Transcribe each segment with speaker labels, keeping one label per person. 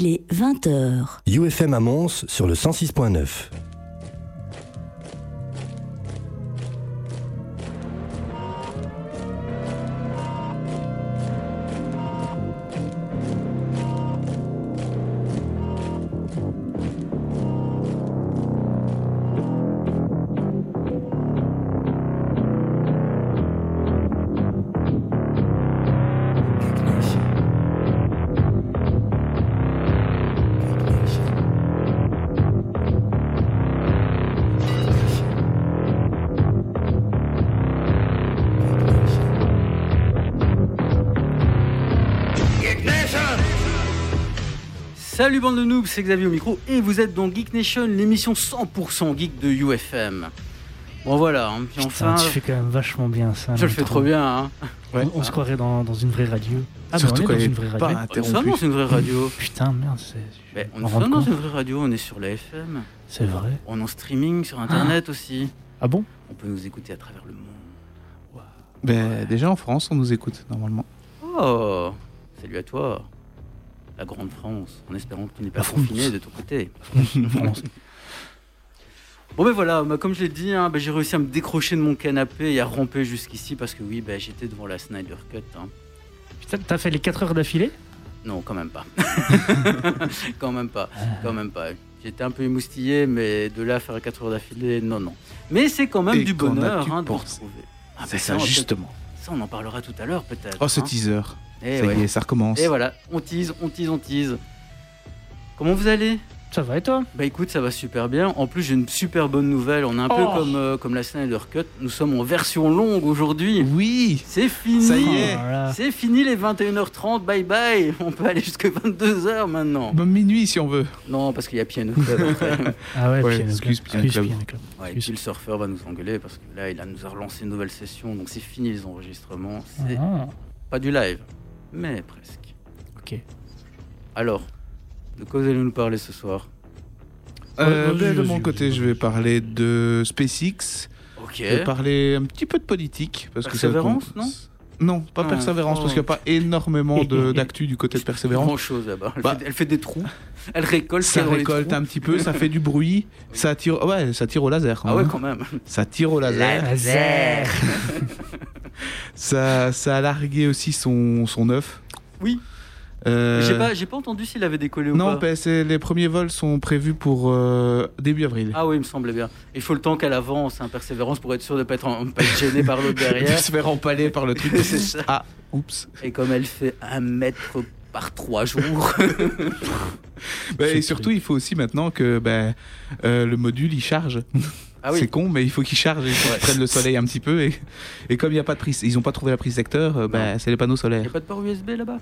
Speaker 1: Il est 20h.
Speaker 2: UFM à Mons sur le 106.9.
Speaker 3: Salut bande de noobs, c'est Xavier au micro et vous êtes dans Geek Nation, l'émission 100% geek de UFM. Bon voilà, hein, puis
Speaker 4: Putain,
Speaker 3: enfin,
Speaker 4: tu fais quand même vachement bien ça.
Speaker 3: je le fais trop bien. Hein.
Speaker 4: On, on se croirait dans, dans une vraie radio. Ah,
Speaker 5: Surtout
Speaker 4: mais on
Speaker 5: quand
Speaker 4: est dans une vraie
Speaker 5: pas
Speaker 4: radio.
Speaker 3: On est dans une vraie radio.
Speaker 4: Putain, merde, c'est.
Speaker 3: Mais on est dans une vraie radio, on est sur la FM,
Speaker 4: C'est vrai.
Speaker 3: on est en streaming sur internet aussi.
Speaker 4: Ah bon?
Speaker 3: On peut nous écouter à travers le monde.
Speaker 5: Ben, déjà en France, on nous écoute normalement.
Speaker 3: Oh, salut à toi, la grande France, en espérant que tu n'es pas confiné de ton côté.
Speaker 4: France.
Speaker 3: Bon ben voilà, bah, comme je l'ai dit, hein, bah, j'ai réussi à me décrocher de mon canapé et à ramper jusqu'ici parce que oui, bah, j'étais devant la Snyder Cut. hein.
Speaker 4: Putain, t'as fait les 4 heures d'affilée?
Speaker 3: Non, quand même pas. quand même pas. Quand même pas. J'étais un peu émoustillé, mais de là à faire 4 heures d'affilée, non, non. Mais c'est quand même
Speaker 5: Et
Speaker 3: du bonheur hein, de retrouver. Ah,
Speaker 5: C'est ça, justement.
Speaker 3: Ça, on en parlera tout à l'heure, peut-être.
Speaker 5: Oh, ce
Speaker 3: hein.
Speaker 5: teaser.
Speaker 3: Et,
Speaker 5: ça
Speaker 3: ouais.
Speaker 5: y est, ça recommence.
Speaker 3: Et voilà, on tease, on tease, on tease. Comment vous allez?
Speaker 4: Ça va et toi?
Speaker 3: Bah écoute, ça va super bien. En plus, j'ai une super bonne nouvelle. On est un peu
Speaker 4: Oh.
Speaker 3: comme, euh, comme la Snyder Cut. Nous sommes en version longue aujourd'hui.
Speaker 5: Oui
Speaker 3: C'est fini.
Speaker 5: Ça y est.
Speaker 4: Oh.
Speaker 3: C'est fini les 21h30, bye bye. On peut aller jusqu'à 22h maintenant.
Speaker 5: Même minuit si on veut.
Speaker 3: Non, parce qu'il y a Piano Club après.
Speaker 4: Ah ouais,
Speaker 5: Ouais,
Speaker 4: Piano
Speaker 5: excuse,
Speaker 4: Club.
Speaker 5: Piano Club.
Speaker 4: Piano Club.
Speaker 3: Ouais, et
Speaker 4: Plus.
Speaker 3: puis le surfeur va nous engueuler parce que là, il a, nous a relancé une nouvelle session. Donc c'est fini les enregistrements. C'est
Speaker 4: Ah,
Speaker 3: pas du live, mais presque.
Speaker 4: ok.
Speaker 3: Alors, de quoi vous allez nous parler ce soir?
Speaker 5: Euh, ben, de mon côté, je vais parler de SpaceX.
Speaker 3: Ok.
Speaker 5: Je vais parler un petit peu de politique. Parce que ça
Speaker 3: Persévérance, non?
Speaker 5: Non, pas
Speaker 3: Non.
Speaker 5: Persévérance,
Speaker 3: Oh.
Speaker 5: parce qu'il n'y a pas énormément de- d'actu du côté de Persévérance.
Speaker 3: grand chose là-bas. Elle,
Speaker 5: Bah.
Speaker 3: fait, elle fait des trous. Elle récolte.
Speaker 5: Ça récolte un petit peu, ça fait du bruit, ça tire, ouais, ça tire au laser.
Speaker 3: Ah ouais,
Speaker 5: hein.
Speaker 3: quand même.
Speaker 5: Ça tire au laser.
Speaker 4: Laser.
Speaker 5: Ça, ça a largué aussi son, son œuf.
Speaker 3: Oui.
Speaker 5: Euh,
Speaker 3: J'ai pas, j'ai pas entendu s'il avait décollé ou
Speaker 5: Non,
Speaker 3: pas.
Speaker 5: c'est- les premiers vols sont prévus pour euh, début avril.
Speaker 3: Ah oui, il me semblait bien. Il faut le temps qu'elle avance, un persévérance pour être sûr de ne pas être, en- pas être gêné par l'autre
Speaker 5: de
Speaker 3: derrière.
Speaker 5: se faire empaler par le truc.
Speaker 3: C'est ça.
Speaker 5: ah, oups.
Speaker 3: Et comme elle fait un mètre par trois jours.
Speaker 4: C'est
Speaker 5: et surtout, il faut aussi maintenant que ben, euh, le module il charge.
Speaker 3: Ah
Speaker 5: C'est con, mais il faut qu'il charge, il faut qu'il prenne le soleil un petit peu. Et, et comme il n'y a pas de prise, ils n'ont pas trouvé la prise secteur, euh, ben, c'est les panneaux
Speaker 3: Il n'y a
Speaker 5: solaires.
Speaker 3: pas de port USB là-bas?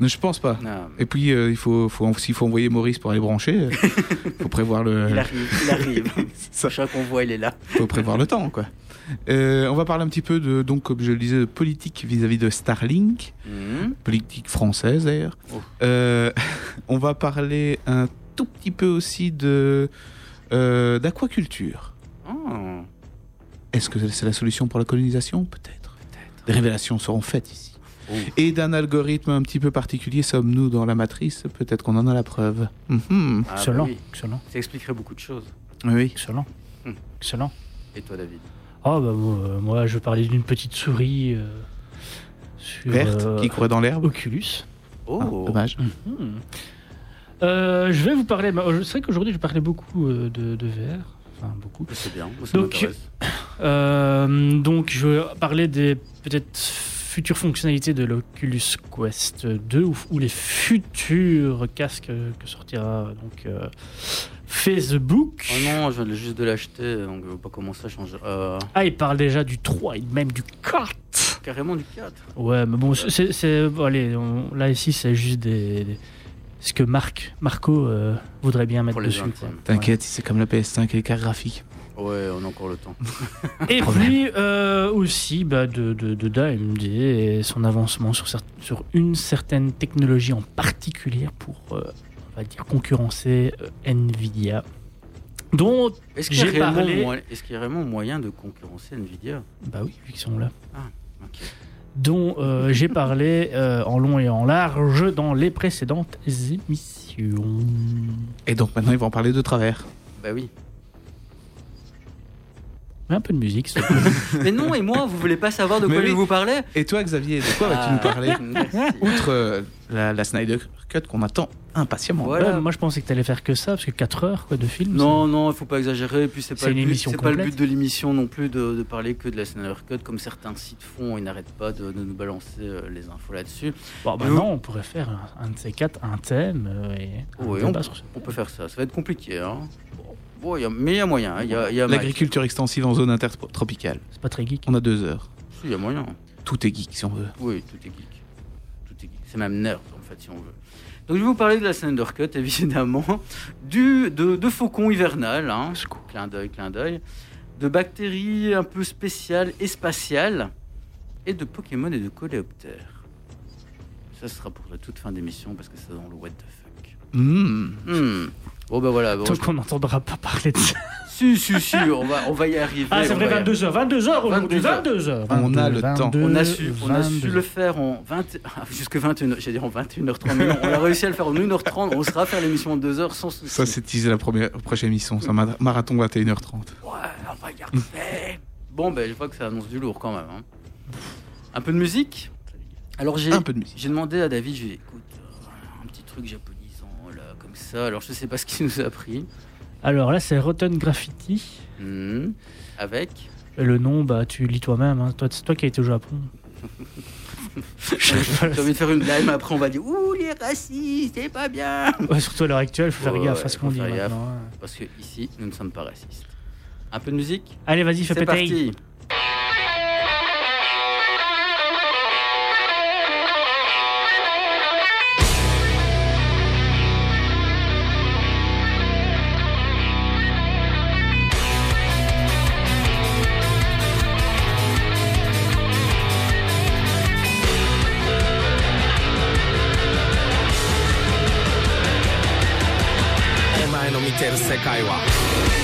Speaker 5: Non, je pense pas.
Speaker 3: Non.
Speaker 5: Et puis, euh, il faut, faut, s'il faut envoyer Maurice pour aller brancher, il faut prévoir le,
Speaker 3: Il arrive, il arrive.
Speaker 5: Ça.
Speaker 3: Chaque convoi, il est là.
Speaker 5: faut prévoir le temps, quoi. Euh, on va parler un petit peu de, donc, comme je le disais, de politique vis-à-vis de Starlink,
Speaker 3: Mhm.
Speaker 5: politique française d'ailleurs.
Speaker 3: Oh.
Speaker 5: Euh, on va parler un tout petit peu aussi de euh, d'aquaculture.
Speaker 3: Oh.
Speaker 5: Est-ce que c'est la solution pour la colonisation? Peut-être. Des révélations seront faites ici.
Speaker 3: Oh.
Speaker 5: Et d'un algorithme un petit peu particulier, sommes-nous dans la matrice? Peut-être qu'on en a la preuve. Mhm.
Speaker 3: Ah,
Speaker 4: Excellent.
Speaker 3: bah oui.
Speaker 4: Excellent.
Speaker 3: Ça expliquerait beaucoup de choses.
Speaker 5: Oui.
Speaker 4: Excellent.
Speaker 3: Hmm.
Speaker 4: Excellent.
Speaker 3: Et toi, David?
Speaker 4: Oh bah moi, euh, moi, je vais parler d'une petite souris euh, sur
Speaker 5: Verte,
Speaker 4: euh,
Speaker 5: qui courait dans l'herbe.
Speaker 4: Oculus.
Speaker 3: Oh
Speaker 5: Ah, dommage.
Speaker 4: Euh, je vais vous parler. bah, C'est vrai qu'aujourd'hui je parlais beaucoup euh, de, de VR. Enfin beaucoup.
Speaker 3: C'est bien, moi, ça
Speaker 4: Donc. Euh, donc je vais parler des peut-être futures fonctionnalités de l'Oculus Quest 2 ou, ou les futurs casques que sortira donc euh, Facebook.
Speaker 3: Oh non, je viens juste de l'acheter, donc je vois pas comment ça change. Euh,
Speaker 4: Ah, il parle déjà du 3 et même du 4.
Speaker 3: carrément du 4.
Speaker 4: Ouais, mais bon, c'est, allez, on- là ici c'est juste des, des- ce que Marc, Marco euh, voudrait bien mettre dessus.
Speaker 5: T'inquiète, c'est comme la PS5 et les cartes graphiques.
Speaker 3: Ouais, on a encore le temps.
Speaker 4: Et puis euh, aussi bah, de, de, de d'AMD et son avancement sur, sur une certaine technologie en particulier pour, euh, on va dire, concurrencer euh, Nvidia. Dont,
Speaker 3: Est-ce qu'il y,
Speaker 4: parlé-
Speaker 3: moyen- est-ce qu'il y a vraiment moyen de concurrencer Nvidia?
Speaker 4: Bah oui, vu qu'ils sont là.
Speaker 3: Ok.
Speaker 4: Dont euh, j'ai parlé euh, en long et en large dans les précédentes émissions.
Speaker 5: Et donc maintenant, ils vont en parler de travers.
Speaker 3: Bah oui.
Speaker 4: Un peu de musique, s'il plaît.
Speaker 3: Mais non, et moi, vous voulez pas savoir de
Speaker 5: Mais
Speaker 3: quoi
Speaker 5: oui.
Speaker 3: vais vous parler
Speaker 5: Et toi, Xavier, de quoi vas-tu
Speaker 3: Ah,
Speaker 5: nous parler
Speaker 3: merci.
Speaker 5: Outre euh, la, la Snyder Cut qu'on attend impatiemment.
Speaker 3: Voilà.
Speaker 4: Ouais, moi, je pensais que tu allais faire que ça, parce que 4 heures quoi, de film.
Speaker 3: Non, non, il faut pas exagérer. Et puis c'est pas, le
Speaker 4: une
Speaker 3: but,
Speaker 4: émission
Speaker 3: c'est pas le but de l'émission non plus de, de parler que de la Snyder Cut, comme certains sites font. Ils n'arrêtent pas de, de nous balancer euh, les infos là-dessus.
Speaker 4: Bon, bah non, on pourrait faire un, un de ces quatre, un thème euh, et un
Speaker 3: Oui, on,
Speaker 4: sur ce
Speaker 3: on peut faire ça. Ça va être compliqué. Hein. Bon, il y a- mais il y a moyen. hein. Il y a, il y a Mike.
Speaker 5: L'agriculture extensive en zone intertropicale.
Speaker 4: C'est pas très geek.
Speaker 5: On a deux heures.
Speaker 3: Si, Il y a moyen.
Speaker 5: Tout est geek si on veut.
Speaker 3: Oui, tout est geek. C'est même nerd, en fait, si on veut. Donc, je vais vous parler de la Snyder Cut, évidemment, du, de, de faucon hivernal, hein. clin d'œil, clin d'œil, de bactéries un peu spéciales et spatiales, et de Pokémon et de coléoptères. Ça sera pour la toute fin d'émission, parce que c'est dans le What the fuck.
Speaker 5: Mmh.
Speaker 3: Bon, ben voilà. Bon,
Speaker 4: Tant
Speaker 3: je-
Speaker 4: qu'on n'entendra pas parler de ça.
Speaker 3: Si, si, si, on va, on va y arriver.
Speaker 4: Ah, c'est vrai,
Speaker 3: va y
Speaker 4: 22h, 22h aujourd'hui,
Speaker 3: 22h.
Speaker 4: 22h.
Speaker 5: On a le temps.
Speaker 3: On a su, on a su le faire en 20, ah, jusque 21h, j'allais dire en 21h30, mais non, on a réussi à le faire en 1h30, on sera faire l'émission en 2h sans souci.
Speaker 5: Ça, c'est teasé la première, prochaine émission. C'est un ma- marathon 21h30.
Speaker 3: Ouais, on va y arriver. bon, ben, je vois que ça annonce du lourd quand même. hein. Un peu de musique? Alors, j'ai
Speaker 5: Un peu de musique.
Speaker 3: j'ai demandé à David, je lui ai dit, écoute, un petit truc japonisant, là, comme ça. Alors, je sais pas ce qu'il nous a pris.
Speaker 4: Alors là, c'est Rotten Graffiti.
Speaker 3: Hmm. Avec
Speaker 4: le nom, bah, tu lis toi-même. hein. Toi, c'est toi qui as été au Japon.
Speaker 3: J'ai envie de faire une blague, mais après, on va dire, ouh, les racistes, c'est pas bien.
Speaker 4: Ouais, surtout à l'heure actuelle, il faut faire
Speaker 3: Ouais,
Speaker 4: gaffe
Speaker 3: ouais,
Speaker 4: à ce qu'on dit
Speaker 3: gaffe.
Speaker 4: hein.
Speaker 3: Parce que ici, nous ne sommes pas racistes. Un peu de musique
Speaker 4: Allez, vas-y, fais
Speaker 3: C'est
Speaker 4: péter.
Speaker 3: parti.「
Speaker 1: る世界は」「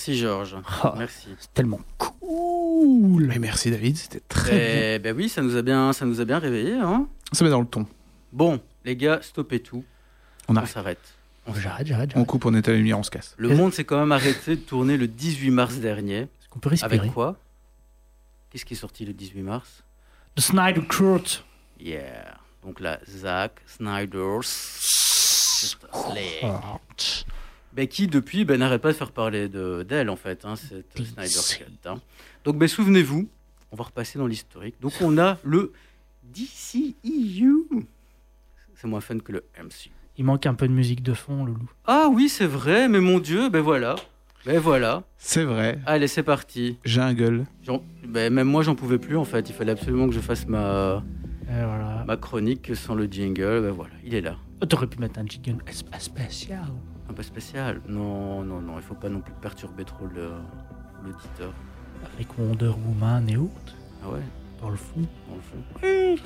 Speaker 3: Merci Georges.
Speaker 4: Ah,
Speaker 3: Merci.
Speaker 4: c'est tellement cool.
Speaker 5: Mais merci David, c'était très bien.
Speaker 3: Eh ben oui, ça nous a bien, ça nous a bien réveillé. Hein
Speaker 5: Ça met dans le ton.
Speaker 3: bon, les gars, stoppez tout.
Speaker 5: On
Speaker 3: On
Speaker 5: arrête.
Speaker 3: s'arrête. On
Speaker 4: J'arrête,
Speaker 3: s'arrête.
Speaker 4: j'arrête.
Speaker 5: On coupe, on éteint la lumière, on se casse.
Speaker 3: Le monde s'est quand même arrêté de tourner le 18 mars dernier.
Speaker 4: Est-ce qu'on peut respirer?
Speaker 3: Avec quoi? Qu'est-ce qui est sorti le 18 mars?
Speaker 4: The Snyder Cut.
Speaker 3: Yeah. Donc là, Zack Snyder's Slay. Ben, qui depuis ben, n'arrête pas de faire parler de- d'elle en fait, hein, cette. Snyder Cut. hein. Donc ben, souvenez-vous, on va repasser dans l'historique. Donc on a le DCEU. C'est moins fun que le MCU.
Speaker 4: Il manque un peu de musique de fond, Loulou.
Speaker 3: Ah oui, c'est vrai, mais mon Dieu, ben voilà. Ben voilà.
Speaker 5: C'est vrai,
Speaker 3: Allez, c'est parti.
Speaker 5: jungle.
Speaker 3: Ben, même moi, j'en pouvais plus en fait. Il fallait absolument que je fasse ma,
Speaker 4: voilà.
Speaker 3: ma chronique sans le jingle. Ben voilà, il est là.
Speaker 4: T'aurais pu mettre un jingle spécial.
Speaker 3: Un peu spécial. Non, non, non, il faut pas non plus perturber trop le- l'auditeur.
Speaker 4: Avec Wonder Woman et autres.
Speaker 3: Ah ouais,
Speaker 4: Dans le fond.
Speaker 3: dans le fond.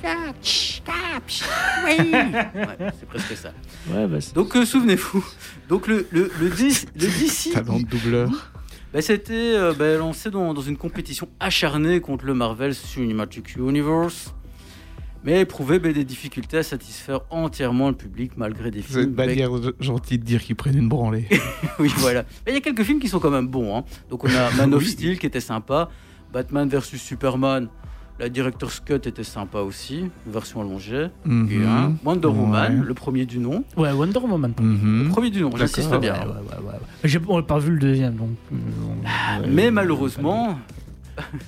Speaker 3: Ouais, c'est presque ça.
Speaker 4: Ouais, bah.
Speaker 3: Donc euh, souvenez-vous, donc le, le, le, DC, le DC,
Speaker 5: Talent de doubleur.
Speaker 3: bah, c'était euh, bah, lancé dans, dans une compétition acharnée contre le Marvel Cinematic Universe, mais éprouvait bah, des difficultés à satisfaire entièrement le public malgré des films. bah,
Speaker 5: manière gentille de dire qu'ils prennent une branlée.
Speaker 3: oui, voilà. Mais il y a quelques films qui sont quand même bons. hein. Donc on a Man of. Steel qui était sympa, Batman versus Superman. La Director's Cut était sympa aussi, une version allongée.
Speaker 5: Mhm.
Speaker 3: Et, hein, Wonder Woman,
Speaker 5: Ouais.
Speaker 3: le premier du nom.
Speaker 4: Ouais, Wonder Woman.
Speaker 5: Mhm.
Speaker 3: Premier du nom, j'insiste bien.
Speaker 4: Ouais, ouais, ouais, ouais. J'ai on n'a pas vu le deuxième, donc. euh,
Speaker 3: Mais
Speaker 4: ouais,
Speaker 3: malheureusement,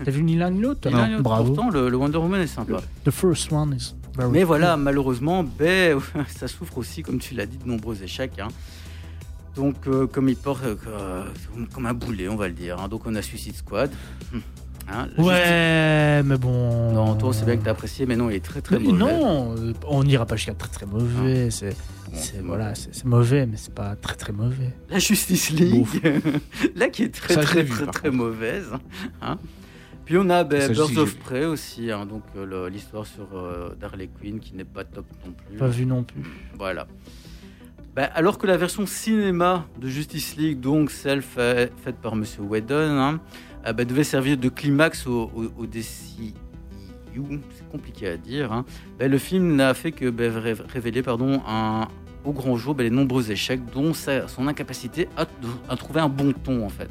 Speaker 4: T'as vu ni l'un ni l'autre
Speaker 3: autre.
Speaker 4: Bravo.
Speaker 3: pourtant le, le Wonder Woman est sympa.
Speaker 4: The first one is very
Speaker 3: Mais voilà, malheureusement, ben, ça souffre aussi, comme tu l'as dit, de nombreux échecs. hein. Donc, euh, comme il porte, euh, comme- comme un boulet, on va le dire. hein. Donc, on a Suicide Squad. Hein,
Speaker 4: Ouais, mais bon.
Speaker 3: Non, toi, c'est bien que t'as apprécié, mais non, il est très très
Speaker 4: Mais
Speaker 3: mauvais.
Speaker 4: Non, euh, on n'ira pas jusqu'à très très mauvais. C'est
Speaker 3: Bon,
Speaker 4: c'est- voilà, c'est mauvais, mais c'est pas très très mauvais.
Speaker 3: La Justice League, là qui est très
Speaker 5: Ça,
Speaker 3: très
Speaker 5: vu,
Speaker 3: très très mauvaise. hein. Puis on a ben, Birds of. Prey aussi, hein, donc euh, l'histoire sur euh, d'Harley Quinn qui n'est pas top non plus.
Speaker 4: Pas vu non plus.
Speaker 3: Voilà. Ben, alors que la version cinéma de Justice League, donc celle fait- faite par Monsieur Whedon, hein, euh, devait servir de climax au, au, au DCEU, c'est compliqué à dire. hein. Ben, le film n'a fait que ré- révéler pardon, au grand jour les nombreux échecs, dont son incapacité à, trouver un bon ton en fait.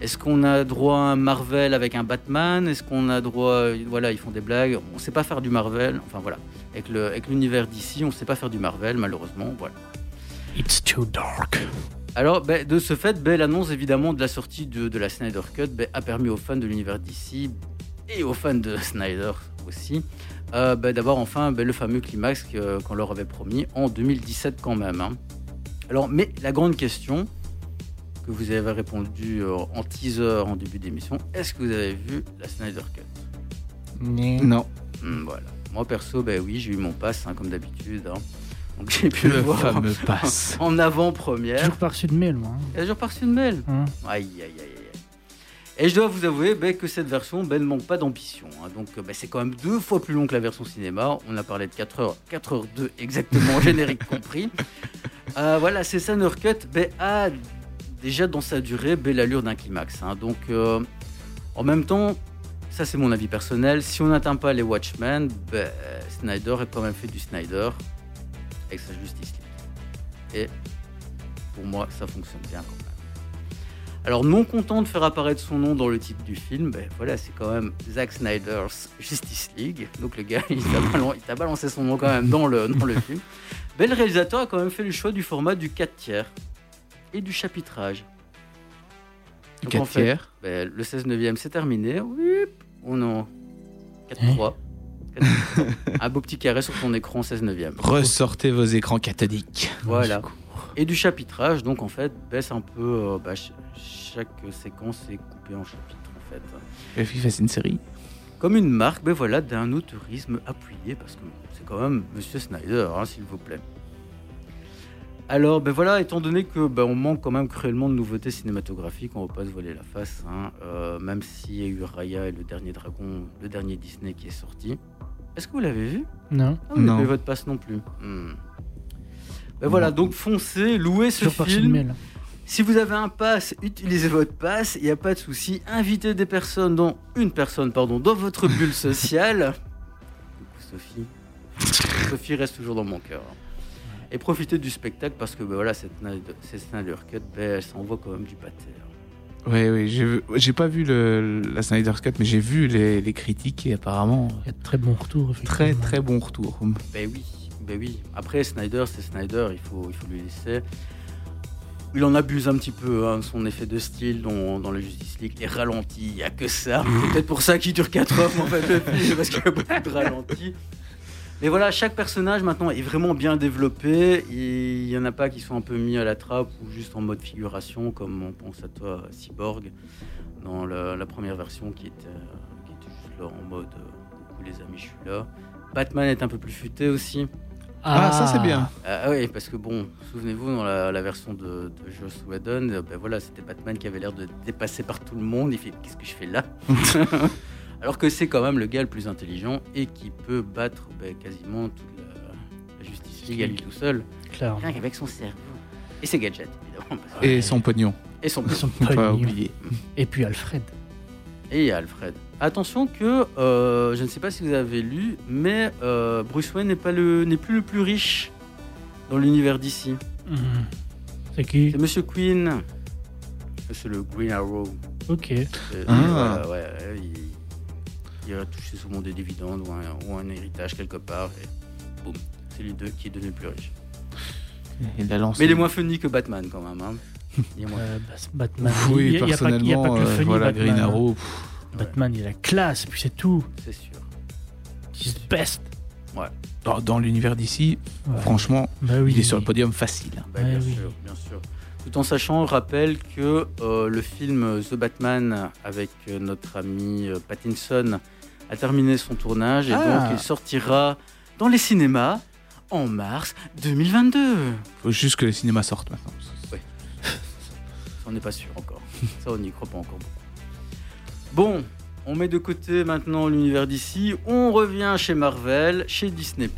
Speaker 3: Est-ce qu'on a droit à un Marvel avec un Batman? Est-ce qu'on a droit, voilà, ils font des blagues. On ne sait pas faire du Marvel. Enfin voilà, avec l'univers d'ici, on ne sait pas faire du Marvel malheureusement.
Speaker 4: It's too dark.
Speaker 3: Alors, ben, de ce fait, ben, l'annonce évidemment de la sortie de, de la Snyder Cut ben, a permis aux fans de l'univers d'ici et aux fans de Snyder aussi euh, d'avoir enfin le fameux climax qu'on leur avait promis en 2017 quand même. hein. Alors, mais la grande question que vous avez répondu euh, en teaser en début d'émission, est-ce que vous avez vu la Snyder Cut?
Speaker 5: Non.
Speaker 3: Hmm, Voilà. Moi perso, ben oui, j'ai eu mon pass hein, comme d'habitude. hein. Donc j'ai pu le,
Speaker 5: Le
Speaker 3: voir en-
Speaker 5: fameux pass.
Speaker 3: en avant-première.
Speaker 4: Toujours reçu de mail, moi. hein.
Speaker 3: Et j'ai reçu une mail.
Speaker 4: Hein.
Speaker 3: Aïe, aïe, aïe, aïe. Et je dois vous avouer ben, que cette version ben, ne manque pas d'ambition. hein. Donc euh, ben, c'est quand même deux fois plus long que la version cinéma. On a parlé de 4 heures, 4 heures 2 exactement, générique compris. Euh, voilà, c'est Snyder Cut ben, a déjà dans sa durée ben, l'allure d'un climax. hein. Donc euh, en même temps, ça c'est mon avis personnel, si on n'atteint pas les Watchmen, ben, Snyder a quand même fait du Snyder avec sa Justice League. Et pour moi, ça fonctionne bien quand même. Alors, non content de faire apparaître son nom dans le titre du film, ben voilà, c'est quand même Zack Snyder's Justice League. Donc le gars, il t'a balancé son nom quand même dans le, dans le film. Ben, le réalisateur a quand même fait le choix du format du 4 tiers et du chapitrage. Donc, en
Speaker 5: 4
Speaker 3: fait,
Speaker 5: tiers.
Speaker 3: ben, le 16 neuvième, c'est terminé. Oui, on en 4-3. Un beau petit carré sur ton écran 16 neuvième.
Speaker 5: Ressortez vos écrans cathodiques.
Speaker 3: Voilà. Et du chapitrage, donc en fait, baisse un peu. euh, bah, ch- chaque séquence est coupée en chapitres, en fait.
Speaker 5: Faut qu'il fasse une série.
Speaker 3: Comme une marque, ben voilà, d'un auteurisme appuyé, parce que c'est quand même Monsieur Snyder, hein, s'il vous plaît. Alors, ben voilà, étant donné que ben, on manque quand même cruellement de nouveautés cinématographiques, on va pas se voiler la face, hein, euh, même s'il y a eu Raya et le dernier dragon, le dernier Disney qui est sorti. Est-ce que vous l'avez vu?
Speaker 4: Non.
Speaker 3: Ah, vous
Speaker 5: Non.
Speaker 3: n'avez votre passe non plus. Hmm. Ben voilà,
Speaker 5: Non.
Speaker 3: donc foncez, louez ce
Speaker 4: Toujours
Speaker 3: film.
Speaker 4: mail.
Speaker 3: Si vous avez un pass, utilisez votre pass, il n'y a pas de souci. Invitez des personnes, dont une personne, pardon, dans votre bulle sociale. Sophie. Sophie reste toujours dans mon cœur. Et profitez du spectacle parce que ben voilà, cette Snyder Cut, ben, elle s'envoie quand même du pâté.
Speaker 5: Oui, oui, j'ai vu- j'ai pas vu le, la Snyder's Cut, mais j'ai vu les, les critiques et apparemment,
Speaker 4: Il y a de très bons retours.
Speaker 5: très très bon retour.
Speaker 3: Ben oui, ben oui. Après, Snyder, c'est Snyder, il faut, il faut lui laisser. Il en abuse un petit peu, hein, son effet de style dans, dans le Justice League. Les ralentis, il n'y a que ça. C'est peut-être pour ça qu'il dure 4 heures, en fait, parce qu'il y a beaucoup de ralentis. Mais voilà, chaque personnage maintenant est vraiment bien développé. Il n'y en a pas qui sont un peu mis à la trappe ou juste en mode figuration, comme on pense à toi, Cyborg, dans la, la première version qui était, euh, qui était juste là en mode euh, Coucou les amis, je suis là. Batman est un peu plus futé aussi.
Speaker 5: Ah, ça c'est bien.
Speaker 3: Ah oui, parce que bon, souvenez-vous, dans la, la version de, de Joss Whedon, euh, ben voilà, c'était Batman qui avait l'air de dépasser par tout le monde. Il fait Qu'est-ce que je fais là? Alors que c'est quand même le gars le plus intelligent et qui peut battre ben, quasiment toute la, la Justice lui tout seul,
Speaker 4: Clairement.
Speaker 3: rien qu'avec son cerveau. Et ses gadgets, évidemment.
Speaker 5: Et son pognon,
Speaker 3: et son
Speaker 5: faut
Speaker 4: pas
Speaker 5: oublier.
Speaker 4: Et puis Alfred.
Speaker 3: Et Alfred. Attention que, euh, je ne sais pas si vous avez lu, mais euh, Bruce Wayne n'est pas le- n'est plus le plus riche dans l'univers d'ici.
Speaker 4: Mhm. C'est qui
Speaker 3: C'est Monsieur Queen. C'est le Green Arrow.
Speaker 4: Ok.
Speaker 3: Euh,
Speaker 5: Ah.
Speaker 3: ouais, il, il a touché souvent des dividendes ou un, ou un héritage quelque part. Et boum, c'est lui deux qui est devenu le plus riche.
Speaker 5: Il a lancé.
Speaker 3: Mais il est moins funny que Batman quand même. hein. Il est moins-
Speaker 4: Euh, Batman.
Speaker 5: Oui,
Speaker 4: il y a- pas- il y a pas
Speaker 5: personnellement,
Speaker 4: que le
Speaker 5: euh,
Speaker 4: funny
Speaker 5: voilà,
Speaker 4: Batman.
Speaker 5: Green Arrow. pff,
Speaker 4: Batman, il a la classe, puis c'est tout.
Speaker 3: C'est sûr.
Speaker 4: He's the best.
Speaker 5: Dans, dans l'univers d'ici,
Speaker 4: Ouais.
Speaker 5: franchement,
Speaker 4: Bah oui.
Speaker 5: il est sur le podium facile. hein.
Speaker 3: Bah,
Speaker 4: Ouais,
Speaker 3: bien
Speaker 4: oui.
Speaker 3: sûr, bien sûr. Tout en sachant, je rappelle que euh, le film The Batman avec euh, notre ami euh, Pattinson a terminé son tournage et
Speaker 5: Ah.
Speaker 3: donc il sortira dans les cinémas en mars 2022.
Speaker 5: Faut juste que les cinémas sortent maintenant.
Speaker 3: Ça, on n'est pas sûr encore. Ça, on n'y croit pas encore beaucoup. Bon, on met de côté maintenant l'univers d'ici. On revient chez Marvel, chez Disney+.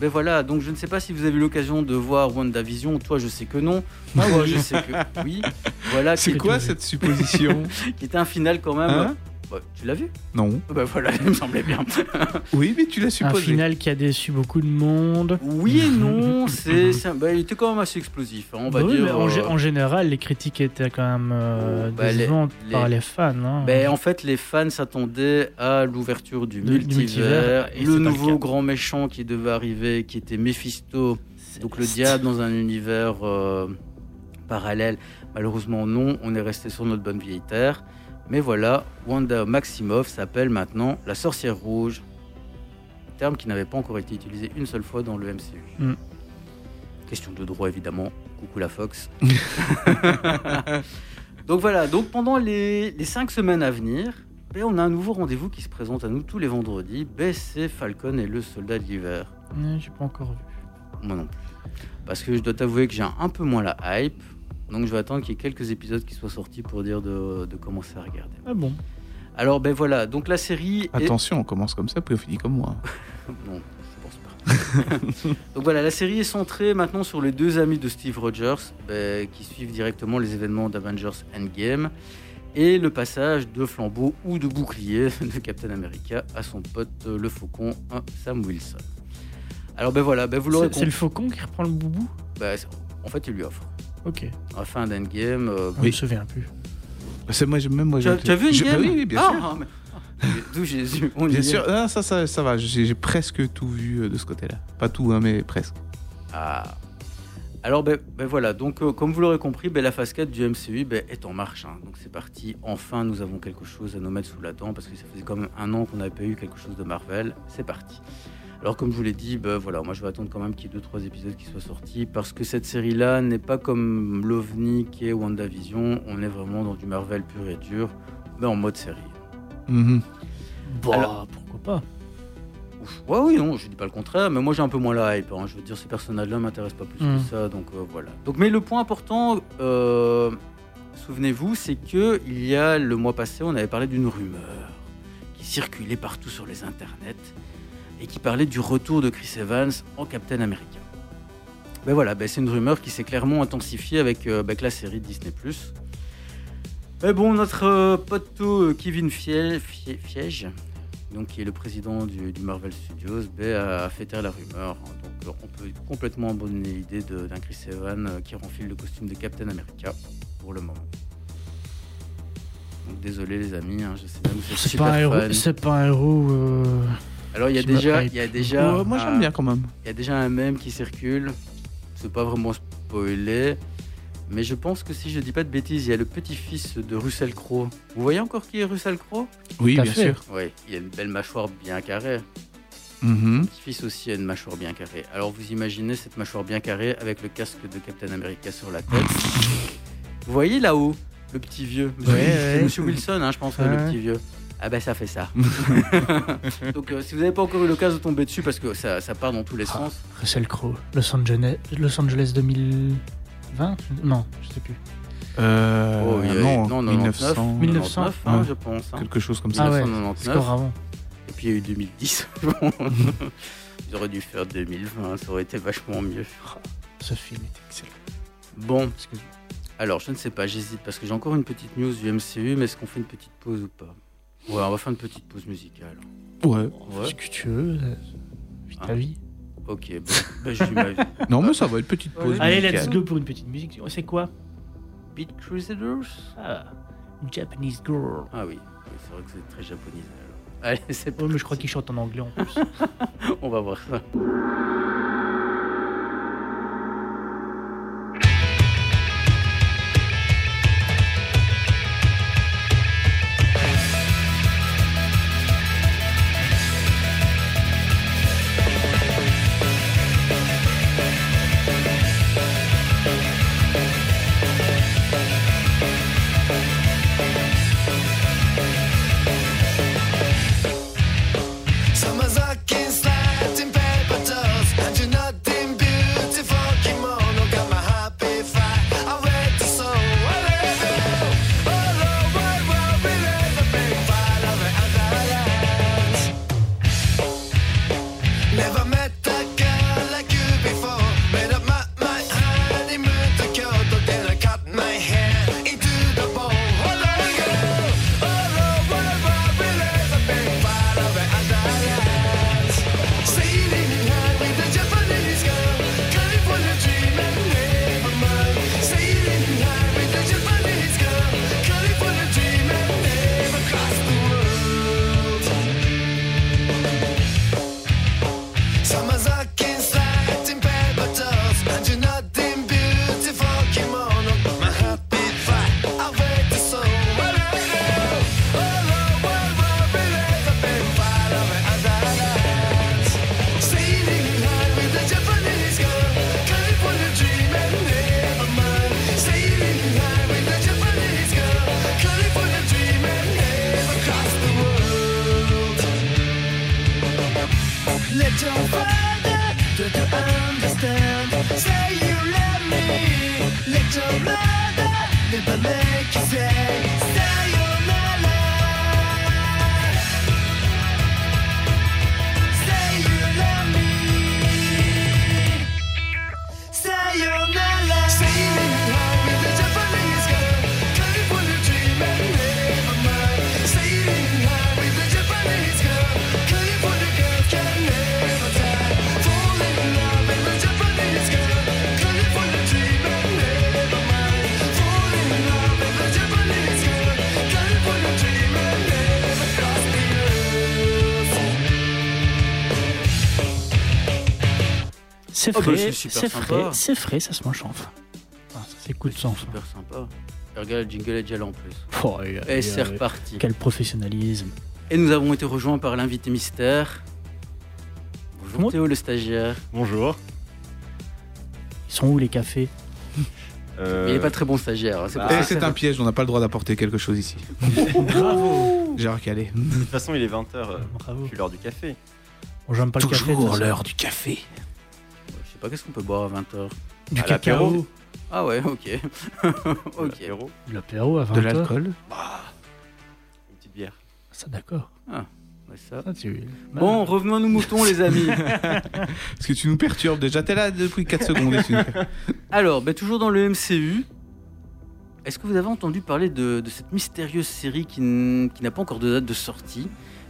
Speaker 3: Ben voilà, donc je ne sais pas si vous avez eu l'occasion de voir WandaVision. Toi, je sais que non. Moi, je sais que oui. Voilà,
Speaker 5: C'est quoi cette supposition
Speaker 3: qui était un final quand même.
Speaker 5: Hein?
Speaker 3: Ouais, tu l'as vu
Speaker 5: Non.
Speaker 3: Ben voilà, il me semblait bien.
Speaker 5: Oui, mais tu l'as
Speaker 4: Un
Speaker 5: supposé.
Speaker 4: final qui a déçu beaucoup de monde.
Speaker 3: Oui et non, c'est, c'est un- ben, il était quand même assez explosif, hein, on va
Speaker 4: Bah oui,
Speaker 3: dire.
Speaker 4: mais en, gé-
Speaker 3: euh,
Speaker 4: en général, les critiques étaient quand même euh,
Speaker 3: Oh, bah, les-
Speaker 4: décevantes
Speaker 3: les-
Speaker 4: par les fans. hein.
Speaker 3: Ben, en fait, les fans s'attendaient à l'ouverture du,
Speaker 4: Du- du
Speaker 3: multivers,
Speaker 4: multivers, et c'est
Speaker 3: le nouveau
Speaker 4: cas.
Speaker 3: grand méchant qui devait arriver, qui était Mephisto, donc le diable dans un univers euh, parallèle. Malheureusement, non, on est resté sur notre bonne vieille terre. Mais voilà, Wanda Maximoff s'appelle maintenant la sorcière rouge, terme qui n'avait pas encore été utilisé une seule fois dans le MCU.
Speaker 4: Mm.
Speaker 3: Question de droit, évidemment. Coucou la Fox. donc voilà, donc pendant les, les cinq semaines à venir, ben, on a un nouveau rendez-vous qui se présente à nous tous les vendredis. Ben, c'est Falcon et le soldat de l'hiver.
Speaker 4: Ouais, J'ai pas encore vu.
Speaker 3: Moi non plus. Parce que je dois t'avouer que j'ai un peu moins la hype. Donc je vais attendre qu'il y ait quelques épisodes qui soient sortis pour dire de, de commencer à regarder.
Speaker 4: Ah bon?
Speaker 3: Alors ben voilà, donc la série... est-
Speaker 5: Attention, on commence comme ça, puis on finit comme moi.
Speaker 3: Non, je pense pas. Donc voilà, la série est centrée maintenant sur les deux amis de Steve Rogers ben, qui suivent directement les événements d'Avengers Endgame et le passage de flambeau ou de bouclier de Captain America à son pote euh, le faucon hein, Sam Wilson. Alors ben voilà, ben vous l'aurez
Speaker 4: C'est c'est le faucon qui reprend le boubou?
Speaker 3: Ben, c'est- en fait, il lui offre.
Speaker 4: Ok.
Speaker 3: À fin d'Endgame, euh,
Speaker 4: Je me souviens plus.
Speaker 5: C'est moi, je- même moi.
Speaker 3: tu, as,
Speaker 5: je-
Speaker 3: as vu
Speaker 5: je-
Speaker 3: Endgame
Speaker 5: bah Oui, oui, bien
Speaker 3: Ah,
Speaker 5: sûr.
Speaker 3: ah, mais- ah, D'où Jésus on
Speaker 5: Bien sûr, Ah, ça, ça, ça va. J'ai j'ai presque tout vu euh, de ce côté-là. Pas tout, hein, mais presque.
Speaker 3: Ah. Alors, ben, ben voilà, donc euh, comme vous l'aurez compris, ben, la phase 4 du MCU ben, est en marche. hein. Donc c'est parti, enfin nous avons quelque chose à nous mettre sous la dent, parce que ça faisait quand même un an qu'on n'avait pas eu quelque chose de Marvel. C'est parti. Alors comme je vous l'ai dit, ben, voilà, moi je vais attendre quand même qu'il y ait 2-3 épisodes qui soient sortis, parce que cette série-là n'est pas comme l'OVNI qui est WandaVision, on est vraiment dans du Marvel pur et dur, mais en mode série.
Speaker 5: Mhm.
Speaker 4: Bah,
Speaker 3: Alors-
Speaker 4: pourquoi pas?
Speaker 3: Ouf. Ouais, oui, non, je dis pas le contraire, mais moi j'ai un peu moins la hype. hein. Je veux dire, ces personnages-là m'intéressent pas plus
Speaker 4: Mm.
Speaker 3: que ça, donc euh, voilà. Donc, mais le point important, euh, souvenez-vous, c'est que il y a le mois passé, on avait parlé d'une rumeur qui circulait partout sur les internets et qui parlait du retour de Chris Evans en Captain America. Ben voilà, ben c'est une rumeur qui s'est clairement intensifiée avec, euh, ben, avec la série Disney+. Mais bon, notre euh, poteau euh, Kevin Fie- Fie- Fiege, donc qui est le président du, du Marvel Studios, ben, a fait taire la rumeur. hein. Donc euh, on peut complètement abandonner l'idée d'un Chris Evans euh, qui renfile le costume de Captain America pour le moment. Donc désolé les amis, hein, je sais même que
Speaker 4: C'est pas un héros.
Speaker 3: fan.
Speaker 4: C'est pas un héros.
Speaker 3: Alors il y a déjà, il y a déjà,
Speaker 5: Ouais, moi
Speaker 3: un-
Speaker 5: j'aime bien quand même.
Speaker 3: il y a déjà un mème qui circule. C'est pas vraiment spoilé. Mais je pense que si je dis pas de bêtises, il y a le petit-fils de Russell Crowe. Vous voyez encore qui est Russell Crowe?
Speaker 5: Oui, bien
Speaker 4: fait.
Speaker 5: sûr.
Speaker 3: Oui, il a une belle mâchoire bien carrée.
Speaker 5: Mhm.
Speaker 3: Le petit-fils aussi a une mâchoire bien carrée. Alors vous imaginez cette mâchoire bien carrée avec le casque de Captain America sur la tête. vous voyez là-haut, le petit vieux?
Speaker 4: Ouais, ouais.
Speaker 3: C'est Monsieur Wilson, hein, je pense,
Speaker 4: Ouais.
Speaker 3: le petit vieux. Ah ben ça fait ça. Donc euh, si vous n'avez pas encore eu l'occasion de tomber dessus, parce que ça, ça part dans tous les
Speaker 4: Ah.
Speaker 3: sens,
Speaker 4: Russell Crowe. Los Angeles, Los Angeles 2020 Non, je sais plus.
Speaker 5: Euh,
Speaker 3: Oh, il y a-
Speaker 5: non,
Speaker 3: non,
Speaker 5: 1900,
Speaker 3: 99,
Speaker 4: 1900,
Speaker 3: 99, hein,
Speaker 5: ouais.
Speaker 3: je pense. hein.
Speaker 5: quelque chose comme ça.
Speaker 4: Ah ouais,
Speaker 3: 1999.
Speaker 4: score avant.
Speaker 3: Et puis il y a eu 2010. Ils auraient dû faire 2020, ça aurait été vachement mieux.
Speaker 4: Ce film est excellent.
Speaker 3: Bon, alors je ne sais pas, j'hésite parce que j'ai encore une petite news du MCU, mais est-ce qu'on fait une petite pause ou pas? Ouais, on va faire une petite pause musicale.
Speaker 5: Ouais.
Speaker 3: Ouais,
Speaker 4: Ce que tu veux. euh, Vis ta
Speaker 3: Ah.
Speaker 4: vie.
Speaker 3: ok, bon, je dis ma
Speaker 5: Non, mais ça va, une petite pause.
Speaker 4: Allez,
Speaker 5: musicale.
Speaker 4: let's go pour une petite musique. C'est quoi?
Speaker 3: Beat Crusaders?
Speaker 4: Ah, Une Japanese girl.
Speaker 3: Ah oui, oui, c'est vrai que c'est très japonisé. alors. Allez, c'est
Speaker 4: Oh, mais je crois qu'il chante en anglais en plus.
Speaker 3: On va voir ça.
Speaker 4: C'est
Speaker 3: Oh, bah,
Speaker 4: frais,
Speaker 3: c'est
Speaker 4: c'est frais, c'est frais, ça se mange enfin. Ah, ça s'écoute sans fin.
Speaker 3: Super sympa. Et regarde, le jingle est déjà là en plus.
Speaker 4: Oh,
Speaker 3: Et c'est reparti.
Speaker 4: Quel professionnalisme.
Speaker 3: Et nous avons été rejoints par l'invité mystère. Bonjour
Speaker 4: Moi
Speaker 3: Théo le stagiaire.
Speaker 6: Bonjour.
Speaker 4: Ils sont où les cafés
Speaker 6: Euh,
Speaker 3: il n'est pas très bon stagiaire. hein, c'est
Speaker 6: bah,
Speaker 5: Eh, c'est un
Speaker 3: fait-
Speaker 5: piège, on n'a pas le droit d'apporter quelque chose ici.
Speaker 4: Bravo
Speaker 5: J'ai recalé.
Speaker 6: De toute façon, il est 20h,
Speaker 4: Bravo.
Speaker 6: puis l'heure du café.
Speaker 4: On j'aime pas le café. de toute façon.
Speaker 5: du café.
Speaker 3: Pas, qu'est-ce qu'on peut boire à 20h
Speaker 4: Du
Speaker 6: À
Speaker 4: cacao.
Speaker 3: Ah ouais, ok. ok.
Speaker 6: L'apéro,
Speaker 4: à 20
Speaker 5: De l'alcool.
Speaker 6: une petite bière.
Speaker 4: Ça d'accord.
Speaker 3: Ouais, ça.
Speaker 4: Ah, tu-
Speaker 3: Bon, revenons à nos moutons, les amis.
Speaker 5: Parce que tu nous perturbes déjà. T'es là depuis 4 secondes. et tu nous per-
Speaker 3: Alors, ben, toujours dans le MCU, est-ce que vous avez entendu parler de, de cette mystérieuse série qui n'a pas encore de date de sortie,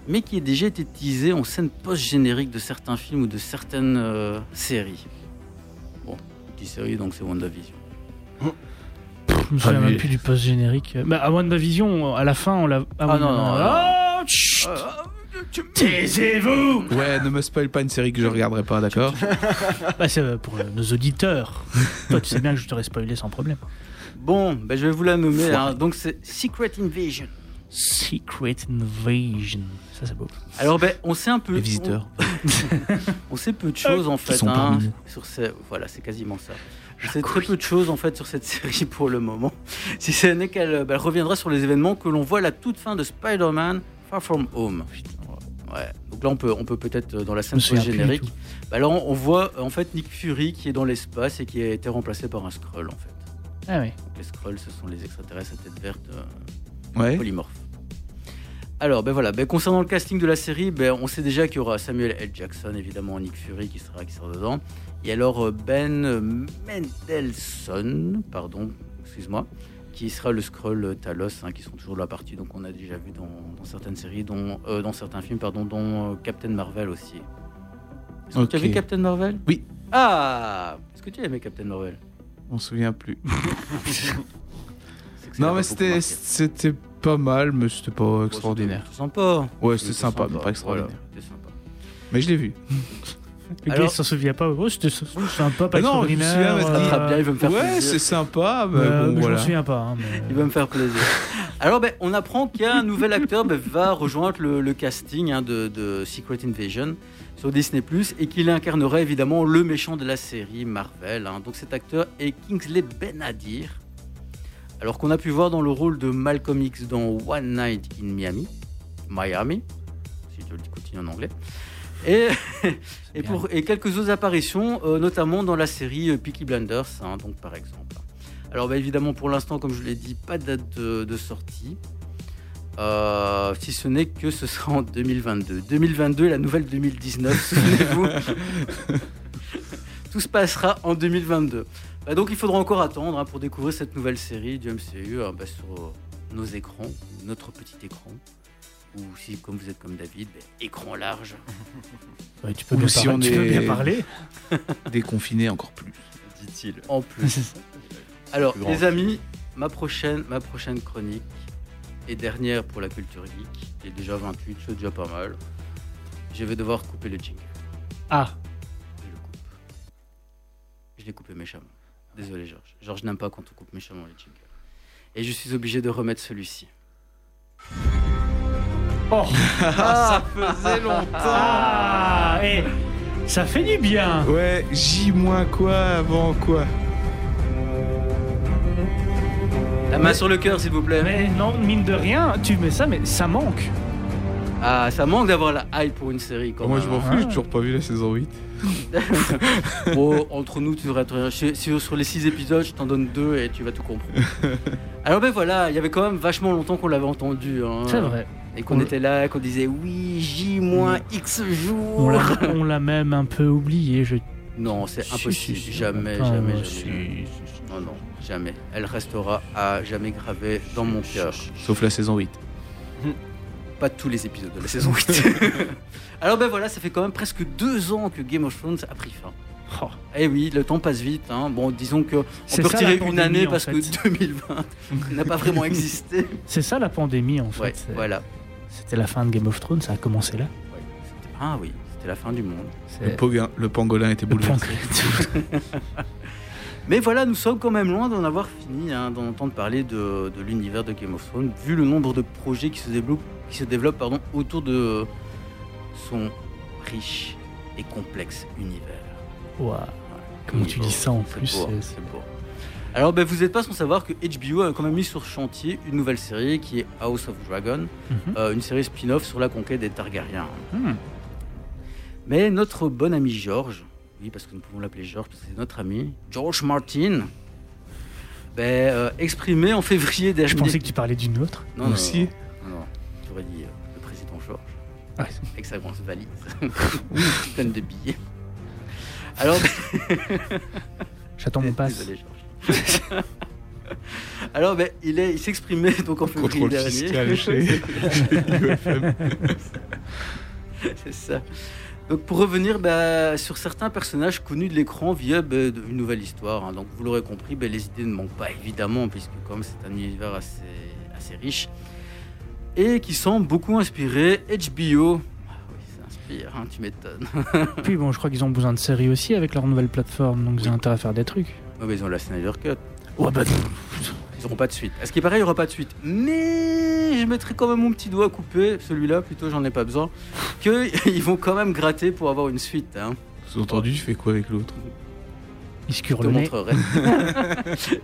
Speaker 3: mais qui a déjà été teasée en scène post-générique de certains films ou de certaines euh, séries? Bon, petite série, donc c'est WandaVision.
Speaker 4: Je me souviens
Speaker 5: Ah,
Speaker 4: même
Speaker 5: mais-
Speaker 4: plus du post-générique. Bah, à WandaVision, à la fin, on l'a.
Speaker 3: Ah, non, non, non.
Speaker 4: Oh, chut Taisez-vous
Speaker 5: Ouais, ne me spoil pas une série que je regarderai pas, d'accord?
Speaker 4: Bah, C'est pour nos auditeurs. Toi, tu sais bien que je t'aurais spoilé sans problème.
Speaker 3: Bon, ben, je vais vous la nommer. hein. Donc, c'est Secret Invasion.
Speaker 4: Secret Invasion. Ça, c'est beau.
Speaker 3: Alors, ben, on sait un peu.
Speaker 5: Les visiteurs.
Speaker 3: On, on sait peu de choses en fait.
Speaker 5: sont
Speaker 3: hein,
Speaker 5: parmi nous.
Speaker 3: sur ces... Voilà, c'est quasiment ça. Je sais très peu de choses en fait sur cette série pour le moment. Si ce n'est qu'elle ben, reviendra sur les événements que l'on voit à la toute fin de Spider-Man Far From Home. Ouais. Donc là, on peut, on peut peut-être euh, dans la scène générique. Bah là, on on voit en fait Nick Fury qui est dans l'espace et qui a été remplacé par un Skrull en fait.
Speaker 4: Ah oui.
Speaker 3: Donc, les Skrulls, ce sont les extraterrestres à tête verte euh,
Speaker 5: Ouais.
Speaker 3: polymorphes. Alors, ben voilà, ben, concernant le casting de la série, ben, on sait déjà qu'il y aura Samuel L. Jackson, évidemment, Nick Fury qui sera, qui sera dedans. Et alors euh, Ben Mendelsohn, pardon, excuse-moi, qui sera le Skrull Talos, hein, qui sont toujours de la partie, donc on a déjà vu dans, dans certaines séries, dont, euh, dans certains films, pardon, dont euh, Captain Marvel aussi. Est-ce que tu as vu Captain Marvel?
Speaker 5: Oui.
Speaker 3: Ah Est-ce que tu as aimé Captain Marvel?
Speaker 5: On se souvient plus. Non, mais c'était pas mal, mais c'était pas extraordinaire.
Speaker 3: C'était sympa.
Speaker 5: Ouais, c'était sympa, mais pas extraordinaire.
Speaker 3: Voilà, c'était sympa.
Speaker 5: Mais je l'ai vu.
Speaker 4: Le gars,
Speaker 3: Alors-
Speaker 4: il s'en souvient pas. Oh, c'était sympa, pas
Speaker 5: Mais non, je me souviens,
Speaker 4: extraordinaire. euh,
Speaker 3: bien, il veut me faire
Speaker 5: Ouais,
Speaker 3: plaisir.
Speaker 5: c'est sympa, mais
Speaker 4: euh,
Speaker 5: bon,
Speaker 4: mais Je
Speaker 5: voilà.
Speaker 4: m'en souviens pas. hein, mais-
Speaker 3: Il va me faire plaisir. Alors, ben, on apprend qu'un nouvel acteur ben, va rejoindre le, le casting hein, de, de Secret Invasion sur Disney et qu'il incarnera évidemment le méchant de la série Marvel. hein. Donc, cet acteur est Kingsley Benadir. Alors qu'on a pu voir dans le rôle de Malcolm X dans One Night in Miami, Miami, si je le continue en anglais. Et, et,
Speaker 4: bien.
Speaker 3: pour, et quelques autres apparitions, euh, notamment dans la série euh, Peaky Blinders, hein, donc par exemple. Alors bah, évidemment, pour l'instant, comme je l'ai dit, pas de date de, de sortie. Euh, si ce n'est que ce sera en 2022. 2022, la nouvelle 2019, souvenez-vous. Tout se passera en 2022. Bah, donc il faudra encore attendre hein, pour découvrir cette nouvelle série du MCU hein, bah, sur euh, nos écrans, ou notre petit écran. Ou si, comme vous êtes comme David, bah, écran large.
Speaker 4: Ouais, tu peux bien
Speaker 5: si
Speaker 4: parler-
Speaker 5: on
Speaker 4: tu peux
Speaker 5: est-
Speaker 4: bien parler.
Speaker 5: Déconfiné encore plus.
Speaker 6: dit-il.
Speaker 3: En plus. Alors,
Speaker 6: Plus
Speaker 3: les amis, ma prochaine, ma prochaine chronique et dernière pour la culture geek. Il est déjà 28, c'est déjà pas mal. Je vais devoir couper le jingle.
Speaker 4: Ah,
Speaker 3: Je le coupe. Je l'ai coupé méchamment. Désolé, Georges. Georges n'aime pas quand on coupe méchamment les jingles. Et je suis obligé de remettre celui-ci.
Speaker 4: oh,
Speaker 5: ça faisait longtemps.
Speaker 4: ah, et ça fait du bien.
Speaker 5: Ouais, J moins quoi avant quoi?
Speaker 3: La main sur le cœur, s'il vous plaît.
Speaker 4: Mais non, mine de rien, tu mets ça, mais ça manque.
Speaker 3: Ah, ça manque d'avoir la hype pour une série. Quand
Speaker 5: Moi
Speaker 3: même,
Speaker 5: je m'en fous, j'ai toujours pas vu la saison 8.
Speaker 3: Bon, entre nous, tu devrais être. Sur, les 6 épisodes, je t'en donne 2 et tu vas tout comprendre. Alors, ben voilà, il y avait quand même vachement longtemps qu'on l'avait entendu. hein.
Speaker 4: C'est vrai.
Speaker 3: Et qu'on
Speaker 4: On-
Speaker 3: était là, qu'on disait oui, J moins X jours.
Speaker 4: On l'a, on l'a même un peu oublié. Je...
Speaker 3: Non, c'est
Speaker 4: Si,
Speaker 3: impossible.
Speaker 4: si, si.
Speaker 3: jamais, jamais, jamais,
Speaker 4: si,
Speaker 3: jamais.
Speaker 4: si, si.
Speaker 3: Non, non, jamais. Elle restera à jamais gravée dans mon cœur.
Speaker 5: Sauf la saison 8.
Speaker 3: Pas tous les épisodes de la saison 8. Alors ben voilà, ça fait quand même presque deux ans que Game of Thrones a pris fin.
Speaker 4: Oh,
Speaker 3: Eh oui, le temps passe vite. hein. Bon, disons que on
Speaker 4: C'est
Speaker 3: peut
Speaker 4: ça,
Speaker 3: retirer
Speaker 4: la
Speaker 3: une
Speaker 4: pandémie,
Speaker 3: année
Speaker 4: en
Speaker 3: parce
Speaker 4: fait.
Speaker 3: que 2020 n'a pas vraiment existé.
Speaker 4: c'est ça la pandémie en fait.
Speaker 3: Ouais, voilà.
Speaker 4: C'était la fin de Game of Thrones, ça a commencé là.
Speaker 3: Ah oui, c'était la fin du monde.
Speaker 5: Le,
Speaker 4: C'est
Speaker 5: poguin- le pangolin était
Speaker 4: le
Speaker 5: bouleversé.
Speaker 3: Mais voilà, nous sommes quand même loin d'en avoir fini, hein, d'en entendre parler de, de l'univers de Game of Thrones, vu le nombre de projets qui se développent, qui se développent pardon, autour de son riche et complexe univers.
Speaker 4: Ouah. Comment tu dis ça en plus c'est-
Speaker 3: beau. Alors, ben, vous n'êtes pas sans savoir que HBO a quand même mis sur chantier une nouvelle série qui est House of Dragon,
Speaker 4: Mhm.
Speaker 3: euh, une série spin-off sur la conquête des Targaryens.
Speaker 4: Hmm.
Speaker 3: Mais notre bon ami George, oui, parce que nous pouvons l'appeler George, parce que c'est notre ami, George Martin, ben, euh, exprimé en février
Speaker 4: Je
Speaker 3: dernier.
Speaker 4: pensais que tu parlais d'une autre.
Speaker 3: Non, non,
Speaker 5: Aussi.
Speaker 3: Avec sa grosse valise pleine de billets. Alors,
Speaker 4: J'attends mon pass.
Speaker 3: Désolé, Georges. Alors, ben, il est- il s'exprimait donc en février
Speaker 5: Contrôle
Speaker 3: dernier.
Speaker 5: fiscal chez, chez.
Speaker 3: C'est ça. Donc pour revenir bah, sur certains personnages connus de l'écran via bah, de- une nouvelle histoire. hein. Donc vous l'aurez compris, bah, les idées ne manquent pas évidemment, puisque comme c'est un univers assez, assez riche et qui semble beaucoup inspiré HBO. Ah oui, ça inspire, hein, tu m'étonnes.
Speaker 4: Puis bon, je crois qu'ils ont besoin de séries aussi avec leur nouvelle plateforme, donc ils ont intérêt à faire des trucs.
Speaker 3: Ouais, mais ils ont la Snyder Cut.
Speaker 4: Ouais, bah,
Speaker 3: Ils n'auront pas de suite. À ce qui paraît, il n'y aura pas de suite. Mais je mettrai quand même mon petit doigt coupé, celui-là, plutôt, j'en ai pas besoin, qu'ils vont quand même gratter pour avoir une suite. Hein.
Speaker 5: Sous-entendu, tu fais quoi avec l'autre?
Speaker 4: Ils se
Speaker 3: Je
Speaker 4: curent
Speaker 3: te
Speaker 4: le
Speaker 3: montrerai.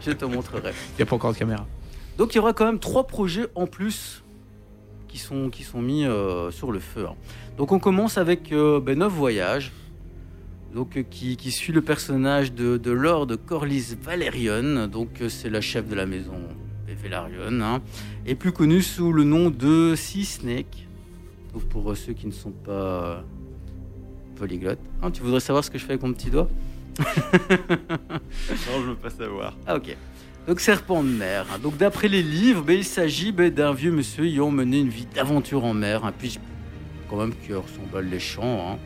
Speaker 3: je te montrerai.
Speaker 5: Il n'y a pas encore de caméra.
Speaker 3: Donc il y aura quand même trois projets en plus qui sont, qui sont mis euh, sur le feu. hein. Donc on commence avec euh, ben, Neuf Voyages, donc, euh, qui, qui suit le personnage de, de Lord Corlys Valerion, donc euh, c'est la chef de la maison Velaryon, hein, et plus connue sous le nom de Sea Snake. Donc pour ceux qui ne sont pas polyglottes. Hein, tu voudrais savoir ce que je fais avec mon petit doigt?
Speaker 6: Non, je veux pas savoir.
Speaker 3: Ah ok. Donc serpent de mer. hein. Donc d'après les livres, ben, il s'agit ben, d'un vieux monsieur ayant mené une vie d'aventure en mer, un puis quand même qui ressemble les champs, hein,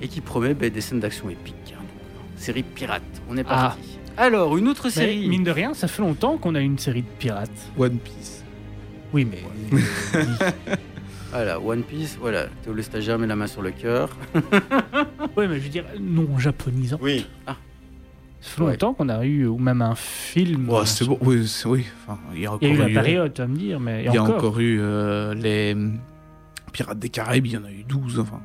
Speaker 3: et qui promet ben, des scènes d'action épiques. hein. Donc, série pirate. On est
Speaker 4: Ah.
Speaker 3: parti. Alors une autre
Speaker 4: Mais,
Speaker 3: série.
Speaker 4: mine de rien, ça fait longtemps qu'on a une série de pirates.
Speaker 5: One Piece.
Speaker 4: Oui, mais.
Speaker 3: Voilà One Piece. Voilà. Théo le stagiaire met la main sur le cœur.
Speaker 4: oui, mais je veux dire, non japonisant.
Speaker 6: Oui,
Speaker 4: Ça fait longtemps qu'on a eu, ou même un film.
Speaker 5: Ouais, c'est bon. Oui, c'est- oui. Enfin, il y a
Speaker 4: Il y a
Speaker 5: encore
Speaker 4: eu la période, tu vas me dire, mais.
Speaker 5: Il y a encore, eu euh, les hum, Pirates des Caraïbes, il y en a eu 12. Enfin,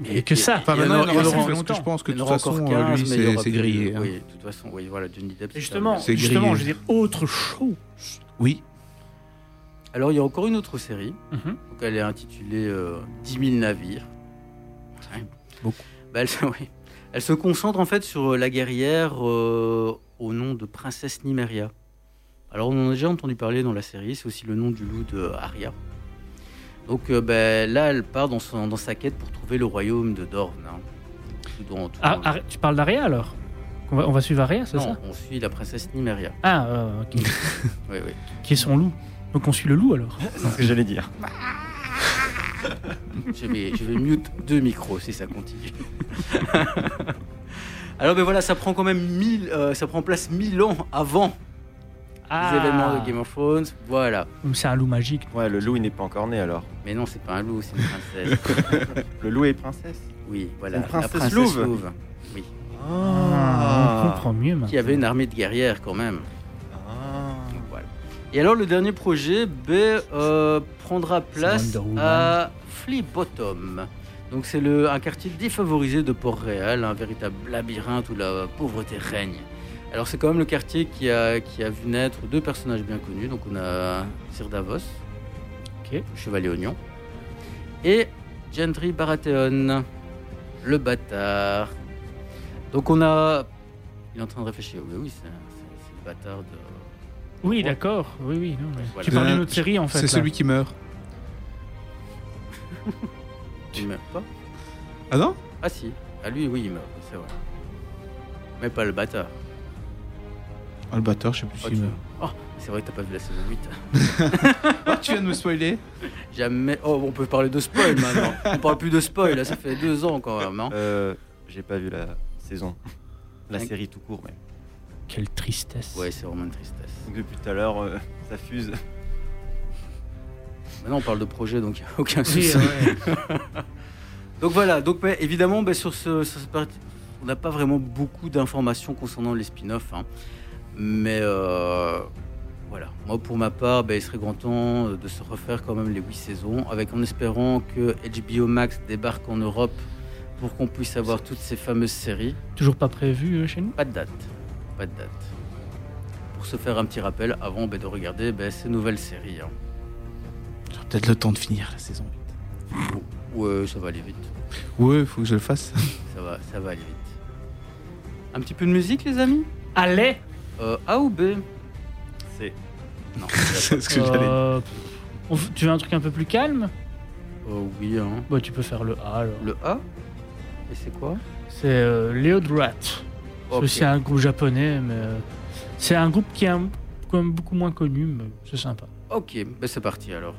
Speaker 4: Mais que ça.
Speaker 5: enfin
Speaker 3: Il y en
Speaker 5: maintenant, il y en aura parce que je pense que de toute façon,
Speaker 3: encore
Speaker 5: euh,
Speaker 3: 15,
Speaker 5: lui, c'est
Speaker 3: plus-
Speaker 5: grillé. hein.
Speaker 3: Oui, de toute façon, oui, voilà, Johnny Depp.
Speaker 4: Et justement, justement,
Speaker 5: grillé.
Speaker 4: je veux dire, autre chose.
Speaker 5: Oui.
Speaker 3: Alors il y a encore une autre série.
Speaker 4: Mhm.
Speaker 3: Donc elle est intitulée euh, 10 000 navires. Ouais.
Speaker 5: Beaucoup.
Speaker 3: Bah, elle, oui. Elle se concentre en fait sur euh, la guerrière euh, au nom de Princesse Nymeria. Alors on en a déjà entendu parler dans la série, c'est aussi le nom du loup de Arya. Donc euh, ben, là elle part dans, son- dans sa quête pour trouver le royaume de Dorne. hein. Tout dans- tout
Speaker 4: Ah,
Speaker 3: dans-
Speaker 4: tu parles d'Aria alors? On va, on va suivre Aria, c'est
Speaker 3: non,
Speaker 4: ça?
Speaker 3: on suit la princesse Nymeria.
Speaker 4: Ah, euh, ok.
Speaker 3: Oui, oui.
Speaker 4: qui est son loup. Donc on suit le loup alors.
Speaker 6: c'est ce que j'allais dire.
Speaker 3: Je vais, je vais mute deux micros si ça continue. Alors ben voilà, ça prend quand même mille, euh, ça prend place mille ans avant les événements de Game of Thrones. Voilà.
Speaker 4: C'est un loup magique.
Speaker 6: Ouais, le loup, il n'est pas encore né alors.
Speaker 3: Mais non, c'est pas un loup, c'est une princesse.
Speaker 6: Le loup est princesse.
Speaker 3: Oui, voilà.
Speaker 6: Une princesse
Speaker 3: la princesse
Speaker 6: louve.
Speaker 3: louve. Oui.
Speaker 4: Ah, on comprend mieux maintenant.
Speaker 3: Qui avait une armée de guerrières quand même. Et alors le dernier projet ben, euh, prendra place à Flea Bottom. Donc c'est le- un quartier défavorisé de Port-Réal, un véritable labyrinthe où la pauvreté règne. Alors c'est quand même le quartier qui a, qui a vu naître deux personnages bien connus. Donc on a Sir Davos, le chevalier oignon, et Gendry Baratheon, le bâtard. Donc on a... Il est en train de réfléchir. Oui, oui, c'est le bâtard de...
Speaker 4: Oui, d'accord. Oui, oui. non, mais
Speaker 3: Voilà.
Speaker 4: Tu parles d'une autre série en fait.
Speaker 5: C'est celui qui meurt.
Speaker 3: Il meurt pas
Speaker 5: Ah non?
Speaker 3: Ah si, à lui oui il meurt, c'est vrai. Mais pas le bâtard.
Speaker 5: Ah, le batteur, je sais plus
Speaker 3: Oh,
Speaker 5: s'il
Speaker 3: tu-
Speaker 5: meurt.
Speaker 3: Oh, c'est vrai que t'as pas vu la saison 8.
Speaker 5: Ah, tu viens de me spoiler
Speaker 3: Jamais. Oh, on peut parler de spoil maintenant. on parle plus de spoil, là, ça fait deux ans quand même. hein.
Speaker 6: Euh, j'ai pas vu la saison. La série tout court, mais.
Speaker 4: Quelle tristesse.
Speaker 3: Ouais, c'est vraiment une tristesse.
Speaker 6: Donc depuis tout à l'heure, euh, ça fuse.
Speaker 3: Maintenant on parle de projet donc il n'y a aucun
Speaker 4: Oui,
Speaker 3: souci.
Speaker 4: ouais.
Speaker 3: Donc voilà, donc mais évidemment ben, sur, ce, sur cette partie, on n'a pas vraiment beaucoup d'informations concernant les spin-offs. hein. Mais euh, voilà, moi pour ma part, ben, il serait grand temps de se refaire quand même les huit saisons, avec en espérant que HBO Max débarque en Europe pour qu'on puisse avoir toutes ces fameuses séries.
Speaker 4: Toujours pas prévu euh, chez nous?
Speaker 3: Pas de date, pas de date. Pour se faire un petit rappel avant ben, de regarder ben, ces nouvelles séries. Hein.
Speaker 5: J'aurai peut-être le temps de finir la saison 8.
Speaker 3: Ouais, ça va aller vite.
Speaker 5: Ouais, faut que je le fasse.
Speaker 3: ça va, ça va aller vite. Un petit peu de musique, les amis?
Speaker 4: Allez
Speaker 3: euh, A ou B?
Speaker 6: C'est.
Speaker 3: Non,
Speaker 5: c'est ce que
Speaker 4: euh... Tu veux un truc un peu plus calme?
Speaker 7: Euh, oui, hein.
Speaker 4: Bah, tu peux faire le A alors.
Speaker 7: Le A? Et c'est quoi?
Speaker 4: C'est euh, Léo
Speaker 7: Drat.
Speaker 4: C'est un groupe japonais, mais euh, c'est un groupe qui est quand même beaucoup moins connu, mais c'est sympa.
Speaker 7: Ok, ben c'est parti alors.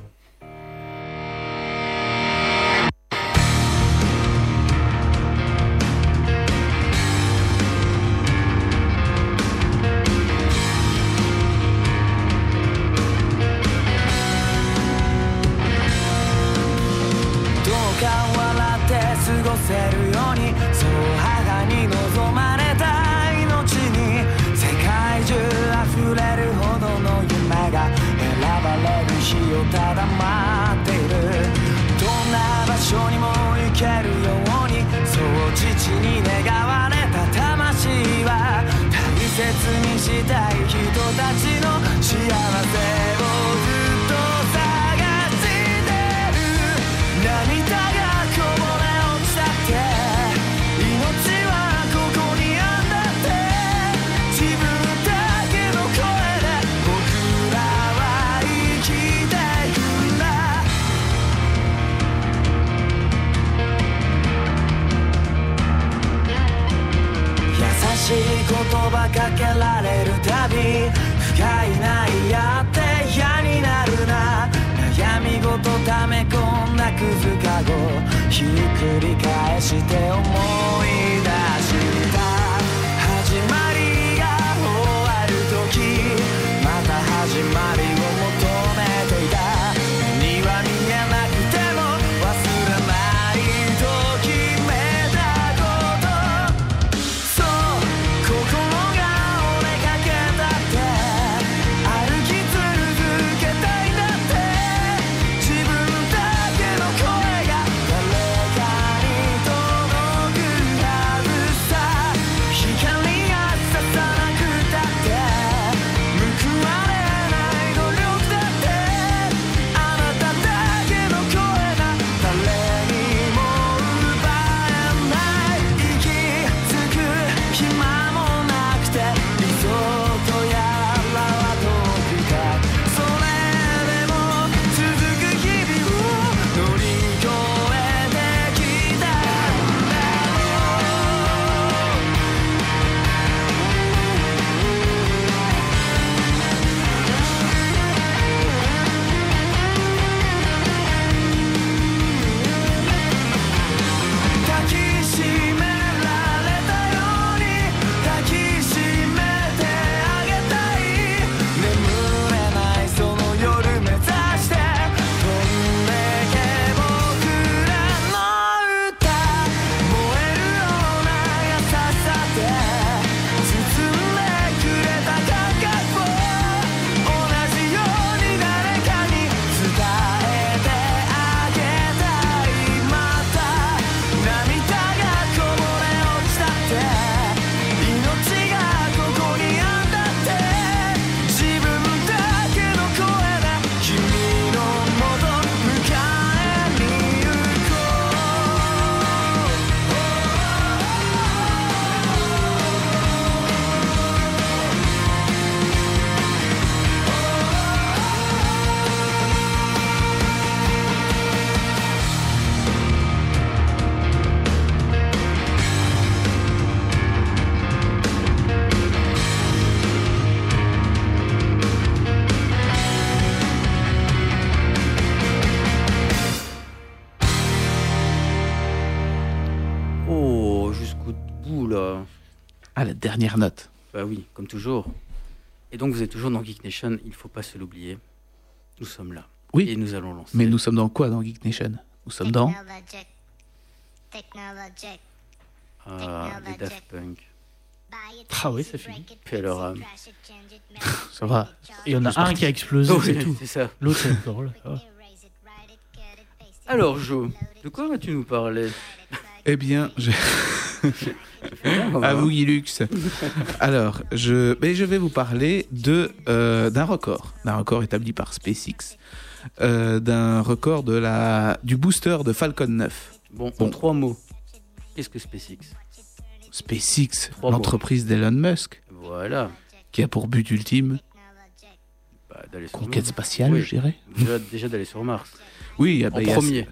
Speaker 5: dernière note.
Speaker 7: Bah oui, comme toujours. Et donc vous êtes toujours dans Geek Nation, il ne faut pas se l'oublier. Nous sommes là.
Speaker 5: Oui.
Speaker 7: Et nous allons lancer.
Speaker 5: Mais nous sommes dans quoi dans Geek Nation? Nous sommes dans.
Speaker 7: Ah,
Speaker 4: ah, oui, ça finit.
Speaker 7: Puis alors. Euh,
Speaker 5: ça va.
Speaker 4: Il y en a un qui a explosé, c'est tout. L'autre.
Speaker 7: Alors, Joe, de quoi vas-tu nous parler?
Speaker 5: Eh bien, à vous Guilux. Alors, je, mais je vais vous parler de euh, d'un record, d'un record établi par SpaceX, euh, d'un record de la du booster de Falcon 9.
Speaker 7: Bon, en trois mots, qu'est-ce que SpaceX?
Speaker 5: SpaceX, l'entreprise d'Elon Musk.
Speaker 7: Voilà.
Speaker 5: Qui a pour but ultime
Speaker 7: bah, sur
Speaker 5: Conquête
Speaker 7: Mars.
Speaker 5: spatiale, je dirais.
Speaker 7: Déjà, d'aller sur Mars.
Speaker 5: Oui, ah
Speaker 7: en
Speaker 5: bah,
Speaker 7: premier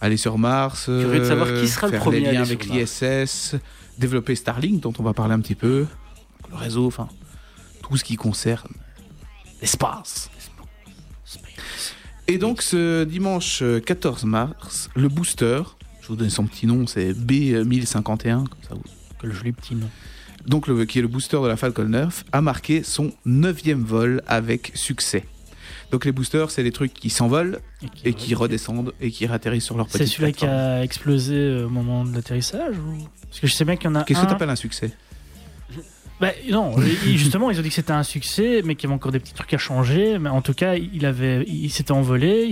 Speaker 5: aller sur Mars,
Speaker 3: Curieux de savoir
Speaker 5: euh,
Speaker 3: qui sera le
Speaker 5: faire
Speaker 3: premier
Speaker 5: les liens avec l'ISS, développer Starlink, dont on va parler un petit peu, le réseau, enfin, tout ce qui concerne l'espace. Et donc, ce dimanche euh, 14 mars, le booster, je vous donne son petit nom, c'est B1051, comme ça vous
Speaker 4: Que le joli petit nom.
Speaker 5: donc le, qui est le booster de la Falcon 9, a marqué son neuvième vol avec succès. Donc les boosters, c'est les trucs qui s'envolent et qui redescendent et qui atterrissent sur leur
Speaker 4: C'est
Speaker 5: petite
Speaker 4: celui-là qui a explosé euh, au moment de l'atterrissage ou... Parce que je sais bien qu'il y en a
Speaker 5: Qu'est-ce que
Speaker 4: un-
Speaker 5: tu appelles un succès?
Speaker 4: Bah, non, justement, ils ont dit que c'était un succès, mais qu'il y avait encore des petits trucs à changer. Mais en tout cas, il avait, il s'était envolé,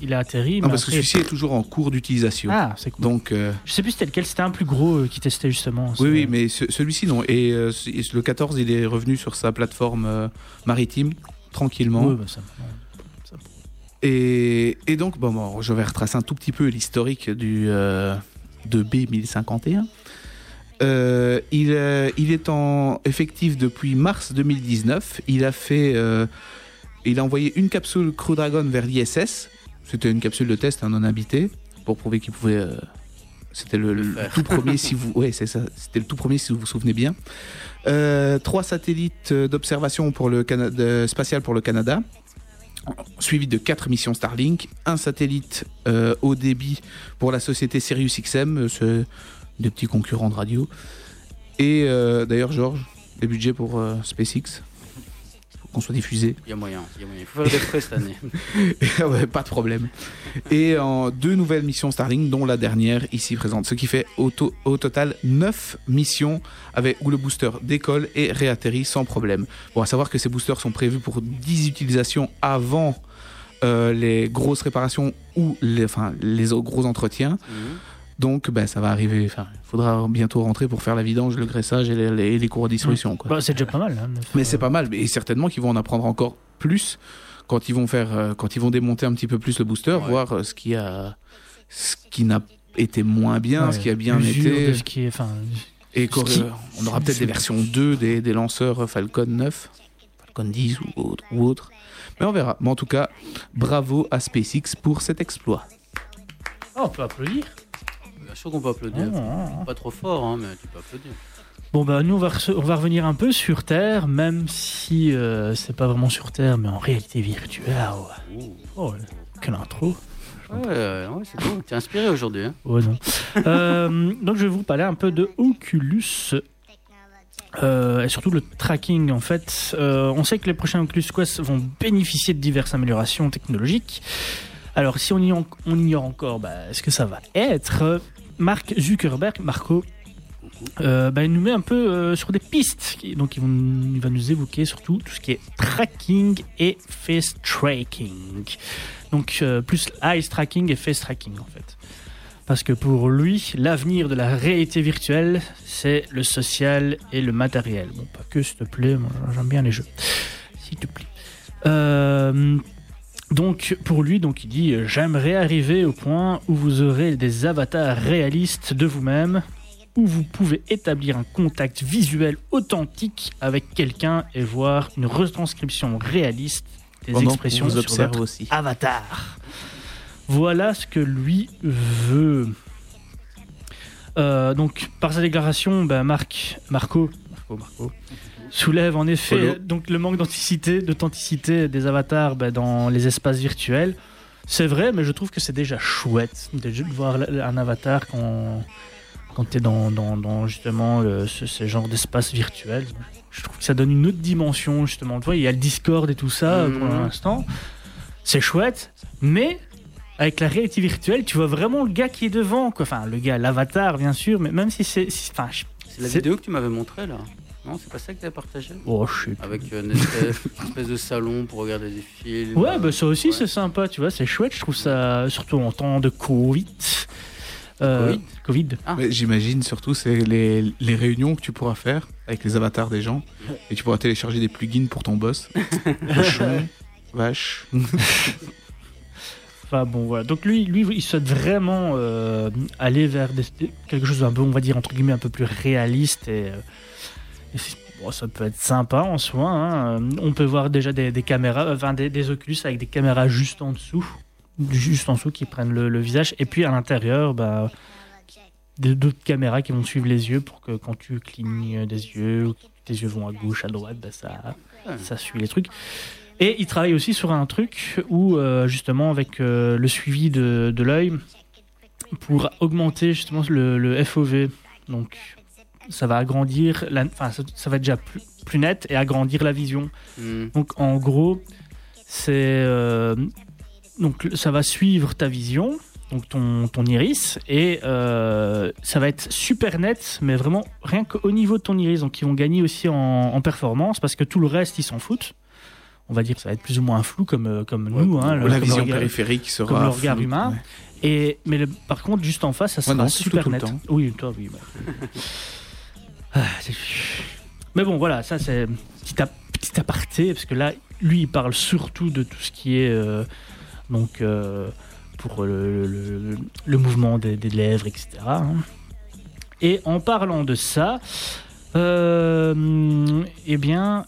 Speaker 4: il, a atterri.
Speaker 5: Non,
Speaker 4: mais
Speaker 5: parce que celui-ci est toujours en cours d'utilisation.
Speaker 4: Ah, c'est cool.
Speaker 5: Donc, euh,
Speaker 4: Je sais plus c'était lequel, c'était un plus gros euh, qui testait justement.
Speaker 5: oui,
Speaker 4: c'est-
Speaker 5: oui, mais ce- celui-ci, non. Et euh, le 14, il est revenu sur sa plateforme euh, maritime, tranquillement.
Speaker 4: Bah, ça-
Speaker 5: Et, et donc, bon, bon, je vais retracer un tout petit peu l'historique du euh, de B1051. Euh, il, euh, il est en effectif depuis mars 2019. Il a fait, euh, il a envoyé une capsule Crew Dragon vers l'ISS. C'était une capsule de test, un non habité, pour prouver qu'il pouvait. C'était le, tout premier, si vous, ouais, c'est ça. C'était le tout premier, si vous vous souvenez bien. Euh, trois satellites d'observation pour le spatial pour le Canada suivi de quatre missions Starlink, un satellite euh, haut débit pour la société Sirius XM, euh, c'est des petits concurrents de radio. Et euh, d'ailleurs, Georges, les budgets pour SpaceX, qu'on soit diffusé.
Speaker 3: Il y a moyen, il y a moyen. Il faut faire des frais cette année.
Speaker 5: Ouais, pas de problème. Et en deux nouvelles missions Starlink, dont la dernière ici présente. Ce qui fait au, to- au total 9 missions avec, où le booster décolle et réatterrit sans problème. Bon, à savoir que ces boosters sont prévus pour 10 utilisations avant euh, les grosses réparations ou les, enfin, les gros entretiens.
Speaker 3: Mhm.
Speaker 5: Donc, ben, ça va arriver. Enfin, il faudra bientôt rentrer pour faire la vidange, le graissage et les, les, les cours de distribution. Quoi.
Speaker 4: Bah, c'est déjà pas mal. hein,
Speaker 5: Mais
Speaker 4: euh,
Speaker 5: c'est pas mal, et certainement qu'ils vont en apprendre encore plus quand ils vont faire, euh, quand ils vont démonter un petit peu plus le booster,
Speaker 3: Ouais.
Speaker 5: voir euh, ce qui a, ce qui n'a été moins bien,
Speaker 4: ouais,
Speaker 5: ce qui a bien été,
Speaker 4: de ce qui est, enfin,
Speaker 5: et
Speaker 4: ce qui-
Speaker 5: euh, on aura peut-être des versions 2 des, des lanceurs Falcon 9, Falcon 10 ou autre, ou autre. Mais on verra. Mais en tout cas, bravo à SpaceX pour cet exploit.
Speaker 4: Ah, on peut applaudir.
Speaker 3: Bien sûr qu'on peut applaudir.
Speaker 4: Ah, ah, ah.
Speaker 3: Pas trop fort, hein, mais tu peux applaudir.
Speaker 4: Bon bah nous on va, re- on va revenir un peu sur Terre, même si euh, c'est pas vraiment sur Terre, mais en réalité virtuelle. Ouais. Oh, quelle intro.
Speaker 3: Ouais, ouais, ouais, c'est cool. T'es inspiré aujourd'hui. Hein.
Speaker 4: Oh non. Euh, donc je vais vous parler un peu de Oculus euh, et surtout le tracking en fait. Euh, on sait que les prochains Oculus Quest vont bénéficier de diverses améliorations technologiques. Alors si on, y en- on ignore encore bah, ce que ça va être, Mark Zuckerberg, Marco, euh, bah, il nous met un peu euh, sur des pistes. Donc il, va nous évoquer surtout tout ce qui est tracking et face tracking. Donc euh, plus eyes tracking et face tracking en fait. Parce que pour lui, l'avenir de la réalité virtuelle, c'est le social et le matériel. Bon, pas que, s'il te plaît, j'aime bien les jeux. S'il te plaît. Euh, donc pour lui, donc il dit euh, j'aimerais arriver au point où vous aurez des avatars réalistes de vous-même, où vous pouvez établir un contact visuel authentique avec quelqu'un et voir une retranscription réaliste des
Speaker 5: Pendant
Speaker 4: expressions
Speaker 5: vous
Speaker 4: sur votre
Speaker 5: aussi.
Speaker 4: avatar. Voilà ce que lui veut. Euh, donc, par sa déclaration, ben, Marc, Marco, Marco, Marco, soulève en effet donc le manque d'authenticité, d'authenticité des avatars ben, dans les espaces virtuels. C'est vrai, mais je trouve que c'est déjà chouette de voir un avatar quand, quand tu es dans, dans, dans justement le- ce, ce genre d'espace virtuel. Je trouve que ça donne une autre dimension, justement. Tu vois, il y a le Discord et tout ça pour
Speaker 3: Mhm.
Speaker 4: l'instant. C'est chouette, mais avec la réalité virtuelle, tu vois vraiment le gars qui est devant. Quoi. Enfin, le gars, l'avatar, bien sûr, mais même si c'est. si- Enfin,
Speaker 3: C'est la vidéo que tu m'avais montrée là. Non, c'est pas ça que tu avais partagé?
Speaker 4: Oh, je sais plus.
Speaker 3: Avec euh, une espèce, une espèce de salon pour regarder des films.
Speaker 4: Ouais,
Speaker 3: euh,
Speaker 4: bah ça aussi
Speaker 3: ouais.
Speaker 4: c'est sympa, tu vois, c'est chouette, je trouve ça, surtout en temps de Covid. Euh, Covid?
Speaker 3: Ah.
Speaker 5: Mais J'imagine surtout c'est les, les réunions que tu pourras faire avec les avatars des gens et tu pourras télécharger des plugins pour ton boss. Cochon, vache.
Speaker 4: Enfin bon, voilà. Donc lui, lui il souhaite vraiment euh, aller vers des- quelque chose un peu, on va dire, entre guillemets, un peu plus réaliste et. Euh, bon, ça peut être sympa en soi. hein. Euh, On peut voir déjà des, des caméras, enfin des, des Oculus avec des caméras juste en dessous. juste en dessous qui prennent le, le visage. Et puis à l'intérieur, bah, d'autres caméras qui vont suivre les yeux pour que quand tu clignes des yeux ou que tes yeux vont à gauche, à droite, bah, ça, ça suit les trucs. Et il travaille aussi sur un truc où, euh, justement, avec euh, le suivi de, de l'œil, pour augmenter justement le, le FOV. Donc, ça va agrandir, la, enfin, ça, ça va être déjà plus, plus net et agrandir la vision.
Speaker 3: Hmm.
Speaker 4: Donc, en gros, c'est euh, donc ça va suivre ta vision, donc ton, ton iris, et euh, ça va être super net, mais vraiment rien qu'au niveau de ton iris. Donc, ils vont gagner aussi en, en performance parce que tout le reste, ils s'en foutent. On va dire que ça va être plus ou moins flou comme, euh, comme nous. hein,
Speaker 5: la vision
Speaker 4: regard-
Speaker 5: périphérique sera.
Speaker 4: comme le regard humain.
Speaker 5: Ouais.
Speaker 4: Et, mais le- par contre, juste en face, ça sera
Speaker 5: non,
Speaker 4: super
Speaker 5: tout le
Speaker 4: net.
Speaker 5: temps.
Speaker 4: Oui, toi, oui. bah. Ah, mais bon, voilà, ça c'est petit, petit aparté, parce que là, lui, il parle surtout de tout ce qui est euh, donc euh, pour le, mouvement des, lèvres, etc. hein. Et en parlant de ça, euh, eh bien,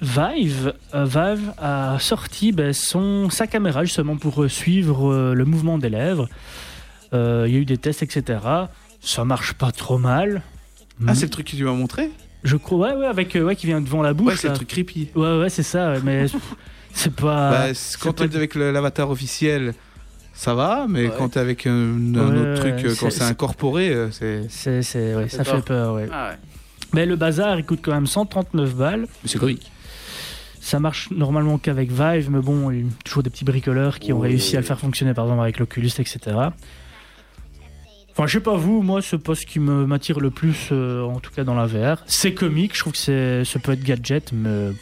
Speaker 4: Vive, euh, Vive a sorti ben, son, sa caméra justement pour suivre le mouvement des lèvres. Il y a eu des tests, etc. Ça marche pas trop mal.
Speaker 5: Ah, c'est le truc que tu m'as montré
Speaker 4: Je crois, ouais, ouais, avec euh, ouais, qui vient devant la bouche.
Speaker 5: Ouais, c'est le
Speaker 4: là.
Speaker 5: truc creepy.
Speaker 4: Ouais, ouais, c'est ça, ouais, mais c'est pas.
Speaker 5: Bah, c'est- quand
Speaker 4: pas
Speaker 5: tu es avec le- l'avatar officiel, ça va, mais
Speaker 3: Ouais.
Speaker 5: quand tu es avec un, un
Speaker 4: Ouais,
Speaker 5: autre
Speaker 4: ouais,
Speaker 5: truc, euh, quand
Speaker 4: c'est-
Speaker 5: c'est incorporé, euh, c'est.
Speaker 4: c'est, c'est, ouais,
Speaker 3: Ça
Speaker 4: ça
Speaker 3: fait
Speaker 4: peur, ouais.
Speaker 3: Ah ouais.
Speaker 4: Mais le bazar, il coûte quand même 139 balles.
Speaker 5: Mais c'est comique.
Speaker 4: Ça marche normalement qu'avec Vive, mais bon, il y a toujours des petits bricoleurs qui ont
Speaker 3: Ouais.
Speaker 4: réussi à le faire fonctionner, par exemple avec l'Oculus, etc. Enfin, je sais pas vous, moi, c'est pas ce qui me m'attire le plus, euh, en tout cas dans la VR. C'est comique, je trouve que c'est, ça peut être gadget, mais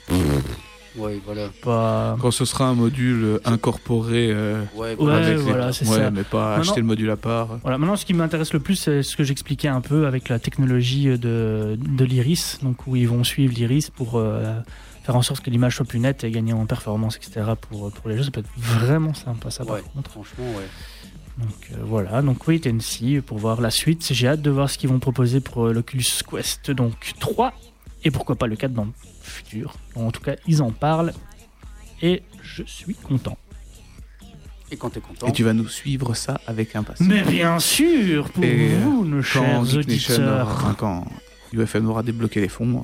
Speaker 3: Ouais, voilà.
Speaker 4: pas.
Speaker 5: Quand ce sera un module euh, incorporé. euh,
Speaker 3: Ouais,
Speaker 4: Ouais,
Speaker 3: voilà.
Speaker 5: avec les-
Speaker 4: voilà, c'est
Speaker 5: ouais,
Speaker 4: ça.
Speaker 5: mais pas
Speaker 4: Maintenant-
Speaker 5: acheter le module à part.
Speaker 4: Voilà, maintenant, ce qui m'intéresse le plus, c'est ce que j'expliquais un peu avec la technologie de, de l'iris, donc où ils vont suivre l'iris pour euh, faire en sorte que l'image soit plus nette et gagner en performance, etc. pour, pour les jeux. Ça peut être vraiment sympa, ça, par
Speaker 3: Ouais,
Speaker 4: contre.
Speaker 3: franchement, ouais.
Speaker 4: Donc euh, voilà, donc wait and see pour voir la suite. J'ai hâte de voir ce qu'ils vont proposer pour euh, l'Oculus Quest donc 3 et pourquoi pas le 4 dans le futur. En tout cas, ils en parlent et je suis content.
Speaker 3: Et quand t'es content.
Speaker 5: Et tu vas nous suivre ça avec impatience.
Speaker 4: Mais bien sûr, pour
Speaker 5: Et,
Speaker 4: vous, nos chers auditeurs.
Speaker 5: aura- enfin, quand UFM aura débloqué les fonds, euh,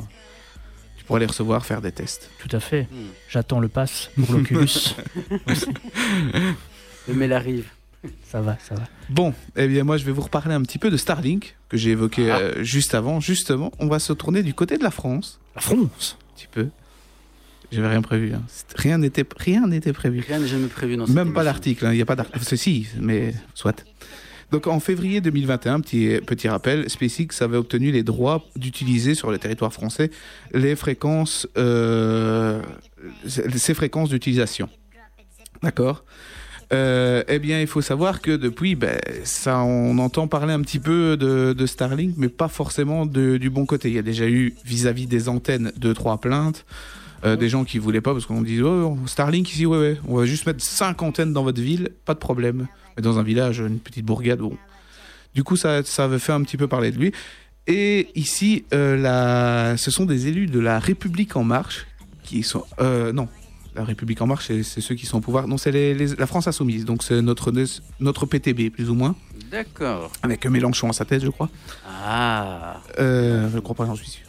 Speaker 5: tu pourras les recevoir, faire des tests.
Speaker 4: Tout à fait.
Speaker 3: Hmm.
Speaker 4: J'attends le pass pour l'Oculus.
Speaker 3: Le mail arrive.
Speaker 4: Ça va, ça va.
Speaker 5: Bon, eh bien moi je vais vous reparler un petit peu de Starlink que j'ai évoqué
Speaker 3: Ah.
Speaker 5: euh, juste avant. Justement, on va se tourner du côté de la France,
Speaker 4: La France?
Speaker 5: Un petit peu. J'avais rien prévu. hein. Rien n'était rien n'était prévu.
Speaker 3: Rien n'est jamais prévu dans cette
Speaker 5: Même pas l'article. hein. Il n'y a pas d'article. Ceci, mais soit. Donc en février 2021, petit, petit rappel, SpaceX avait obtenu les droits d'utiliser sur le territoire français les fréquences, euh, ces fréquences d'utilisation. D'accord? Euh, eh bien, il faut savoir que depuis, ben, ça, on entend parler un petit peu de, de Starlink, mais pas forcément de- du bon côté. Il y a déjà eu vis-à-vis des antennes deux trois plaintes, euh, des gens qui voulaient pas parce qu'on dit oh, Starlink ici, ouais ouais, on va juste mettre cinq antennes dans votre ville, pas de problème. Mais dans un village, une petite bourgade, bon. Du coup, ça, ça avait fait un petit peu parler de lui. Et ici, euh, la... ce sont des élus de la République en marche qui sont, euh, non, la République en marche, c'est ceux qui sont au pouvoir. Non, c'est les- les- la France insoumise. Donc c'est notre notre PTB plus ou moins,
Speaker 3: D'accord.
Speaker 5: avec Mélenchon à sa tête, je crois.
Speaker 3: Ah.
Speaker 5: Euh, je crois pas, j'en suis sûr.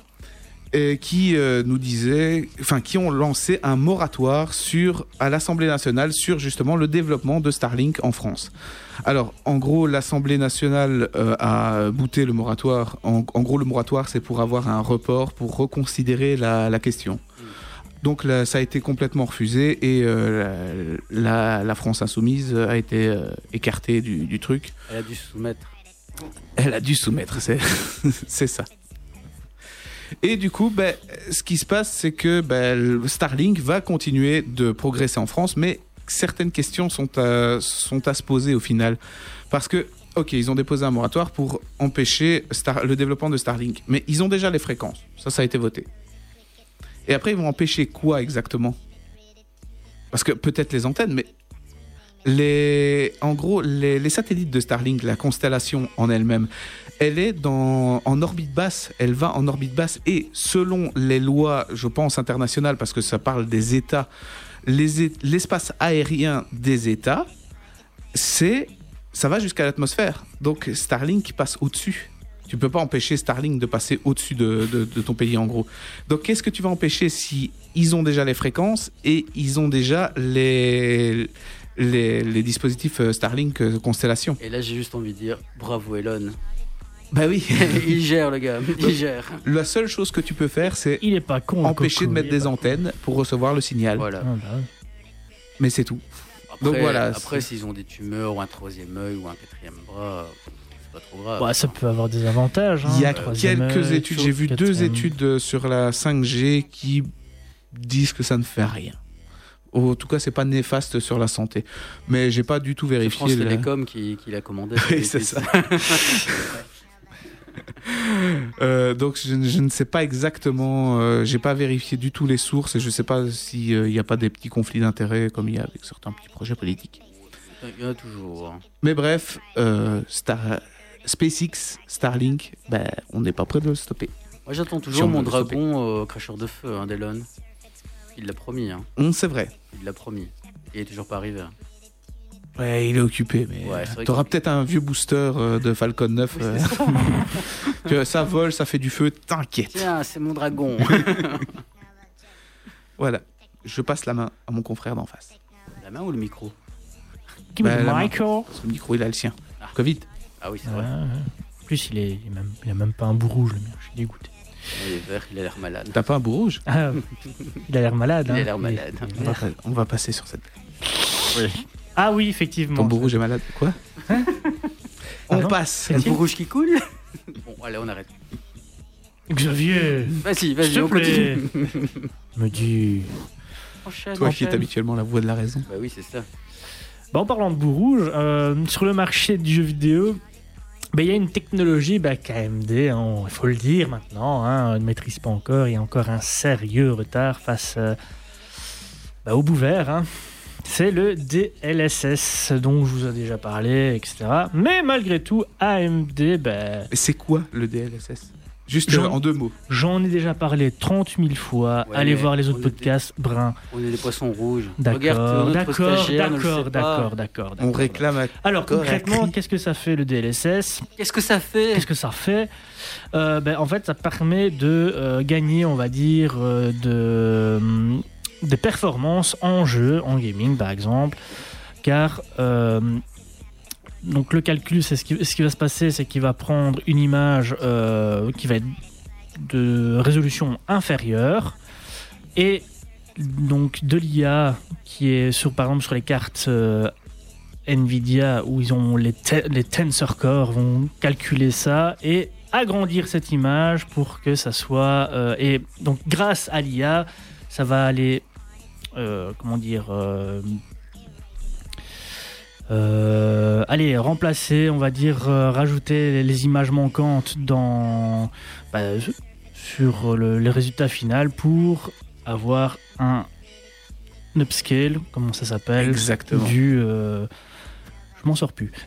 Speaker 5: Et qui euh, nous disait, enfin, qui ont lancé un moratoire sur à l'Assemblée nationale sur justement le développement de Starlink en France. Alors, en gros, l'Assemblée nationale euh, a bouté le moratoire. En, en gros, le moratoire, c'est pour avoir un report, pour reconsidérer la, la question. Donc là, ça a été complètement refusé et euh, la, la- la France insoumise a été euh, écartée du, du truc.
Speaker 3: Elle a dû se soumettre.
Speaker 5: Elle a dû soumettre, c'est c'est ça. Et du coup, ben, ce qui se passe, c'est que ben, Starlink va continuer de progresser en France, mais certaines questions sont à, sont à se poser au final. Parce que, ok, ils ont déposé un moratoire pour empêcher Star- le développement de Starlink, mais ils ont déjà les fréquences. Ça, ça a été voté. Et après, ils vont empêcher quoi exactement? Parce que peut-être les antennes, mais les, en gros, les, satellites de Starlink, la constellation en elle-même, elle est dans, en orbite basse. Elle va en orbite basse et selon les lois, je pense internationales, parce que ça parle des États, l'espace aérien des États c'est ça va jusqu'à l'atmosphère. Donc Starlink passe au-dessus. Tu peux pas empêcher Starlink de passer au-dessus de, de- de ton pays en gros. Donc qu'est-ce que tu vas empêcher si ils ont déjà les fréquences et ils ont déjà les les, les dispositifs euh, Starlink euh, Constellation?
Speaker 3: Et là, j'ai juste envie de dire bravo Elon.
Speaker 5: Bah oui.
Speaker 3: il gère le gars, il gère.
Speaker 5: La seule chose que tu peux faire, c'est
Speaker 4: Il est pas con. le
Speaker 5: empêcher
Speaker 4: coco,
Speaker 5: de mettre des antennes pour recevoir le signal.
Speaker 3: Voilà.
Speaker 4: Ah, bah ouais.
Speaker 5: Mais c'est tout.
Speaker 3: Après,
Speaker 5: Donc voilà,
Speaker 3: Après, s'ils ont des tumeurs ou un troisième œil ou un quatrième bras, pas trop grave.
Speaker 4: Ouais, ça peut avoir des avantages.
Speaker 5: Il y a
Speaker 4: hein,
Speaker 5: quelques études, j'ai vu deux études euh, sur la 5G qui disent que ça ne fait rien. En tout cas, c'est pas néfaste sur la santé. Mais j'ai pas du tout
Speaker 3: C'est
Speaker 5: vérifié.
Speaker 3: France
Speaker 5: le-
Speaker 3: Télécom qui, qui l'a commandé.
Speaker 5: Oui, c'est ça. Euh, donc je, ne- je ne sais pas exactement, euh, j'ai pas vérifié du tout les sources et je sais pas s'il n'y a pas des petits conflits d'intérêts comme il y a avec certains petits projets politiques.
Speaker 3: Il y en a toujours. hein.
Speaker 5: Mais bref, euh, Star, SpaceX, Starlink, ben, on n'est pas prêt de le stopper.
Speaker 3: Moi, j'attends toujours
Speaker 5: on
Speaker 3: mon
Speaker 5: le
Speaker 3: dragon euh, cracheur de feu hein, d'Elon. Il l'a promis. Hein.
Speaker 5: C'est vrai.
Speaker 3: Il l'a promis. Il est toujours pas arrivé. hein.
Speaker 5: Ouais, il est occupé, mais
Speaker 3: Ouais,
Speaker 5: t'auras
Speaker 3: que-
Speaker 5: peut-être un vieux booster euh, de Falcon 9. euh, que ça vole, ça fait du feu, t'inquiète.
Speaker 3: Tiens, c'est mon dragon.
Speaker 5: Voilà, je passe la main à mon confrère d'en face.
Speaker 3: La main ou le micro?
Speaker 4: Give me
Speaker 5: Bah, main.
Speaker 4: Michael.
Speaker 5: Ce micro, il a le sien.
Speaker 3: Ah.
Speaker 5: Covid.
Speaker 3: Ah oui, c'est vrai.
Speaker 4: ouais. En plus, il, est, il, est même, il a même pas un bout rouge, le mien. Je suis dégoûté.
Speaker 3: Il est vert, il a l'air malade.
Speaker 5: T'as pas un bout rouge?
Speaker 4: Ah, il a l'air malade.
Speaker 3: Il a
Speaker 4: hein.
Speaker 3: l'air malade.
Speaker 4: Il est
Speaker 5: on va,
Speaker 4: vert.
Speaker 5: pas- on va passer sur cette.
Speaker 4: Ah oui, effectivement.
Speaker 5: Ton bout rouge est malade. Quoi? On
Speaker 4: Ah non
Speaker 5: passe.
Speaker 3: Le rouge qui coule? Bon, allez, on arrête.
Speaker 4: Xavier,
Speaker 3: Vas-y,
Speaker 4: S'il
Speaker 3: vas-y,
Speaker 4: te
Speaker 3: on
Speaker 4: plaît.
Speaker 3: continue.
Speaker 4: me dis.
Speaker 3: Enchaîne,
Speaker 5: Toi qui es habituellement la voix de la raison.
Speaker 3: Bah oui, c'est ça.
Speaker 4: Bah, en parlant de bout rouge, euh, sur le marché du jeu vidéo, bah, il y a une technologie bah, qu'AMD, hein, il faut le dire maintenant, hein, ne maîtrise pas encore. Il y a encore un sérieux retard face euh, bah, au bout vert. hein. C'est le DLSS dont je vous ai déjà parlé, etc. Mais malgré tout, AMD, bah,
Speaker 5: C'est quoi le DLSS Juste
Speaker 4: Jean-
Speaker 5: euh, en deux mots.
Speaker 4: j'en ai déjà parlé 30 000 fois.
Speaker 3: Ouais,
Speaker 4: Allez voir les
Speaker 3: on
Speaker 4: autres podcasts, Brun.
Speaker 3: On est des poissons rouges.
Speaker 4: D'accord,
Speaker 3: notre
Speaker 4: d'accord, d'accord, d'accord, d'accord.
Speaker 5: On réclame à...
Speaker 4: Alors concrètement, qu'est-ce que ça fait le DLSS
Speaker 3: Qu'est-ce que ça fait
Speaker 4: Qu'est-ce que ça fait Euh, ben, En fait, ça permet de euh, gagner, on va dire, euh, de, des performances en jeu, en gaming par exemple. Car euh, donc le calcul, c'est ce qui, va se passer, c'est qu'il va prendre une image euh, qui va être de résolution inférieure et donc de l'IA qui est sur par exemple sur les cartes euh, Nvidia où ils ont les, te- les tensor core vont calculer ça et agrandir cette image pour que ça soit euh, et donc grâce à l'IA ça va aller comment dire euh, allez remplacer on va dire euh, rajouter les, les images manquantes dans bah, sur le, le résultat final pour avoir un upscale comment ça s'appelle
Speaker 5: Exactement.
Speaker 4: du euh, je m'en sors plus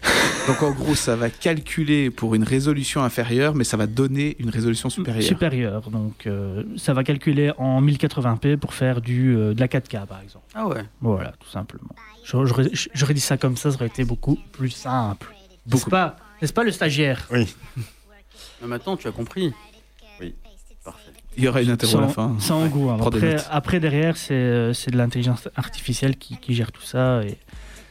Speaker 5: Donc en gros, ça va calculer pour une résolution inférieure, mais ça va donner une résolution supérieure.
Speaker 4: supérieur donc euh, ça va calculer en 1080p pour faire du euh, de la 4K par exemple
Speaker 3: Ah ouais.
Speaker 4: voilà tout simplement J'aurais- dit ça comme ça ça aurait été beaucoup plus simple n'est-ce pas n'est-ce pas le stagiaire?
Speaker 3: Mais maintenant, tu as compris.
Speaker 6: Oui.
Speaker 3: Parfait.
Speaker 5: Il y aura une interro à la
Speaker 4: sans,
Speaker 5: fin.
Speaker 4: sans
Speaker 5: Ouais.
Speaker 4: goût hein. Après, derrière c'est euh, c'est de l'intelligence artificielle qui, qui gère tout ça et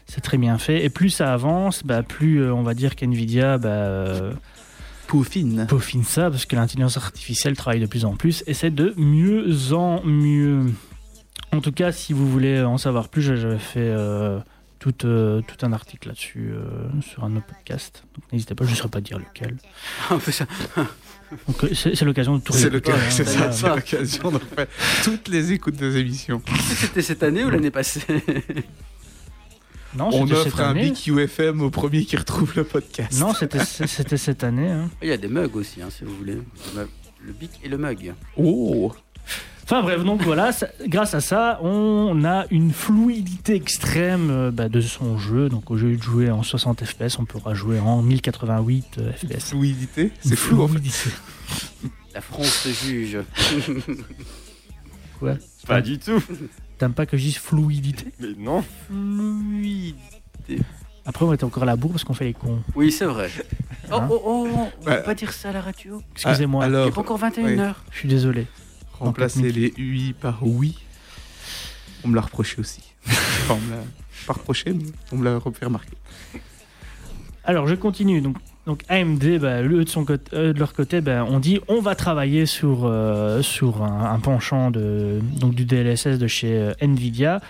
Speaker 4: c'est très bien fait et plus ça avance bah, plus euh, on va dire qu'NVIDIA bah, euh,
Speaker 5: Peaufine.
Speaker 4: peaufine ça parce que l'intelligence artificielle travaille de plus en plus et c'est de mieux en mieux. En tout cas, si vous voulez en savoir plus, j'avais fait euh, tout, euh, tout un article là-dessus euh, sur un de nos podcasts. Donc n'hésitez pas, je ne saurais pas dire lequel. Donc c'est l'occasion de tout
Speaker 5: C'est
Speaker 4: réécouter,
Speaker 5: l'occasion
Speaker 4: hein,
Speaker 5: c'est
Speaker 4: voilà.
Speaker 5: ça, c'est l'occasion de refaire toutes les écoutes des émissions.
Speaker 3: C'était cette année ou l'année passée
Speaker 4: Non,
Speaker 5: On offre un UFM au premier qui retrouve le podcast.
Speaker 4: Non, c'était cette année. hein.
Speaker 3: Il y a des mugs aussi, hein, si vous voulez. Le bic et le mug.
Speaker 5: Oh
Speaker 4: Enfin bref, donc voilà, ça- grâce à ça, on a une fluidité extrême euh, bah, de son jeu. Donc au lieu de jouer en 60 FPS, on pourra jouer en 1088 euh, FPS.
Speaker 5: Fluidité C'est flou en fait.
Speaker 4: Fluidité.
Speaker 3: La France te juge.
Speaker 4: Quoi?
Speaker 6: Pas du tout.
Speaker 4: T'aimes pas que je dise fluidité?
Speaker 6: Mais non.
Speaker 3: Fluidité.
Speaker 4: Après, on était encore à la bourre parce qu'on fait les cons.
Speaker 3: Oui, c'est vrai. Oh,
Speaker 4: Hein?
Speaker 3: Oh, oh, on
Speaker 5: Ouais.
Speaker 3: peut pas dire ça à la radio.
Speaker 4: Excusez-moi,
Speaker 5: Ah,
Speaker 3: Il
Speaker 5: alors,
Speaker 3: est pas encore 21h.
Speaker 4: je suis désolé.
Speaker 5: Remplacer les UI par oui. On me l'a reproché aussi. enfin, on me l'a pas reproché, mais on me l'a fait remarquer.
Speaker 4: Alors, je continue. Donc, donc AMD, bah, eux, de, son côté, eux, de leur côté, bah, on dit on va travailler sur, euh, sur un, un penchant de, donc, du DLSS de chez euh, Nvidia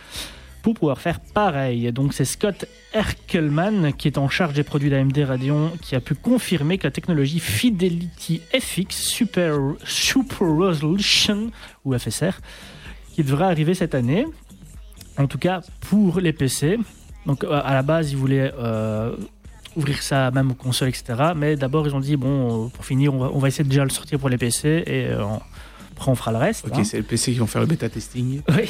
Speaker 4: pour pouvoir faire pareil. Donc, c'est Scott Erkelman qui est en charge des produits d'AMD Radeon qui a pu confirmer que la technologie Fidelity FX Super, Super Resolution ou FSR qui devrait arriver cette année. En tout cas, pour les PC. Donc, euh, à la base, ils voulaient euh, ouvrir ça même aux consoles, etc. Mais d'abord, ils ont dit, bon, euh, pour finir, on va, on va essayer de déjà le sortir pour les PC et euh, après, on fera le reste.
Speaker 5: Ok,
Speaker 4: hein.
Speaker 5: c'est le PC qui vont faire le bêta testing.
Speaker 4: Oui.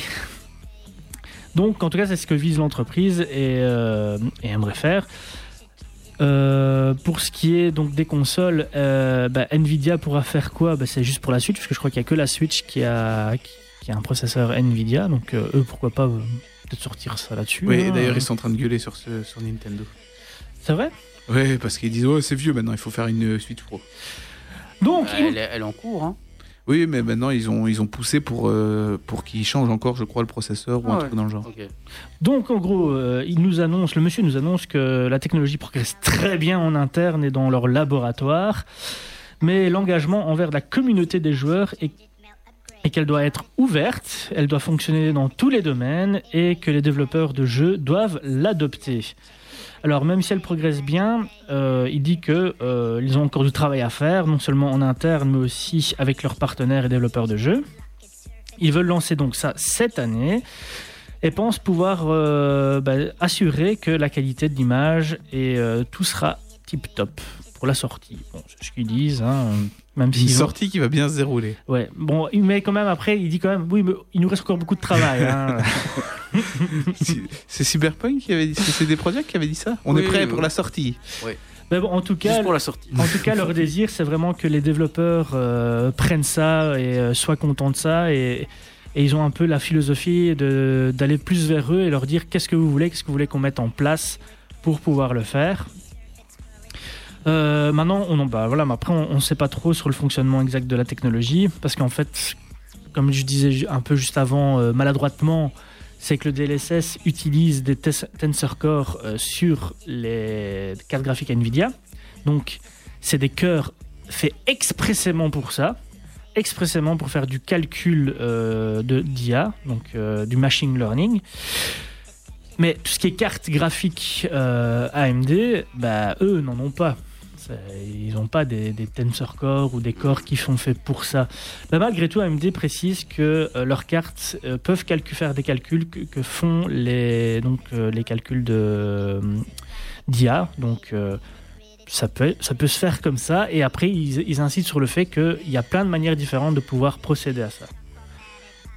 Speaker 4: Donc, en tout cas, c'est ce que vise l'entreprise et, euh, et aimerait faire. Euh, pour ce qui est donc des consoles, euh, bah, Nvidia pourra faire quoi? Bah, C'est juste pour la Switch, parce que je crois qu'il n'y a que la Switch qui a, qui, a un processeur Nvidia. Donc, euh, eux, pourquoi pas peut-être sortir ça là-dessus.
Speaker 5: Oui,
Speaker 4: hein.
Speaker 5: d'ailleurs, ils sont en train de gueuler sur, ce, sur Nintendo.
Speaker 4: C'est vrai?
Speaker 5: Ouais, parce qu'ils disent, oh, c'est vieux maintenant, il faut faire une Switch Pro.
Speaker 4: Donc,
Speaker 3: est- elle est en cours. Hein.
Speaker 5: Oui, mais maintenant, ils ont, ils ont poussé pour, euh, pour qu'ils changent encore, je crois, le processeur ou
Speaker 3: Ah
Speaker 5: un
Speaker 3: ouais.
Speaker 5: truc dans le genre.
Speaker 4: Donc en gros, euh, il nous annonce, le monsieur nous annonce que la technologie progresse très bien en interne et dans leur laboratoire, mais l'engagement envers la communauté des joueurs est et qu'elle doit être ouverte, elle doit fonctionner dans tous les domaines et que les développeurs de jeux doivent l'adopter. Alors même si elle progresse bien, euh, il dit que euh, ils ont encore du travail à faire, non seulement en interne, mais aussi avec leurs partenaires et développeurs de jeux. Ils veulent lancer donc ça cette année et pensent pouvoir euh, bah, assurer que la qualité de l'image et tout sera tip top pour la sortie. C'est ce qu'ils disent, hein, même
Speaker 5: Une
Speaker 4: ont-
Speaker 5: sortie qui va bien se dérouler.
Speaker 4: Ouais, bon, mais quand même après, il dit quand même, oui, mais il nous reste encore beaucoup de travail. hein.
Speaker 5: C'est- Cyberpunk qui avait dit, c'est CD Projekt qui avait dit ça On
Speaker 3: Oui,
Speaker 5: est prêt
Speaker 3: oui,
Speaker 5: pour
Speaker 3: oui.
Speaker 5: la sortie.
Speaker 4: mais bon, en tout cas,
Speaker 3: Juste pour la sortie.
Speaker 4: en tout cas, leur désir, c'est vraiment que les développeurs euh, prennent ça et euh, soient contents de ça et, et ils ont un peu la philosophie de- d'aller plus vers eux et leur dire qu'est-ce que vous voulez, qu'est-ce que vous voulez qu'on mette en place pour pouvoir le faire. Euh, maintenant, on, bah, voilà, mais après, on ne sait pas trop sur le fonctionnement exact de la technologie parce qu'en fait, comme je disais un peu juste avant, euh, maladroitement, c'est que le DLSS utilise des Tensor Core euh, sur les cartes graphiques Nvidia. Donc, c'est des cœurs faits expressément pour ça, expressément pour faire du calcul de d'IA, donc du machine learning. Mais tout ce qui est cartes graphiques euh, AMD, bah, eux n'en ont pas. C'est- Ils n'ont pas des, des Tensor Core ou des corps qui sont faits pour ça. Bah, malgré tout, AMD précise que euh, leurs cartes euh, peuvent faire des calculs que, font les, donc, euh, les calculs de, euh, d'IA. Donc, euh, ça peut, ça peut se faire comme ça. Et après, ils, ils insistent sur le fait qu'il y a plein de manières différentes de pouvoir procéder à ça.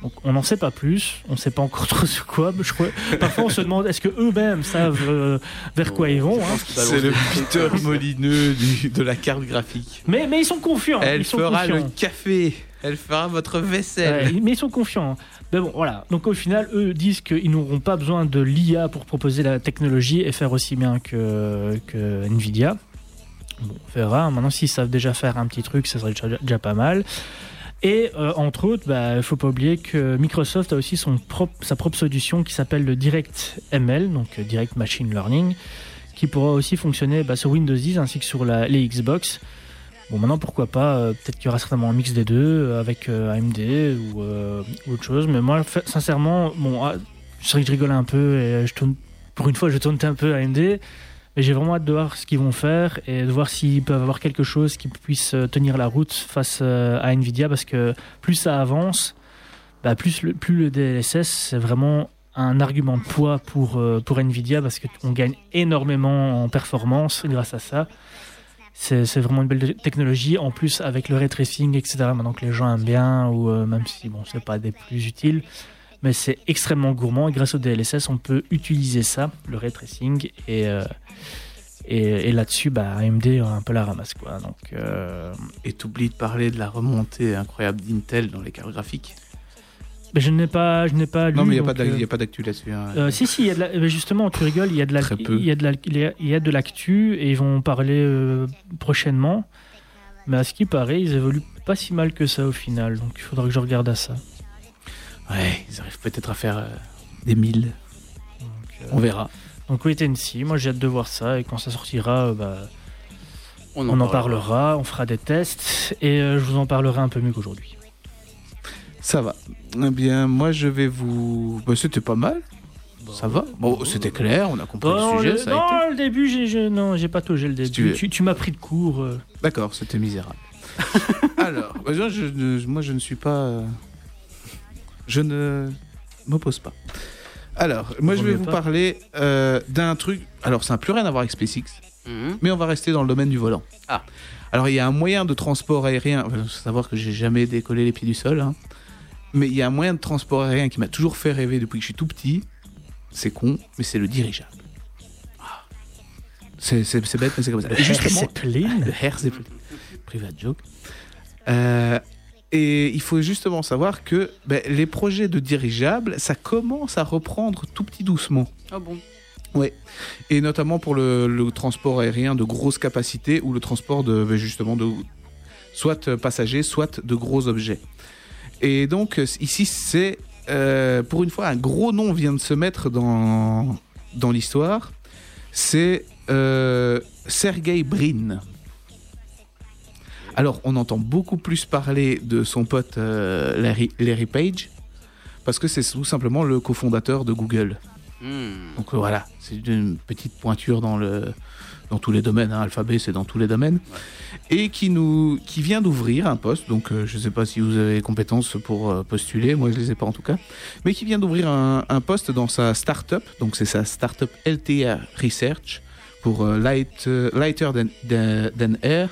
Speaker 4: Donc, on n'en sait pas plus. On ne sait pas encore trop sur quoi. mais Je crois, parfois, on se demande est-ce que eux-mêmes savent euh, vers quoi ils vont. hein.
Speaker 5: C'est le Peter Molineux du- de la carte graphique.
Speaker 4: Mais, mais ils sont confiants.
Speaker 5: Elle
Speaker 4: ils sont
Speaker 5: fera
Speaker 4: confiants.
Speaker 5: le café. Elle fera votre vaisselle.
Speaker 4: Ouais, mais ils sont confiants. Mais bon, voilà. Donc au final, eux disent qu'ils n'auront pas besoin de l'IA pour proposer la technologie et faire aussi bien que, que Nvidia. Bon, on verra. Maintenant, s'ils savent déjà faire un petit truc, ça serait déjà, déjà pas mal. Et euh, entre autres, il bah, ne faut pas oublier que Microsoft a aussi son propre, sa propre solution qui s'appelle le Direct ML, donc euh, Direct Machine Learning, qui pourra aussi fonctionner bah, sur Windows 10 ainsi que sur les Xbox. Bon, maintenant, pourquoi pas euh, Peut-être qu'il y aura certainement un mix des deux avec AMD ou autre chose. Mais moi, sincèrement, bon, ah, c'est vrai que je rigole un peu et je tourne, pour une fois, je tourne un peu AMD. J'ai vraiment hâte de voir ce qu'ils vont faire et de voir s'ils peuvent avoir quelque chose qui puisse euh, tenir la route face euh, à Nvidia parce que plus ça avance, bah, plus, le, plus DLSS, c'est vraiment un argument de poids pour, euh, pour Nvidia parce qu'on gagne énormément en performance grâce à ça. C'est vraiment une belle technologie. En plus, avec le ray tracing, etc., maintenant que les gens aiment bien, ou même si bon, c'est pas des plus utiles, mais c'est extrêmement gourmand. Et grâce au DLSS, on peut utiliser ça, le ray tracing, et, euh, et, et là-dessus, bah, AMD a un peu la ramasse. Quoi. Donc, euh,
Speaker 5: Et t'oublies de parler de la remontée incroyable d'Intel dans les cartes graphiques.
Speaker 4: Mais je n'ai pas, je n'ai pas lu.
Speaker 5: Non, mais il n'y a,
Speaker 4: euh,
Speaker 5: a pas d'actu là-dessus. hein.
Speaker 4: euh, si, si, il y a de la- mais justement, tu rigoles, il y a de la, il y a de la, il y a- il y a de l'actu et ils vont en parler euh, prochainement. Mais à ce qui paraît, ils évoluent pas si mal que ça au final, donc il faudra que je regarde à ça.
Speaker 5: Ouais, ils arrivent peut-être à faire euh, des milles.
Speaker 4: Donc, euh,
Speaker 5: On verra.
Speaker 4: donc wait and see, moi j'ai hâte de voir ça et quand ça sortira, euh, bah,
Speaker 3: On
Speaker 4: on en parlera, on fera des tests et euh, je vous en parlerai un peu mieux qu'aujourd'hui.
Speaker 5: Ça va. Eh bien, moi, je vais vous. Bah, c'était pas mal. Ça va. Bon, c'était clair, on a compris
Speaker 4: Non,
Speaker 5: le sujet.
Speaker 4: le,
Speaker 5: ça a
Speaker 4: non,
Speaker 5: été.
Speaker 4: le début, j'ai, je- non, j'ai pas taugé le début.
Speaker 5: tu veux.
Speaker 4: Tu, tu m'as pris de court. euh.
Speaker 5: D'accord, c'était misérable. Alors, je- moi, je ne suis pas. Je ne m'oppose pas. Alors, moi, je vais vous
Speaker 4: pas.
Speaker 5: parler euh, d'un truc. Alors, ça n'a plus rien à voir avec SpaceX.
Speaker 3: Mhm.
Speaker 5: mais on va rester dans le domaine du volant.
Speaker 3: Ah.
Speaker 5: Alors il y a un moyen de transport aérien, il faut savoir que j'ai jamais décollé les pieds du sol, hein. mais il y a un moyen de transport aérien qui m'a toujours fait rêver depuis que je suis tout petit. C'est con, mais c'est le dirigeable. Ah. C'est bête, mais c'est comme ça. Et justement,
Speaker 4: Zeppelin
Speaker 5: le Air Zeppelin. Private joke. Euh, et il faut justement savoir que ben, les projets de dirigeables, ça commence à reprendre tout petit doucement.
Speaker 3: Ah bon?
Speaker 5: Et notamment pour le, le transport aérien de grosse capacité ou le transport de ben, justement de soit passagers, soit de gros objets. Et donc ici c'est euh, pour une fois un gros nom vient de se mettre dans dans l'histoire. C'est euh, Sergey Brin. Alors on entend beaucoup plus parler de son pote euh, Larry, Larry Page parce que c'est tout simplement le cofondateur de Google.
Speaker 3: Hmm.
Speaker 5: Donc euh, voilà, c'est une petite pointure dans le dans tous les domaines. Hein. Alphabet, c'est dans tous les domaines. Et qui nous qui vient d'ouvrir un poste. Donc euh, je ne sais pas si vous avez compétences pour euh, postuler. Moi, je les ai pas en tout cas. Mais qui vient d'ouvrir un, un poste dans sa start-up. Donc c'est sa start-up LTA Research pour euh, light, lighter than air.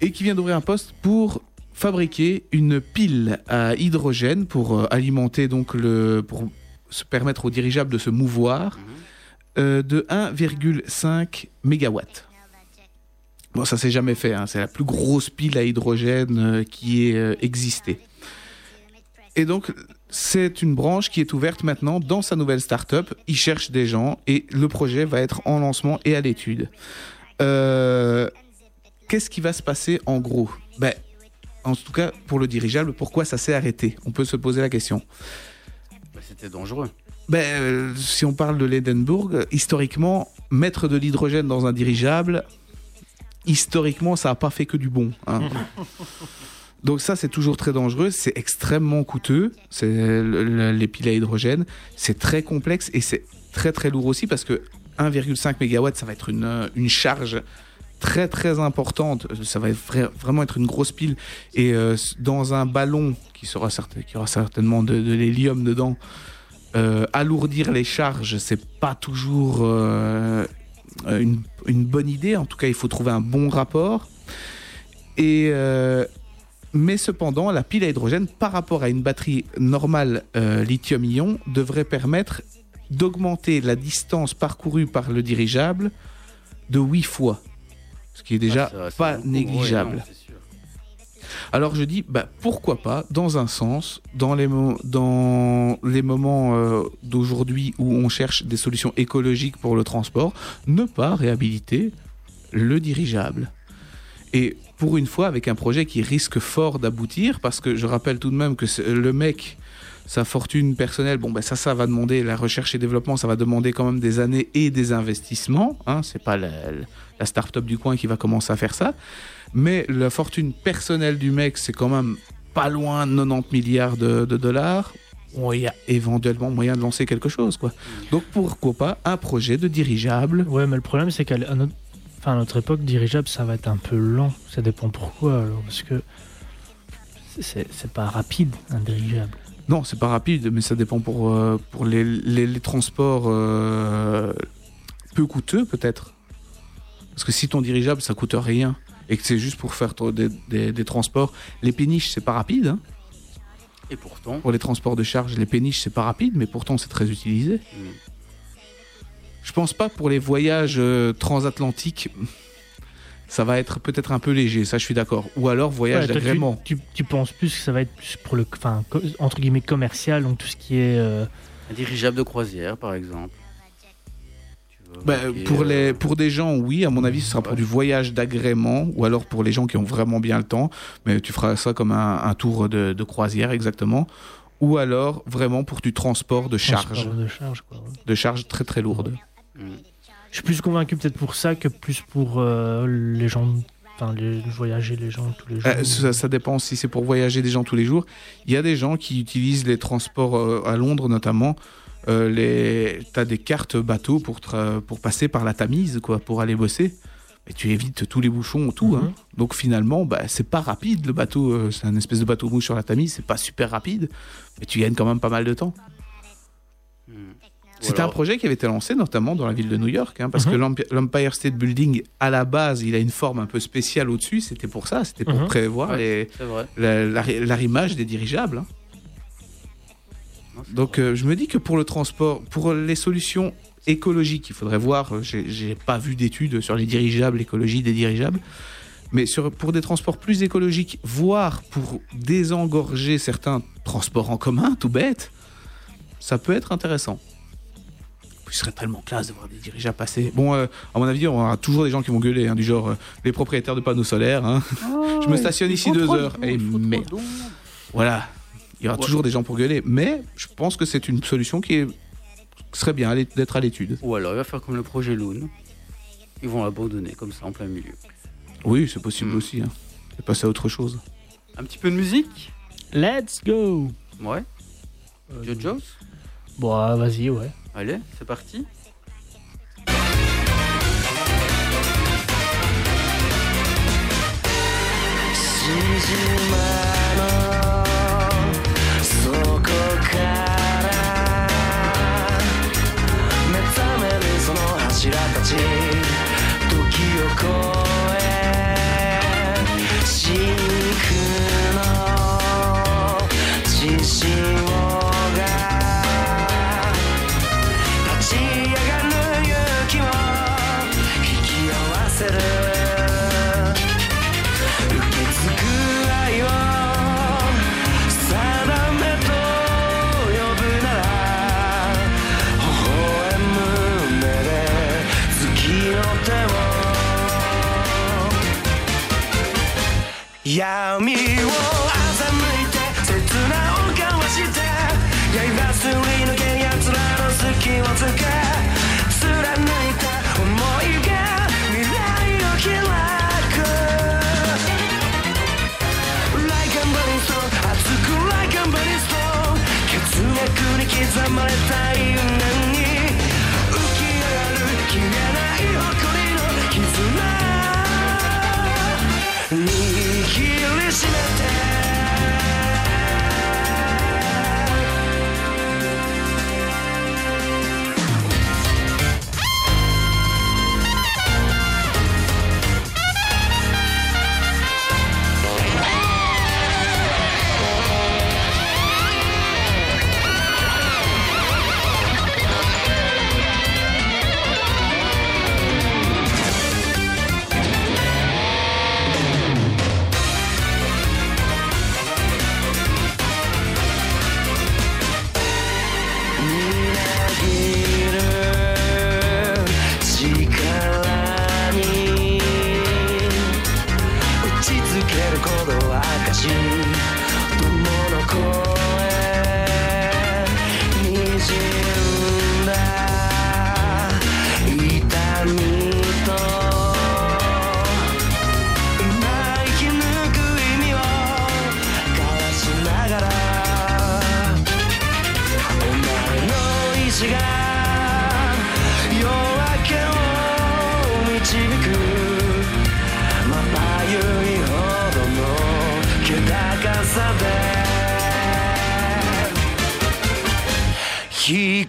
Speaker 5: Et qui vient d'ouvrir un poste pour fabriquer une pile à hydrogène pour euh, alimenter donc le pour se permettre au dirigeable de se mouvoir
Speaker 3: Mhm.
Speaker 5: euh, de 1,5 mégawatts. Bon, ça s'est jamais fait. hein. C'est la plus grosse pile à hydrogène euh, qui ait existé. Et donc, c'est une branche qui est ouverte maintenant dans sa nouvelle start-up. Il cherche des gens et le projet va être en lancement et à l'étude. Euh, Qu'est-ce qui va se passer en gros? Ben, En tout cas, pour le dirigeable, pourquoi ça s'est arrêté? On peut se poser la question.
Speaker 3: Bah, C'était dangereux.
Speaker 5: Ben, euh, si on parle de l'Edenburg, euh, historiquement, mettre de l'hydrogène dans un dirigeable, historiquement, ça n'a pas fait que du bon. hein. Donc ça, c'est toujours très dangereux, c'est extrêmement coûteux, c'est le- le- les piles à hydrogène, c'est très complexe et c'est très très lourd aussi parce que 1,5 MW, ça va être une, une charge très très importante, ça va vraiment être une grosse pile et euh, dans un ballon qui, aura certainement de, l'hélium dedans, euh, alourdir les charges, c'est pas toujours euh, une, bonne idée. En tout cas, il faut trouver un bon rapport. Mais cependant, la pile à hydrogène, par rapport à une batterie normale lithium-ion, devrait permettre d'augmenter la distance parcourue par le dirigeable de 8 fois. Ce qui est déjà
Speaker 3: Ah,
Speaker 5: pas
Speaker 3: beaucoup.
Speaker 5: négligeable.
Speaker 3: Ouais, non.
Speaker 5: Alors je dis, bah, pourquoi pas, dans un sens, dans les, mo- dans les moments euh, d'aujourd'hui où on cherche des solutions écologiques pour le transport, ne pas réhabiliter le dirigeable. Et pour une fois, avec un projet qui risque fort d'aboutir, parce que je rappelle tout de même que le mec, sa fortune personnelle, bon, ben ça, ça va demander, la recherche et développement, ça va demander quand même des années et des investissements. Hein, c'est pas la, la start-up du coin qui va commencer à faire ça. Mais la fortune personnelle du mec, c'est quand même pas loin de 90 milliards de, de dollars. Il y a éventuellement moyen de lancer quelque chose, quoi. Donc pourquoi pas un projet de dirigeable
Speaker 4: Ouais, mais le problème, c'est qu'à notre... Enfin, à notre époque, dirigeable, ça va être un peu lent. Ça dépend pourquoi, alors, parce que c'est c'est pas rapide, un dirigeable.
Speaker 5: Non, c'est pas rapide, mais ça dépend pour, euh, pour les, les- les transports euh, peu coûteux, peut-être. Parce que si ton dirigeable, ça coûte rien, et que c'est juste pour faire des, des- des transports, les péniches, c'est pas rapide. hein.
Speaker 3: Et pourtant,
Speaker 5: Pour les transports de charge, les péniches, c'est pas rapide, mais pourtant, c'est très utilisé.
Speaker 3: hmm,
Speaker 5: Je pense pas pour les voyages euh, transatlantiques ça va être peut-être un peu léger, ça je suis d'accord. Ou alors voyage
Speaker 4: Ouais, toi, tu-
Speaker 5: d'agrément.
Speaker 4: tu, tu penses plus que ça va être plus pour le, enfin, entre guillemets commercial, donc tout ce qui est. euh,
Speaker 3: Un dirigeable de croisière, par exemple. Vois,
Speaker 5: Bah, pour, les,
Speaker 3: euh,
Speaker 5: pour des gens, oui, à mon avis, ce sera pour
Speaker 3: Ouais.
Speaker 5: du voyage d'agrément, ou alors pour les gens qui ont vraiment bien le temps, mais tu feras ça comme un, un tour de, de croisière exactement, ou alors vraiment pour du transport de charge,
Speaker 4: transport de charge, quoi. ouais.
Speaker 5: de charge très très lourde.
Speaker 3: hmm.
Speaker 4: Je suis plus convaincu peut-être pour ça que plus pour euh, les gens, enfin, les voyager les gens tous les jours.
Speaker 5: Euh, ça, ça dépend si c'est pour voyager des gens tous les jours. Il y a des gens qui utilisent les transports euh, à Londres notamment. Euh, les... Tu as des cartes bateau pour, tra- pour passer par la Tamise, quoi, pour aller bosser. Et tu évites tous les bouchons, tout.
Speaker 4: Mhm.
Speaker 5: hein. Donc finalement, bah, c'est pas rapide le bateau. euh, c'est un espèce de bateau mouche sur la Tamise. C'est pas super rapide. Mais tu gagnes quand même pas mal de temps.
Speaker 3: Hmm.
Speaker 5: C'était un projet qui avait été lancé notamment dans la ville de New York, hein, parce
Speaker 4: Mhm.
Speaker 5: que l'Empi- l'Empire State Building, à la base, il a une forme un peu spéciale au-dessus. C'était pour ça, c'était pour
Speaker 4: Mhm.
Speaker 5: prévoir
Speaker 3: Ouais.
Speaker 5: les, la- l'arrimage des dirigeables. hein. Donc euh, je me dis que pour le transport, pour les solutions écologiques, il faudrait voir, euh, j'ai pas vu d'études sur les dirigeables, l'écologie des dirigeables, mais sur, pour des transports plus écologiques, voire pour désengorger certains transports en commun, tout bête, ça peut être intéressant. Ce serait tellement classe de voir des dirigeables passer. Bon, euh, à mon avis, on aura toujours des gens qui vont gueuler, hein, du genre euh, les propriétaires de panneaux solaires. hein. je me stationne ici deux heures. Et merde. Voilà, il y aura
Speaker 3: Ouais.
Speaker 5: toujours des gens pour gueuler, mais je pense que c'est une solution qui, est- qui serait bien d'être à l'étude.
Speaker 3: Ou alors il va faire comme le projet Loon. Ils vont l'abandonner comme ça en plein milieu.
Speaker 5: Oui, c'est possible
Speaker 3: Mm.
Speaker 5: aussi. Hein. Et passer à autre chose.
Speaker 3: Un petit peu de musique?
Speaker 4: Let's go.
Speaker 3: Ouais.
Speaker 4: Euh,
Speaker 3: Jojo's
Speaker 4: Bon, ah, vas-y, ouais.
Speaker 3: Allez, c'est parti.
Speaker 7: そ闇を欺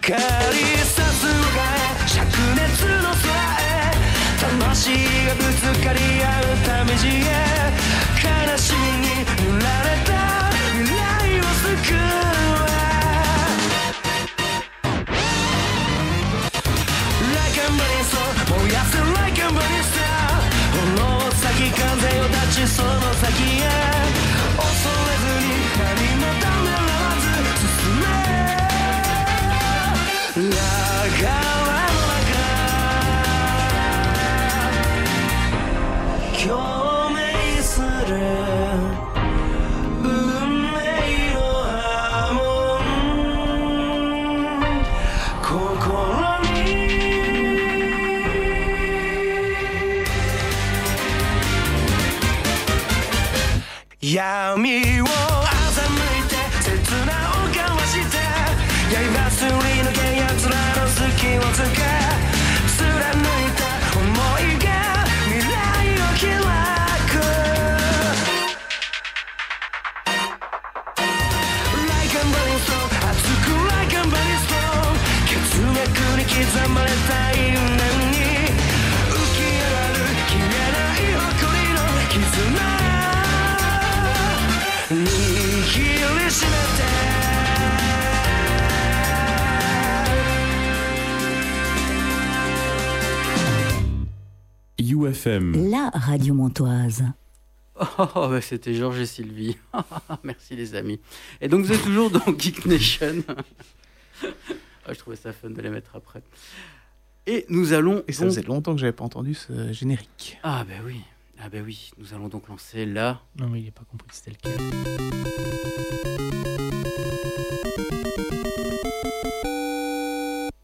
Speaker 7: 光さすえ灼熱の空へ魂がぶつかり合うためじへ悲しみに塗られた未来を救う Like a burning sun 燃やせ Like a この先風を断ちその先へ を欺い
Speaker 8: La radio montoise.
Speaker 3: Oh, bah, c'était Georges et Sylvie. Merci les amis. Et donc vous êtes toujours dans Geek Nation. Ah, je trouvais ça fun de les mettre après. Et nous allons.
Speaker 5: Et ça
Speaker 3: donc-
Speaker 5: faisait longtemps que j'avais pas entendu ce générique.
Speaker 3: Ah ben oui. Ah ben oui. Nous allons donc lancer là.
Speaker 4: Non, mais il n'est pas compris que c'était lequel.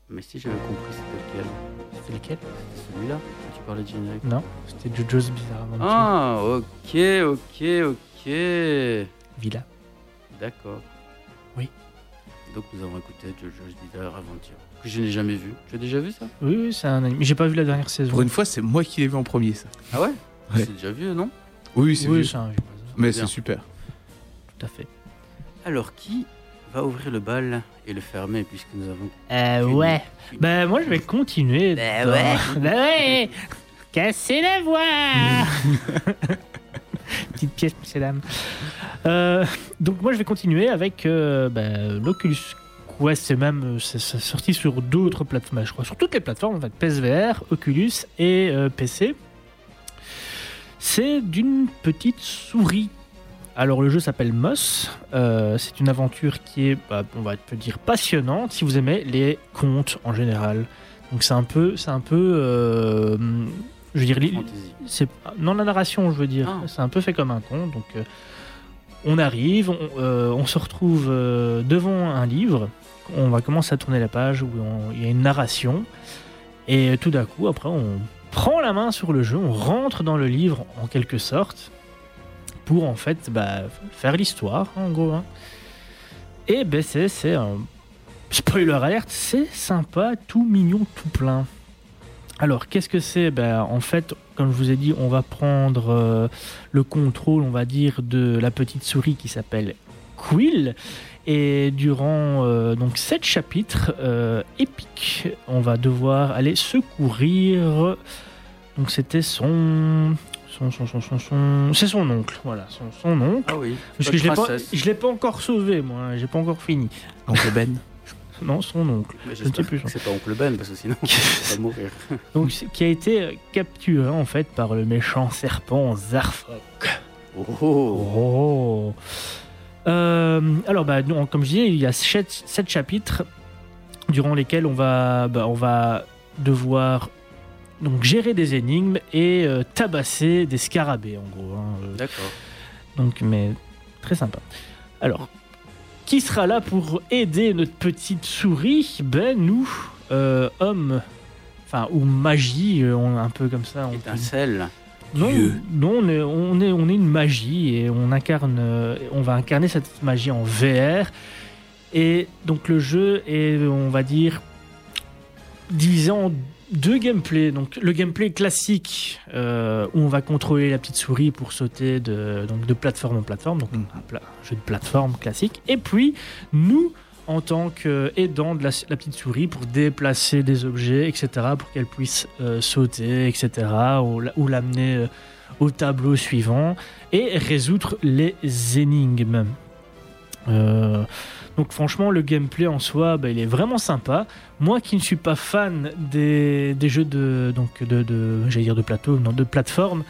Speaker 3: Mais si j'avais compris c'était lequel?
Speaker 4: C'était lequel?
Speaker 3: C'était celui-là. De générique.
Speaker 4: Non, c'était Jojo's Bizarre Adventure.
Speaker 3: Ah ok ok ok.
Speaker 4: Villa.
Speaker 3: D'accord.
Speaker 4: Oui.
Speaker 3: Donc nous avons écouté JoJo's Bizarre Adventure. Que je n'ai jamais vu. Tu as déjà vu ça?
Speaker 4: Oui, oui, c'est un anime. Mais j'ai pas vu la dernière saison.
Speaker 5: Pour une fois, c'est moi qui l'ai vu en premier, ça.
Speaker 3: Ah ouais,
Speaker 5: Ouais.
Speaker 3: C'est déjà vieux non?
Speaker 5: Oui, c'est
Speaker 4: Oui,
Speaker 5: vieux.
Speaker 4: c'est un vieux.
Speaker 5: Mais c'est super.
Speaker 4: Tout à fait.
Speaker 3: Alors qui va ouvrir le bal et le fermer puisque nous avons.
Speaker 4: Euh,
Speaker 3: Une-
Speaker 4: ouais.
Speaker 3: une-
Speaker 4: Ben, moi, je vais continuer.
Speaker 3: Bah
Speaker 4: dans-
Speaker 3: ouais.
Speaker 4: Bah ouais. Cassez la voix Petite pièce, messieurs dames. Euh, donc, moi, je vais continuer avec euh, bah, l'Oculus Quest. C'est même euh, c'est sorti sur d'autres plateformes, je crois, sur toutes les plateformes, en fait, PSVR, Oculus et euh, PC. C'est d'une petite souris. Alors le jeu s'appelle Moss. Euh, c'est une aventure qui est, bah, on va peut dire, passionnante si vous aimez les contes en général. Donc c'est un peu, c'est un peu, euh, je veux dire, c'est non la narration, je veux dire,
Speaker 3: Ah.
Speaker 4: c'est un peu fait comme un conte. Donc euh, on arrive, on, on se retrouve devant un livre, on va commencer à tourner la page où on- il y a une narration, et tout d'un coup après on prend la main sur le jeu, on rentre dans le livre en quelque sorte pour en fait bah, faire l'histoire en gros. hein. Et ben c'est un spoiler alerte, c'est sympa, tout mignon, tout plein. Alors qu'est-ce que c'est? Ben, En fait, comme je vous ai dit, on va prendre euh, le contrôle, on va dire, de la petite souris qui s'appelle Quill. Et durant euh, donc sept chapitres euh, épiques, on va devoir aller secourir. Donc c'était son, son, son, son, son, son- c'est son oncle, voilà, son, son oncle.
Speaker 3: Ah oui.
Speaker 4: Parce que je l'ai pas,
Speaker 3: princesse.
Speaker 4: je l'ai pas encore sauvé, moi. hein, J'ai pas encore fini.
Speaker 5: Oncle Ben.
Speaker 4: Non, son oncle.
Speaker 3: Mais
Speaker 4: Je ne sais plus.
Speaker 3: c'est pas Oncle Ben parce que sinon il va mourir.
Speaker 4: Donc, qui a été capturé en fait par le méchant serpent Zarfok.
Speaker 3: Oh, oh.
Speaker 4: Euh, alors, bah, non, comme je disais, il y a sept, sept chapitres durant lesquels on va, bah, on va devoir donc gérer des énigmes et euh, tabasser des scarabées en gros. hein, euh.
Speaker 3: D'accord.
Speaker 4: Donc, mais très sympa. Alors, qui sera là pour aider notre petite souris? Ben, nous, euh, hommes, enfin, ou magie, on, un peu comme ça. on peut-
Speaker 3: Étincelle.
Speaker 4: non,
Speaker 5: Dieu.
Speaker 4: non, on est, on, est, on est une magie et on incarne, on va incarner cette magie en VR. Et donc le jeu est, on va dire, divisé en deux gameplays. Donc le gameplay classique euh, où on va contrôler la petite souris pour sauter de, donc de plateforme en plateforme, donc un, pla- un jeu de plateforme classique. Et puis nous, en tant qu'aidant de la, la petite souris pour déplacer des objets, etc., pour qu'elle puisse euh, sauter, etc., ou, la- ou l'amener euh, au tableau suivant et résoudre les énigmes. Euh, donc franchement, le gameplay en soi, bah, il est vraiment sympa. Moi qui ne suis pas fan des, des jeux de, donc de, de, j'allais dire de plateau, non, de plateforme,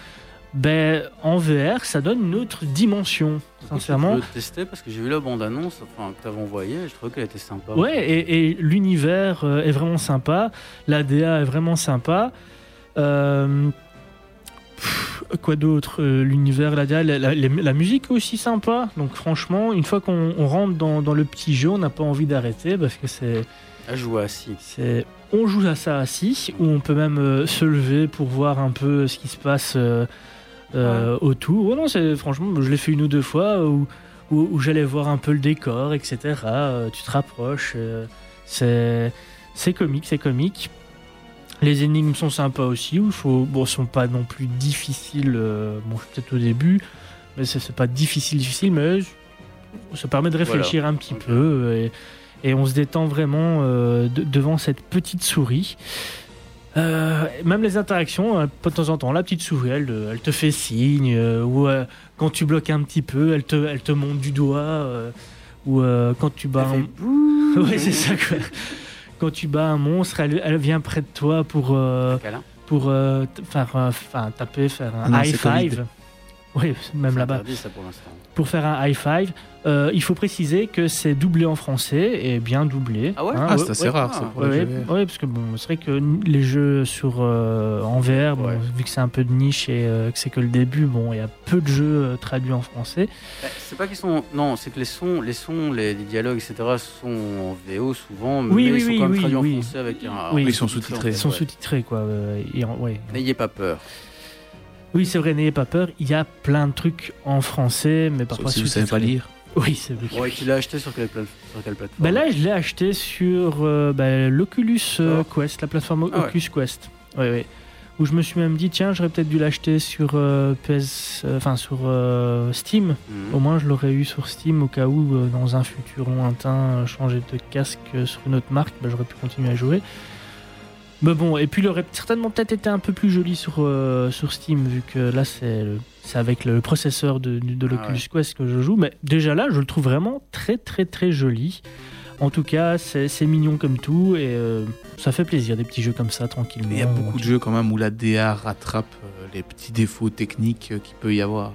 Speaker 4: ben, en VR, ça donne une autre dimension, sincèrement.
Speaker 3: Je veux tester parce que j'ai vu la bande-annonce enfin, que tu avais envoyée je trouvais qu'elle était sympa.
Speaker 4: Ouais, et, et l'univers euh, est vraiment sympa, l'ADA est vraiment sympa. Euh, pff, quoi d'autre Euh, L'univers, la, la- musique est aussi sympa. Donc franchement, une fois qu'on on rentre dans, dans le petit jeu, on n'a pas envie d'arrêter parce que c'est...
Speaker 3: À jouer assis.
Speaker 4: C'est, on joue à ça assis, ou on peut même euh, se lever pour voir un peu ce qui se passe euh, autour. Ouais, non, c'est franchement, je l'ai fait une ou deux fois où, où, où j'allais voir un peu le décor, etc. Tu te rapproches. c'est c'est comique, c'est comique. Les énigmes sont sympas aussi. Où il faut, bon, sont pas non plus difficiles. euh, bon, peut-être au début, mais c'est pas difficile, difficile, mais ça permet de réfléchir un petit peu euh, et, et on se détend vraiment euh, de- devant cette petite souris. Euh, même les interactions, euh, de temps en temps, la petite souris, elle, elle te fait signe, euh, ou euh, quand tu bloques un petit peu, elle te, elle te monte du doigt, euh, ou euh, quand tu bats un... Ouais, c'est ça, quoi. Quand tu bats un monstre, elle, elle vient près de toi pour, euh, pour euh, faire, euh, enfin, taper, faire un
Speaker 5: Non,
Speaker 4: high five. Oui, même là-bas
Speaker 3: interdit, ça pour l'instant.
Speaker 4: Pour faire un high five. Euh, il faut préciser que c'est doublé en français et bien doublé.
Speaker 3: Ah ouais
Speaker 5: Ah, c'est assez
Speaker 4: ouais,
Speaker 5: rare,
Speaker 3: ah,
Speaker 5: ça, pour
Speaker 4: Ouais,
Speaker 5: les
Speaker 4: ouais, parce que bon, c'est vrai que les jeux sur euh, en VR, bon,
Speaker 3: Ouais.
Speaker 4: vu que c'est un peu de niche et euh, que c'est que le début, bon, il y a peu de jeux euh, traduits en français.
Speaker 3: Bah, C'est pas qu'ils sont. Non, c'est que les sons, les sons, les, les dialogues, etc. sont en VO souvent, mais
Speaker 4: Oui, oui,
Speaker 3: ils sont
Speaker 4: oui,
Speaker 3: quand même
Speaker 4: oui,
Speaker 3: traduits
Speaker 4: oui.
Speaker 3: en français avec un.
Speaker 4: Oui, ils
Speaker 5: sont
Speaker 3: sous-titré,
Speaker 5: sous-titrés.
Speaker 4: Ils sont
Speaker 3: ouais.
Speaker 4: sous-titrés, quoi. euh.
Speaker 3: N'ayez pas peur.
Speaker 4: Oui, c'est vrai, n'ayez pas peur. Il y a plein de trucs en français, mais parfois
Speaker 5: si vous savez pas lire.
Speaker 4: Oui, c'est vrai.
Speaker 3: Ouais, tu l'as acheté sur quelle, plate- sur quelle plateforme?
Speaker 4: Bah là, je l'ai acheté sur euh, bah, l'Oculus euh,
Speaker 3: Oh.
Speaker 4: Quest, la plateforme
Speaker 3: Ah ouais.
Speaker 4: Oculus Quest. Ouais, ouais. Où je me suis même dit, tiens, j'aurais peut-être dû l'acheter sur euh, PS, euh, enfin sur euh, Steam.
Speaker 3: Mhm.
Speaker 4: Au moins, je l'aurais eu sur Steam au cas où, euh, dans un futur lointain, changer de casque sur une autre marque, bah, j'aurais pu continuer à jouer. Mais bon, et puis il aurait certainement peut-être été un peu plus joli sur, euh, sur Steam, vu que là, c'est avec le processeur de, de l'Oculus
Speaker 3: Ah ouais.
Speaker 4: Quest que je joue. Mais déjà là, je le trouve vraiment très, très, très joli. En tout cas, c'est mignon comme tout, et euh, ça fait plaisir, des petits jeux comme ça, tranquillement.
Speaker 5: Mais il y a beaucoup de jeux quand même où la DA rattrape euh, les petits défauts techniques qu'il peut y avoir.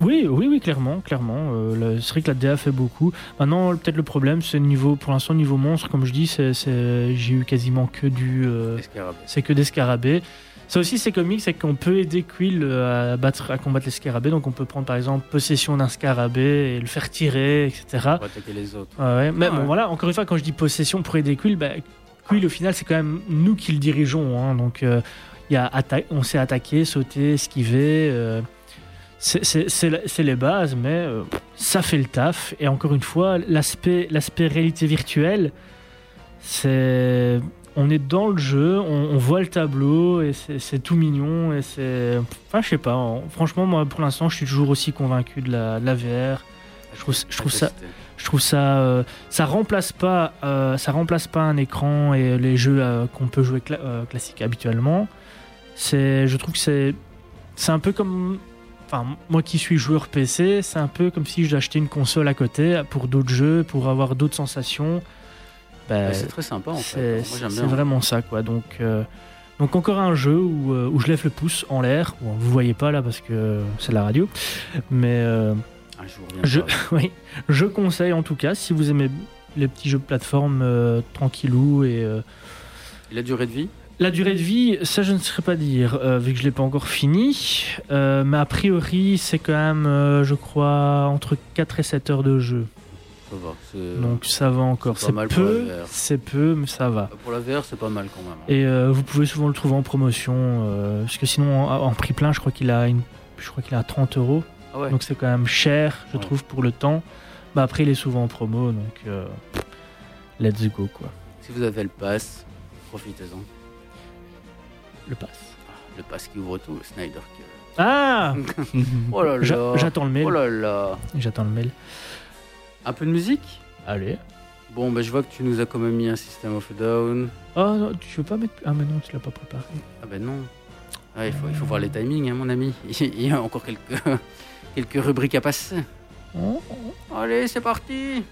Speaker 4: Oui, oui, oui, clairement, clairement. Euh, le- c'est vrai que la DA fait beaucoup. Maintenant, peut-être le problème, c'est niveau, pour l'instant, niveau monstre, comme je dis, c'est, j'ai eu quasiment que du, euh, c'est que des scarabées. Ça aussi, c'est comique, c'est qu'on peut aider Quill à, battre, à combattre les scarabées. Donc, on peut prendre par exemple possession d'un scarabée et le faire tirer, etc.
Speaker 3: Pour attaquer les autres.
Speaker 4: Ouais, ouais. Mais
Speaker 3: Ah
Speaker 4: bon,
Speaker 3: ouais.
Speaker 4: voilà, encore une fois, quand je dis possession pour aider Quill, bah, Quill, au final, c'est quand même nous qui le dirigeons. hein. donc, euh, il y a on sait attaquer, sauter, esquiver. C'est- les bases, mais euh, ça fait le taf. Et encore une fois, l'aspect réalité virtuelle, c'est. On est dans le jeu, on, on voit le tableau et c'est tout mignon. Et c'est. Enfin, je sais pas. en- franchement, moi, pour l'instant, je suis toujours aussi convaincu de la, de la VR. Je trouve, je trouve ça, je trouve ça, euh, ça remplace pas, euh, ça remplace pas un écran et les jeux qu'on peut jouer cla- classiques habituellement. C'est, je trouve que c'est, c'est un peu comme, enfin moi qui suis joueur PC, c'est un peu comme si j'achetais une console à côté pour d'autres jeux, pour avoir d'autres sensations. Ben,
Speaker 3: Ouais, c'est très sympa en
Speaker 4: c'est,
Speaker 3: fait.
Speaker 4: C'est vraiment ça quoi. Donc, euh, donc encore un jeu où, euh, où je lève le pouce en l'air. Bon, vous voyez pas là parce que c'est la radio, mais euh,
Speaker 3: Un jour
Speaker 4: je, oui, je conseille en tout cas si vous aimez les petits jeux de plateforme euh, tranquillou et euh,
Speaker 3: La durée de vie?
Speaker 4: La durée de vie, ça je ne saurais pas dire euh, vu que je l'ai pas encore fini, Euh, mais a priori c'est quand même, euh, je crois, entre 4 et 7 heures de jeu.
Speaker 3: Ça va.
Speaker 4: Donc ça va encore.
Speaker 3: c'est
Speaker 4: peu, c'est peu, mais ça va.
Speaker 3: Pour la VR, c'est pas mal quand même.
Speaker 4: Et euh, vous pouvez souvent le trouver en promotion, parce que sinon en, en prix plein, je crois qu'il a une, je crois qu'il a 30 euros.
Speaker 3: Ah ouais.
Speaker 4: Donc c'est quand même cher, je
Speaker 3: Ouais.
Speaker 4: trouve, pour le temps. Bah après, il est souvent en promo, donc let's go quoi.
Speaker 3: Si vous avez le pass, profitez-en.
Speaker 4: Le pass.
Speaker 3: Le pass qui ouvre tout, le Snyder.
Speaker 4: Ah
Speaker 3: Oh là là.
Speaker 4: J'attends le mail.
Speaker 3: Oh là là.
Speaker 4: J'attends le mail.
Speaker 3: Un peu de musique?
Speaker 4: Allez.
Speaker 3: Bon, bah, je vois que tu nous as quand même mis un System of a Down.
Speaker 4: Oh non, tu veux pas mettre. Ah, mais non, tu l'as pas préparé.
Speaker 3: Ah ben non. Ah, il, faut, il faut voir les timings, hein, mon ami. Il y a encore quelques, quelques rubriques à passer.
Speaker 4: Oh.
Speaker 3: Allez, c'est parti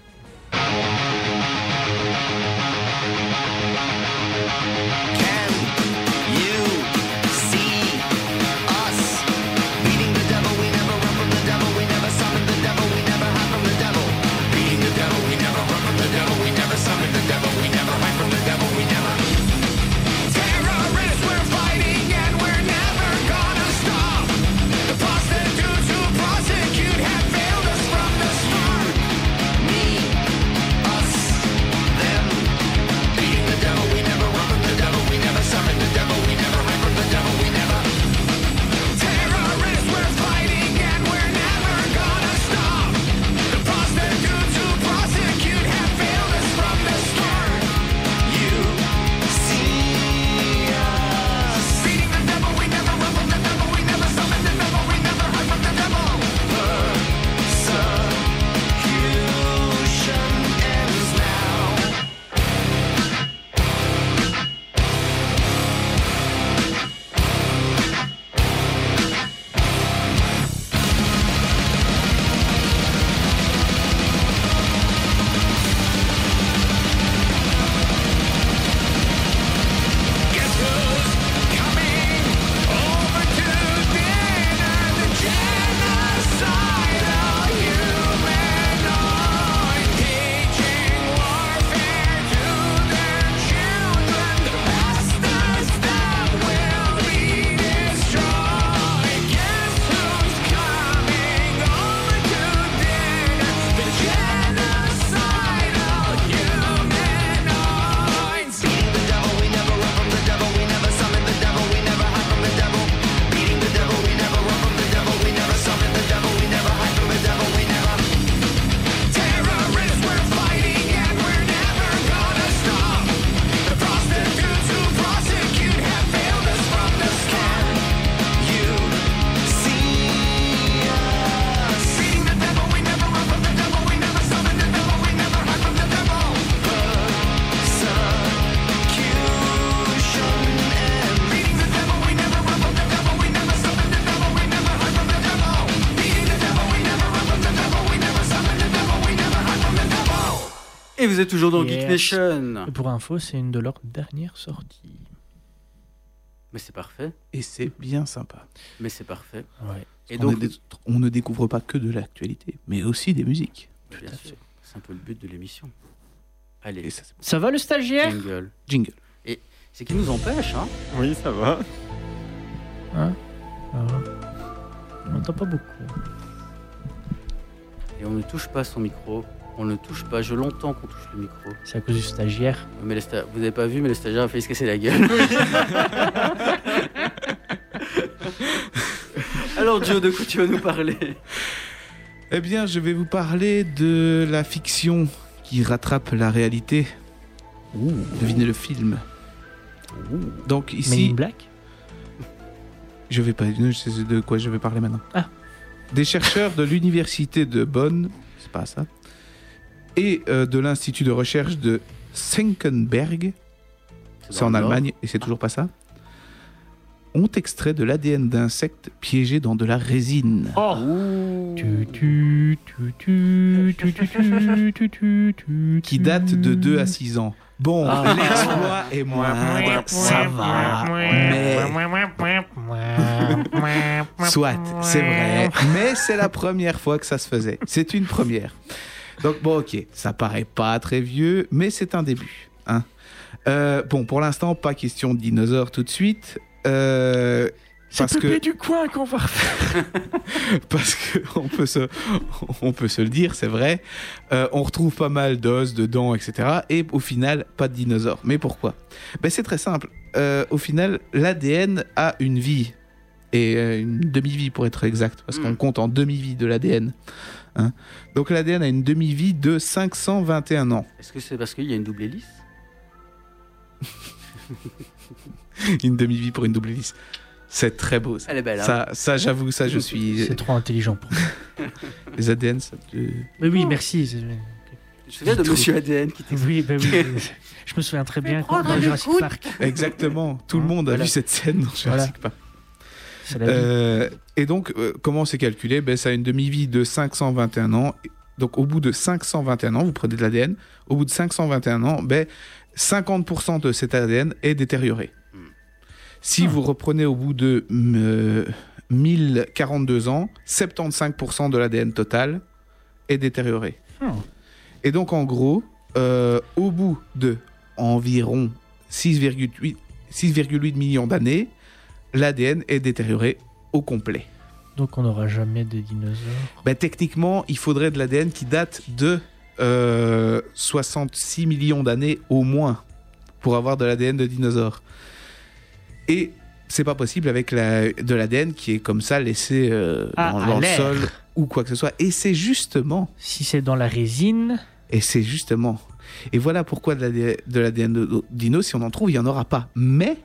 Speaker 3: vous êtes toujours dans
Speaker 4: Yes.
Speaker 3: Geek Nation.
Speaker 4: Et pour info, c'est une de leurs dernières sorties.
Speaker 3: Mais c'est parfait.
Speaker 5: Et c'est bien sympa.
Speaker 3: Mais c'est parfait.
Speaker 4: Ouais.
Speaker 3: Et
Speaker 5: on,
Speaker 3: donc,
Speaker 5: on ne découvre pas que de l'actualité, mais aussi des musiques.
Speaker 3: bien sûr, c'est un peu le but de l'émission. Allez,
Speaker 5: Et ça,
Speaker 4: va le stagiaire?
Speaker 3: Jingle.
Speaker 5: jingle.
Speaker 3: C'est qui nous empêche, hein?
Speaker 6: Oui, ça va.
Speaker 4: Hein? Ah. On n'entend pas beaucoup.
Speaker 3: Et on ne touche pas son micro. On ne touche pas. Je l'entends qu'on touche le micro.
Speaker 4: C'est à cause du stagiaire.
Speaker 3: Mais sta- Vous n'avez pas vu, mais le stagiaire a failli se casser la gueule. Alors, Joe, de quoi tu vas nous parler?
Speaker 5: Eh bien, je vais vous parler de la fiction qui rattrape la réalité. Devinez le film. Donc ici,
Speaker 4: Black?
Speaker 5: Je vais pas, je sais de quoi je vais parler maintenant.
Speaker 4: Ah.
Speaker 5: Des chercheurs de l'université de Bonn, c'est pas ça, et euh, de l'Institut de recherche de Senckenberg, c'est en Allemagne et c'est toujours pas ça, ont extrait de l'ADN d'insectes piégés dans de la résine. Qui date de 2 à 6 ans. Bon,
Speaker 4: ah.
Speaker 5: l'exploit est moins ça va, mais soit, c'est vrai, mais c'est la première fois que ça se faisait. C'est une première. Donc bon, ok, ça paraît pas très vieux, mais c'est un début. Hein. Euh, bon, pour l'instant, pas question de dinosaures tout de suite. Euh,
Speaker 4: C'est
Speaker 5: parce que-
Speaker 4: du coin qu'on va refaire.
Speaker 5: parce que on peut se, on peut se le dire, c'est vrai. Euh, on retrouve pas mal d'os, de dents, etc. Et au final, pas de dinosaures. Mais pourquoi? Ben, C'est très simple. Euh, au final, l'ADN a une vie. Et euh, une demi-vie pour être exact, parce qu'on
Speaker 3: Mm.
Speaker 5: compte en demi-vie de l'ADN. Hein. Donc l'ADN a une demi-vie de 521 ans.
Speaker 3: Est-ce que c'est parce qu'il y a une double hélice?
Speaker 5: Une demi-vie pour une double hélice. C'est très beau. Ça,
Speaker 3: Elle est belle, hein
Speaker 5: ça, ça, j'avoue, ça, je suis.
Speaker 4: C'est trop intelligent pour moi.
Speaker 5: Les ADN, ça. te-
Speaker 4: Mais oui, merci. c'est-
Speaker 3: Tu te souviens de Monsieur ADN qui t'explique
Speaker 4: Oui, bah oui. Je me souviens très bien quand dans Jurassic Park.
Speaker 5: Exactement. Tout le monde a
Speaker 3: Voilà.
Speaker 5: vu cette scène dans Jurassic Park. Euh, et donc, euh, comment c'est calculé? Ben, Ça a une demi-vie de 521 ans. Donc, au bout de 521 ans, vous prenez de l'ADN. Au bout de 521 ans, ben, 50% de cet ADN est détérioré.
Speaker 3: Hmm.
Speaker 5: Si
Speaker 4: Ah.
Speaker 5: vous reprenez au bout de euh, 1042 ans, 75% de l'ADN total est détérioré.
Speaker 4: Ah.
Speaker 5: Et donc, en gros, euh, au bout de environ 6,8 6,8 millions d'années, l'ADN est détérioré au complet.
Speaker 4: Donc on n'aura jamais de dinosaures.
Speaker 5: Ben, techniquement, il faudrait de l'ADN qui date de euh, 66 millions d'années au moins pour avoir de l'ADN de dinosaures. Et c'est pas possible avec la- de l'ADN qui est comme ça laissé euh,
Speaker 4: Ah,
Speaker 5: dans, le sol ou quoi que ce soit. Et c'est justement
Speaker 4: Si c'est dans la résine,
Speaker 5: Et c'est justement. Et voilà pourquoi de l'ADN de de dino, si on en trouve, il n'y en aura pas. Mais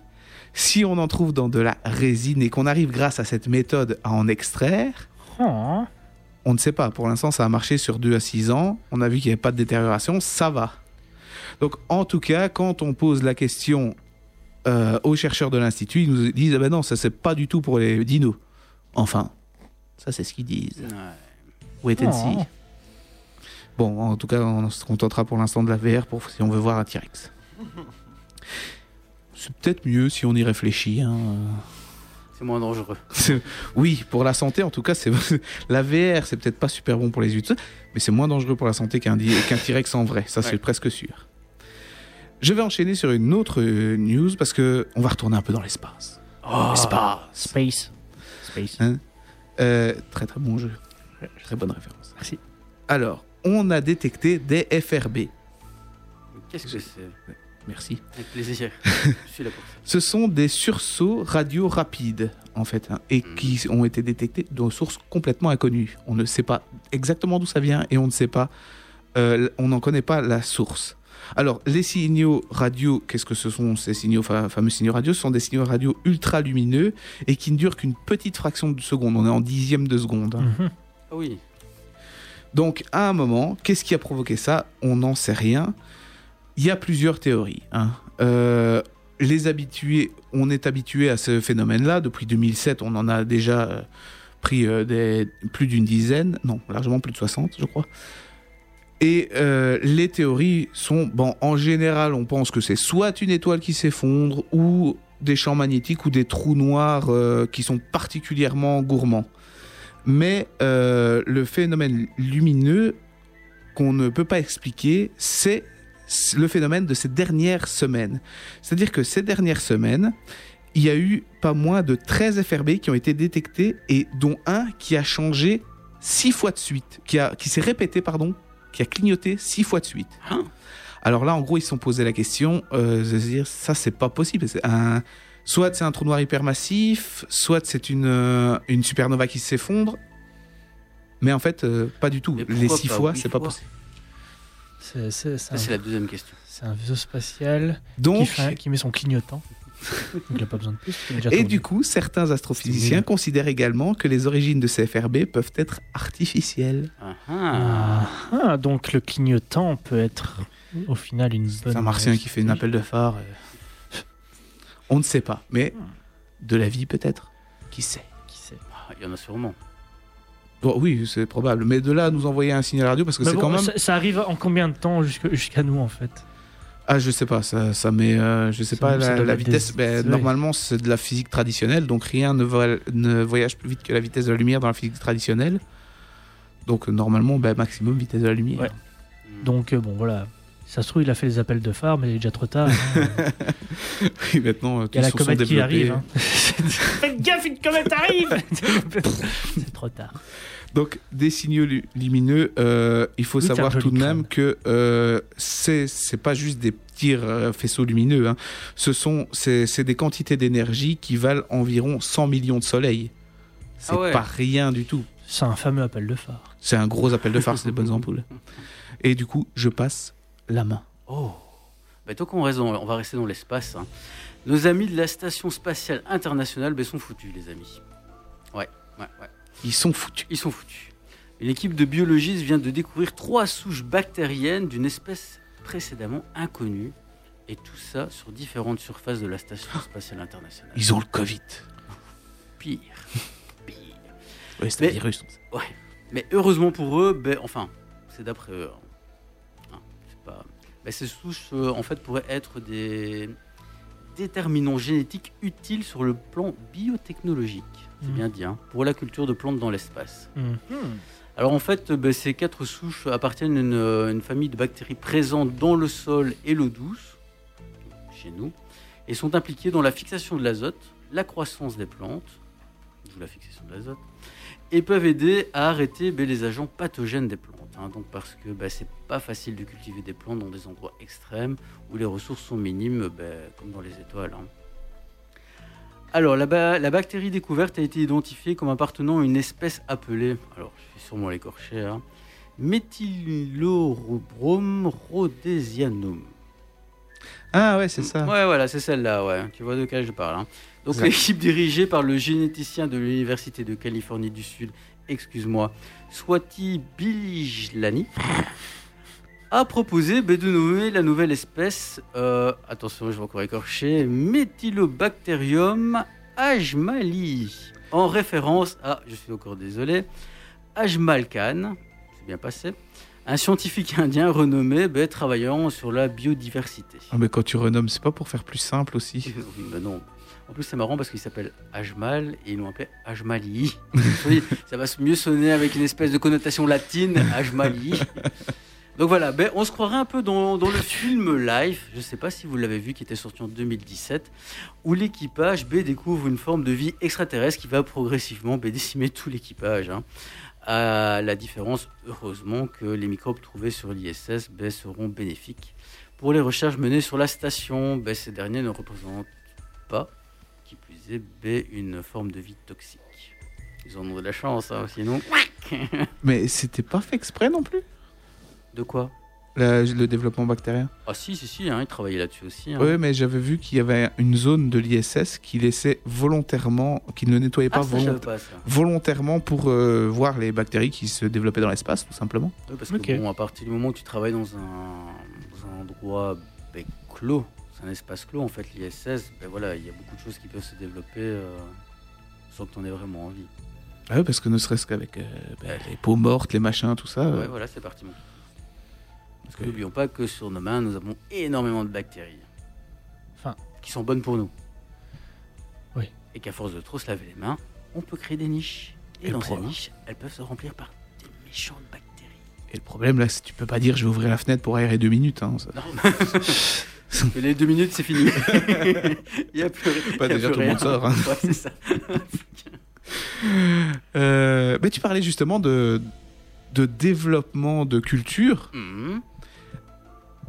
Speaker 5: si on en trouve dans de la résine et qu'on arrive grâce à cette méthode à en extraire,
Speaker 4: oh,
Speaker 5: on ne sait pas. Pour l'instant, ça a marché sur 2 à 6 ans. On a vu qu'il n'y avait pas de détérioration. Ça va. Donc, en tout cas, quand on pose la question euh, aux chercheurs de l'Institut, ils nous disent Ah ben non, ça, c'est pas du tout pour les dinos. Enfin, ça, c'est ce qu'ils disent. Wait and see.
Speaker 4: Oh.
Speaker 5: Bon, en tout cas, on se contentera pour l'instant de la VR pour si on veut voir un T-Rex. C'est peut-être mieux si on y réfléchit. hein.
Speaker 3: C'est moins dangereux.
Speaker 5: Oui, pour la santé, en tout cas, c'est la VR, c'est peut-être pas super bon pour les yeux, mais c'est moins dangereux pour la santé qu'un qu'un T-Rex en vrai. Ça, c'est
Speaker 3: Ouais.
Speaker 5: presque sûr. Je vais enchaîner sur une autre euh, news parce que on va retourner un peu dans l'espace. L'espace.
Speaker 4: Space. Space.
Speaker 5: Hein Euh, très très bon jeu. Très bonne référence.
Speaker 4: Merci.
Speaker 5: Alors, on a détecté des FRB.
Speaker 3: Qu'est-ce que c'est?
Speaker 5: Merci.
Speaker 3: Avec plaisir. Je suis là pour ça.
Speaker 5: Ce sont des sursauts radio rapides, en fait, hein, et qui ont été détectés de sources complètement inconnues. On ne sait pas exactement d'où ça vient et on ne sait pas, euh, on n'en connaît pas la source. Alors, les signaux radio, qu'est-ce que ce sont ces signaux, fa- fameux signaux radio? Ce sont des signaux radio ultra lumineux et qui ne durent qu'une petite fraction de seconde. On est en dixième de seconde.
Speaker 4: Mhm.
Speaker 3: Ah oui.
Speaker 5: Donc, à un moment, qu'est-ce qui a provoqué ça? On n'en sait rien. Il y a plusieurs théories. hein. Euh, les habitués, on est habitué à ce phénomène-là. Depuis 2007, on en a déjà euh, pris euh, plus d'une dizaine, non, largement plus de 60, je crois. Et les théories sont, bon, en général, on pense que c'est soit une étoile qui s'effondre ou des champs magnétiques ou des trous noirs qui sont particulièrement gourmands. Mais le phénomène lumineux qu'on ne peut pas expliquer, c'est le phénomène de ces dernières semaines. C'est-à-dire que ces dernières semaines, il y a eu pas moins de 13 FRB qui ont été détectés et dont un qui a changé six fois de suite, qui, a, qui s'est répété, pardon, qui a clignoté six fois de suite. Alors là, en gros, ils se sont posé la question euh, de se dire, ça, c'est pas possible. C'est un, soit c'est un trou noir hypermassif, soit c'est une, euh, une supernova qui s'effondre. Mais en fait, euh, pas du tout. Les six
Speaker 3: pas
Speaker 5: fois, c'est pas possible.
Speaker 4: C'est c'est- c'est
Speaker 3: Ça,
Speaker 4: un,
Speaker 3: c'est la deuxième question.
Speaker 4: c'est un vaisseau spatial qui,
Speaker 5: Donc,
Speaker 4: fait- qui met son clignotant. Donc il n'a pas besoin de plus. il a déjà
Speaker 5: Et
Speaker 4: tourné.
Speaker 5: du coup, certains astrophysiciens considèrent également que les origines de ces FRB peuvent être artificielles.
Speaker 3: Ah, ah.
Speaker 4: Ah, ah, donc le clignotant peut être au final une bonne.
Speaker 5: C'est un martien qui fait une appel de phare. euh. On ne sait pas, mais de la vie peut-être. Qui sait?
Speaker 4: Qui sait?
Speaker 3: Ah, Il y en a sûrement.
Speaker 5: Oui, c'est probable. Mais de là à nous envoyer un signal radio, parce que c'est
Speaker 4: bon,
Speaker 5: quand même...
Speaker 4: ça, ça arrive en combien de temps jusqu'à nous en fait?
Speaker 5: Ah, je sais pas, ça, ça met... euh, je sais pas, la, la vitesse...
Speaker 4: des-
Speaker 5: ben, normalement, c'est de la physique traditionnelle, donc rien ne, vo- ne voyage plus vite que la vitesse de la lumière dans la physique traditionnelle. Donc euh, normalement, ben, maximum vitesse de la lumière.
Speaker 4: Ouais. Donc euh, bon voilà. Ça se trouve, il a fait les appels de phare, mais il est déjà trop tard. hein.
Speaker 5: Oui, maintenant, euh,
Speaker 4: Il y a la
Speaker 5: tous sont
Speaker 4: comète qui arrive. hein. Faites gaffe, une comète arrive C'est trop tard.
Speaker 5: Donc, des signaux lu- lumineux, euh, il faut
Speaker 4: Oui,
Speaker 5: savoir tout de même que euh, c'est c'est pas juste des petits euh, faisceaux lumineux. hein. Ce sont c'est c'est des quantités d'énergie qui valent environ 100 millions de soleils. C'est
Speaker 3: Ah ouais.
Speaker 5: pas rien du tout.
Speaker 4: C'est un fameux appel de phare.
Speaker 5: C'est un gros appel de phare, c'est des bonnes ampoules. Et du coup, je passe la main.
Speaker 3: Oh bah, Tant qu'on dans- on va rester dans l'espace. hein. Nos amis de la Station Spatiale Internationale ben, sont foutus, les amis. Ouais, ouais, ouais.
Speaker 5: Ils sont foutus.
Speaker 3: Ils sont foutus. Une équipe de biologistes vient de découvrir trois souches bactériennes d'une espèce précédemment inconnue. Et tout ça sur différentes surfaces de la Station Spatiale Internationale.
Speaker 5: Ils ont le Covid.
Speaker 3: Pire. Pire.
Speaker 5: Ouais, c'est un
Speaker 3: Mais-
Speaker 5: virus.
Speaker 3: Mais heureusement pour eux, ben, enfin, c'est d'après eux. hein. Hein, c'est pas... ben, ces souches, euh, en fait, pourraient être des déterminants génétiques utiles sur le plan biotechnologique. C'est
Speaker 4: Mhm.
Speaker 3: bien dit, hein, pour la culture de plantes dans l'espace.
Speaker 4: Hmm.
Speaker 3: Alors en fait, euh, ben, ces quatre souches appartiennent à une, euh, une famille de bactéries présentes dans le sol et l'eau douce, chez nous, et sont impliquées dans la fixation de l'azote, la croissance des plantes, d'où la fixation de l'azote, et peuvent aider à arrêter ben, les agents pathogènes des plantes. hein. donc parce que ben, c'est pas facile de cultiver des plantes dans des endroits extrêmes où les ressources sont minimes, comme dans les étoiles. hein. Alors, la, ba- la bactérie découverte a été identifiée comme appartenant à une espèce appelée, alors je vais sûrement l'écorcher, hein, rhodesianum.
Speaker 5: Ah ouais, c'est ça.
Speaker 3: Ouais, voilà, c'est celle-là, ouais. Tu vois de quelle je parle. hein. Donc, l'équipe dirigée par le généticien de l'Université de Californie du Sud, excuse-moi, Swati Bilijlani, a proposé ben, de nommer la nouvelle espèce, euh, attention, je vais encore écorcher, Methylobacterium ajmali, en référence à, je suis encore désolé, Ajmal Khan, c'est bien passé, un scientifique indien renommé ben, travaillant sur la biodiversité.
Speaker 5: Ah, mais quand tu renommes, c'est pas pour faire plus simple aussi.
Speaker 3: Oui, bah non. En plus, c'est marrant parce qu'il s'appelle Ajmal et ils l'ont appelé Ajmali. Oui, ça va mieux sonner avec une espèce de connotation latine, Ajmali. Donc voilà, ben, on se croirait un peu dans, le film Life, je ne sais pas si vous l'avez vu, qui était sorti en 2017, où l'équipage B découvre une forme de vie extraterrestre qui va progressivement ben, décimer tout l'équipage. hein. À la différence, heureusement, que les microbes trouvés sur l'ISS ben, seront bénéfiques. Pour les recherches menées sur la station, ben, ces derniers ne représentent pas, qui plus est, B, une forme de vie toxique. Ils en ont de la chance, hein, sinon.
Speaker 5: Mais c'était pas fait exprès non plus,
Speaker 3: De quoi
Speaker 5: le développement bactérien.
Speaker 3: Ah si, si, si, hein, ils travaillaient là-dessus aussi. hein.
Speaker 5: Oui, mais j'avais vu qu'il y avait une zone de l'ISS qui laissait volontairement, qui ne nettoyait
Speaker 3: Ah,
Speaker 5: pas,
Speaker 3: ça,
Speaker 5: volont- volontairement pour euh, voir les bactéries qui se développaient dans l'espace, tout simplement.
Speaker 3: Oui, parce que bon, à partir du moment où tu travailles dans un, dans un endroit ben, clos, c'est un espace clos en fait, l'ISS, ben voilà, il y a beaucoup de choses qui peuvent se développer euh, sans que tu en aies vraiment envie.
Speaker 5: Ah oui, parce que ne serait-ce qu'avec euh, ben, les peaux mortes, les machins, tout ça. euh,
Speaker 3: Ouais, voilà, c'est parti. mon. Parce que n'oublions pas que sur nos mains, nous avons énormément de bactéries.
Speaker 4: Enfin.
Speaker 3: Qui sont bonnes pour nous.
Speaker 4: Oui.
Speaker 3: Et qu'à force de trop se laver les mains, on peut créer des niches. Et, dans ces niches, elles peuvent se remplir par des méchantes bactéries.
Speaker 5: Et le problème, là, c'est que tu peux pas dire je vais ouvrir la fenêtre pour aérer deux minutes. hein, ça-
Speaker 3: Non. Mais les deux minutes, c'est fini. Il y a plus,
Speaker 5: Pas
Speaker 3: y a
Speaker 5: déjà
Speaker 3: plus
Speaker 5: tout le monde
Speaker 3: rien.
Speaker 5: sort, hein.
Speaker 3: Ouais, c'est ça.
Speaker 5: Euh, mais tu parlais justement de, de développement de culture,
Speaker 3: Mhm.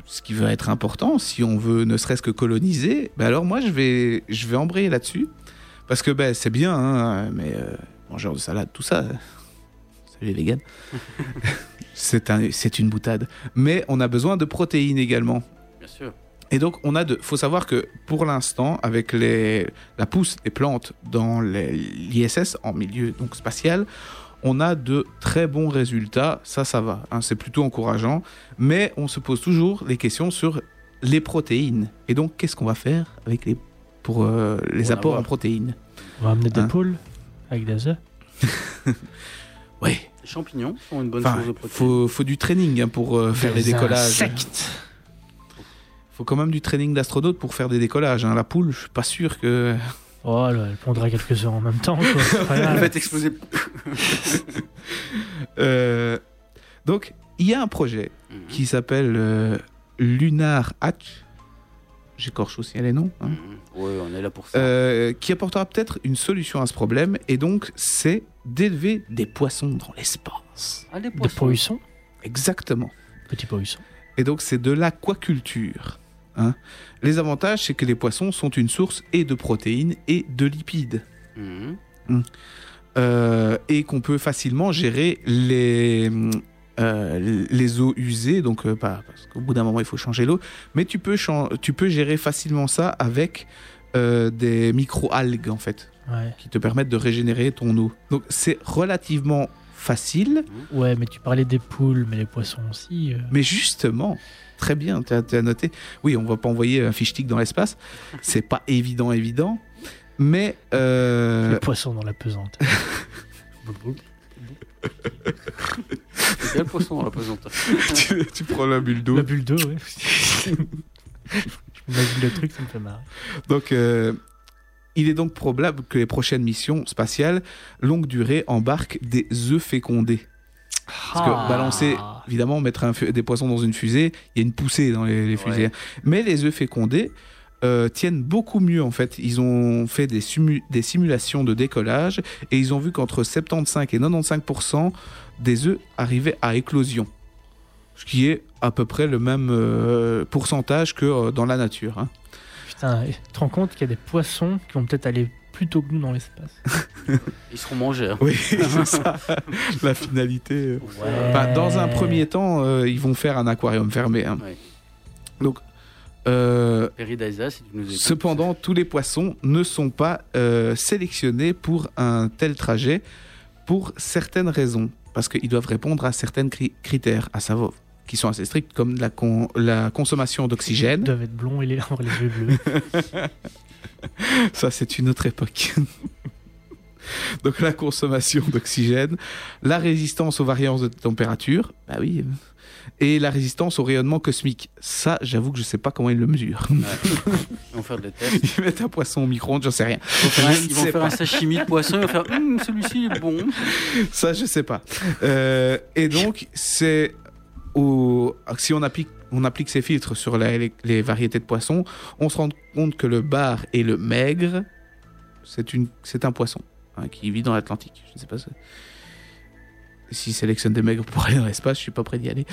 Speaker 5: Ce qui va être important si on veut ne serait-ce que coloniser. Ben alors moi, je vais, je vais embrayer là-dessus. Parce que ben, c'est bien, hein, mais euh, mangeur de salade, tout ça. Salut les vegans. c'est un, c'est une boutade. Mais on a besoin de protéines également.
Speaker 3: Bien sûr.
Speaker 5: Et donc, on a de. Faut savoir que pour l'instant, avec les, la pousse des plantes dans l'ISS en milieu donc spatial, on a de très bons résultats. Ça, ça va. hein, c'est plutôt encourageant. Mais on se pose toujours les questions sur les protéines. Et donc, qu'est-ce qu'on va faire avec les pour euh, les apports en protéines
Speaker 4: On va amener des
Speaker 5: Hein.
Speaker 4: poules avec des œufs.
Speaker 3: Les champignons sont une bonne
Speaker 5: Enfin,
Speaker 3: source de protéines.
Speaker 5: faut, faut du training hein, pour euh, faire les
Speaker 4: Des
Speaker 5: décollages.
Speaker 4: insectes.
Speaker 5: Faut quand même du training d'astronaute pour faire des décollages. hein. La poule, je suis pas sûr que.
Speaker 4: Oh là, elle pondra quelques heures en même temps. quoi. C'est pas grave.
Speaker 3: Faites exploser.
Speaker 5: Euh, donc, il y a un projet
Speaker 3: Mhm.
Speaker 5: qui s'appelle euh, Lunar Hatch. J'écorche aussi les noms. hein.
Speaker 3: Mhm. Ouais, on est là pour ça.
Speaker 5: Euh, qui apportera peut-être une solution à ce problème. Et donc, c'est d'élever des poissons dans l'espace.
Speaker 3: Ah,
Speaker 4: Des
Speaker 3: poissons.
Speaker 4: poissons.
Speaker 5: Exactement.
Speaker 4: Petits poissons.
Speaker 5: Et donc, c'est de l'aquaculture. Hein. Les avantages, c'est que les poissons sont une source et de protéines et de lipides.
Speaker 3: Mhm.
Speaker 5: Euh, et qu'on peut facilement gérer les, euh, les eaux usées, donc euh, pas parce qu'au bout d'un moment il faut changer l'eau, mais tu peux, tu peux gérer facilement ça avec euh, des micro-algues en fait,
Speaker 4: Ouais.
Speaker 5: qui te permettent de régénérer ton eau. Donc c'est relativement facile,
Speaker 4: ouais, mais tu parlais des poules, mais les poissons aussi. euh.
Speaker 5: mais justement, très bien, tu as, noté. Oui, on va pas envoyer un fish stick dans l'espace, c'est pas évident, évident, mais euh,
Speaker 4: Les poissons dans la pesante.
Speaker 3: C'est quel poisson dans la pesante
Speaker 5: tu, tu prends la bulle d'eau.
Speaker 4: La bulle d'eau, ouais. Je m'imagine le truc, ça me fait marrer.
Speaker 5: Donc, euh, il est donc probable que les prochaines missions spatiales longue durée embarquent des œufs fécondés. Parce
Speaker 4: Ah.
Speaker 5: que balancer, évidemment, mettre un des poissons dans une fusée, il y a une poussée dans les, les fusées.
Speaker 3: Ouais.
Speaker 5: Mais les œufs fécondés euh, tiennent beaucoup mieux en fait. Ils ont fait des, simu- des simulations de décollage et ils ont vu qu'entre 75 et 95% des œufs arrivaient à éclosion. Ce qui est à peu près le même euh, pourcentage que euh, dans la nature. hein.
Speaker 4: Putain, tu te rends compte qu'il y a des poissons qui vont peut-être aller plus tôt que nous dans l'espace.
Speaker 3: Ils seront mangés. hein.
Speaker 5: Oui, c'est ça, la finalité. euh.
Speaker 4: Ouais.
Speaker 5: Dans un premier temps, euh, ils vont faire un aquarium fermé. hein.
Speaker 3: Ouais.
Speaker 5: Donc, euh,
Speaker 3: si tu nous
Speaker 5: cependant, tous les poissons ne sont pas euh, sélectionnés pour un tel trajet pour certaines raisons. Parce qu'ils doivent répondre à certains cri- critères, à savoir qui sont assez stricts, comme la, con- la consommation
Speaker 4: Ils
Speaker 5: d'oxygène.
Speaker 4: doivent être blonds et les avoir les yeux bleus.
Speaker 5: Ça, c'est une autre époque. Donc la consommation d'oxygène, la résistance aux variances de température, bah oui, et la résistance au rayonnement cosmique. Ça, j'avoue que je sais pas comment ils le mesurent.
Speaker 3: Ouais. Ils vont faire des tests.
Speaker 5: Ils mettent un poisson au micro-ondes, j'en sais rien.
Speaker 3: Ils vont faire, un, ils vont faire un sashimi de poisson. Ils vont faire Hum, celui-ci est bon.
Speaker 5: Ça, je sais pas. Euh, et donc, c'est au... si on applique, on applique ces filtres sur la- les, les variétés de poissons, on se rend compte que le bar et le maigre, c'est un poisson hein, qui vit dans l'Atlantique. Je ne sais pas. S'ils sélectionnent des maigres pour aller dans l'espace, je suis pas prêt d'y aller.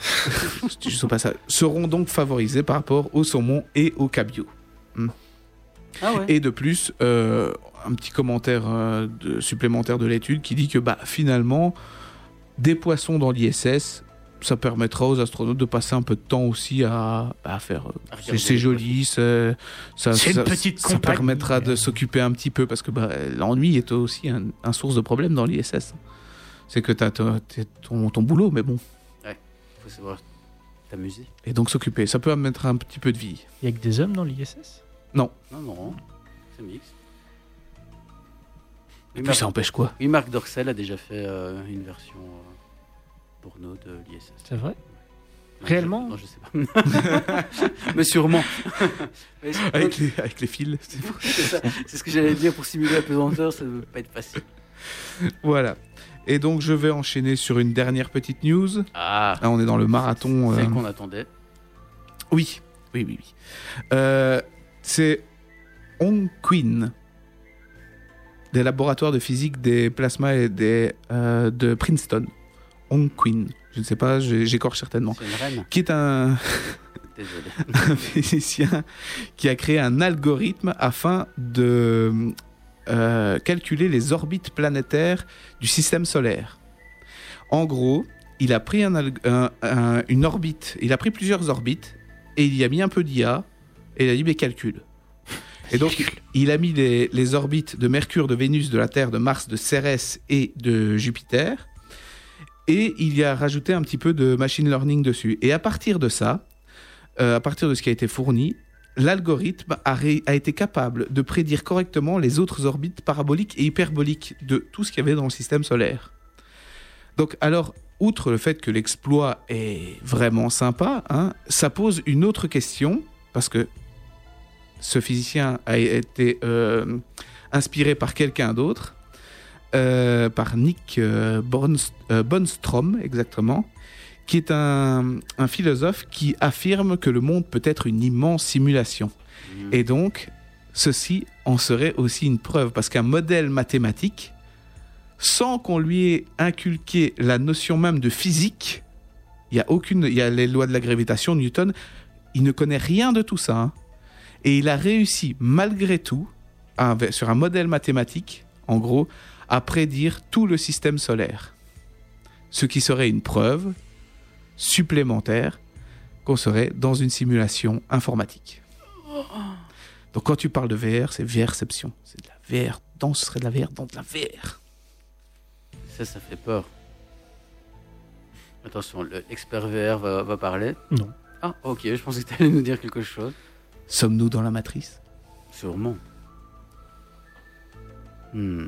Speaker 5: je sais pas ça. Seront donc favorisés par rapport au saumon et au cabillaud.
Speaker 3: Ah ouais.
Speaker 5: Et de plus, euh, un petit commentaire euh, de- supplémentaire de l'étude qui dit que bah, finalement, des poissons dans l'ISS, ça permettra aux astronautes de passer un peu de temps aussi à, à faire. euh,
Speaker 3: À
Speaker 5: c'est joli, c'est- ça,
Speaker 4: C'est une
Speaker 5: ça-
Speaker 4: petite
Speaker 5: ça permettra de s'occuper un petit peu parce que bah, l'ennui est aussi un, un source de problème dans l'ISS. C'est que tu as ton, ton boulot, mais bon.
Speaker 3: Faut savoir t'amuser.
Speaker 5: Et donc s'occuper, ça peut mettre un petit peu de vie.
Speaker 4: Il y a que des hommes dans l'ISS
Speaker 3: Non, non. C'est mixte.
Speaker 5: Et puis
Speaker 3: Marc-
Speaker 5: ça empêche quoi?
Speaker 3: Oui, Marc Dorcel a déjà fait euh, une version euh, porno de l'ISS.
Speaker 4: C'est vrai Réellement
Speaker 3: Non, je sais pas. Mais sûrement. Mais c'est-
Speaker 5: Avec les, avec les fils. c'est
Speaker 3: c'est. C'est ce que j'allais dire pour simuler la pesanteur, ça ne veut pas être facile.
Speaker 5: Voilà. Et donc, je vais enchaîner sur une dernière petite news.
Speaker 3: Ah,
Speaker 5: Là, on est dans le marathon.
Speaker 3: celle
Speaker 5: euh,
Speaker 3: qu'on attendait.
Speaker 5: Oui, oui, oui, oui. Euh, c'est Hong Queen, des laboratoires de physique des plasmas et des, euh, de Princeton. Hong Queen, je ne sais pas, j'écorche certainement. Qui est un, physicien qui a créé un algorithme afin de euh, calculer les orbites planétaires du système solaire. En gros, il a pris un alg- un- un- une orbite, il a pris plusieurs orbites et il y a mis un peu d'IA et il a dit mais calcule. Et donc il a mis les, les orbites de Mercure, de Vénus, de la Terre, de Mars, de Cérès et de Jupiter. Et il y a rajouté un petit peu de machine learning dessus. Et à partir de ça, euh, à partir de ce qui a été fourni, l'algorithme a, été capable de prédire correctement les autres orbites paraboliques et hyperboliques de tout ce qu'il y avait dans le système solaire. Donc, alors, outre le fait que l'exploit est vraiment sympa, hein, ça pose une autre question, parce que ce physicien a été euh, inspiré par quelqu'un d'autre, euh, par Nick euh, Bornst- euh, Bostrom, exactement, qui est un, un philosophe qui affirme que le monde peut être une immense simulation.
Speaker 3: Mm.
Speaker 5: Et donc, ceci en serait aussi une preuve, parce qu'un modèle mathématique, sans qu'on lui ait inculqué la notion même de physique, il y a aucune, il y a les lois de la gravitation, Newton, il ne connaît rien de tout ça, hein. et il a réussi malgré tout, sur un modèle mathématique, en gros, à prédire tout le système solaire, ce qui serait une preuve supplémentaire qu'on serait dans une simulation informatique. Donc quand tu parles de VR, c'est VRception. C'est de la VR dans, ce serait de la VR dans de la VR.
Speaker 3: Ça, ça fait peur. Attention, le- l'expert VR va, va parler.
Speaker 4: Non.
Speaker 3: Ah, ok, je pensais que tu allais nous dire quelque chose.
Speaker 5: Sommes-nous dans la matrice?
Speaker 3: Sûrement. Hmm.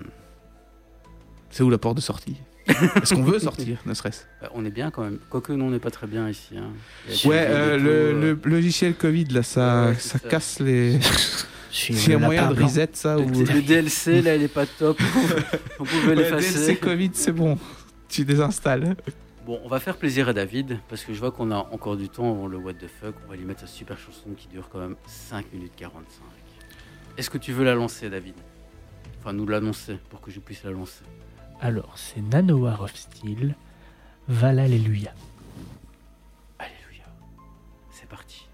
Speaker 5: C'est où la porte de sortie Est-ce qu'on veut sortir, ne serait-ce
Speaker 3: Bah, on est bien quand même. Quoique, nous, on n'est pas très bien ici. hein.
Speaker 5: Ouais, euh,
Speaker 3: des
Speaker 5: le, le logiciel Covid, là, ça,
Speaker 3: Ouais,
Speaker 5: ça,
Speaker 3: ça.
Speaker 5: casse les... S'il y a
Speaker 4: le
Speaker 5: moyen de reset ça
Speaker 3: Le,
Speaker 5: ou...
Speaker 3: le DLC, là, il est pas top. on pouvait
Speaker 5: Ouais,
Speaker 3: l'effacer.
Speaker 5: DLC Covid, c'est bon. Tu désinstalles.
Speaker 3: Bon, on va faire plaisir à David, parce que je vois qu'on a encore du temps avant le What the fuck. On va lui mettre sa super chanson qui dure quand même 5 minutes 45. Est-ce que tu veux la lancer, David? Enfin, nous l'annoncer, pour que je puisse la lancer.
Speaker 4: Alors, c'est Nanowar of Steel, Valhalla.
Speaker 3: Alléluia. C'est parti.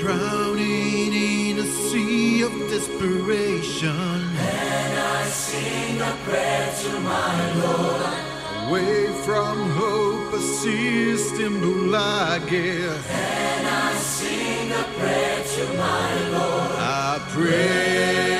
Speaker 9: Drowning in a sea of desperation.
Speaker 7: And I sing a prayer to my Lord.
Speaker 9: Away from hope, a system bulage.
Speaker 7: And I sing a prayer to my Lord.
Speaker 9: I pray,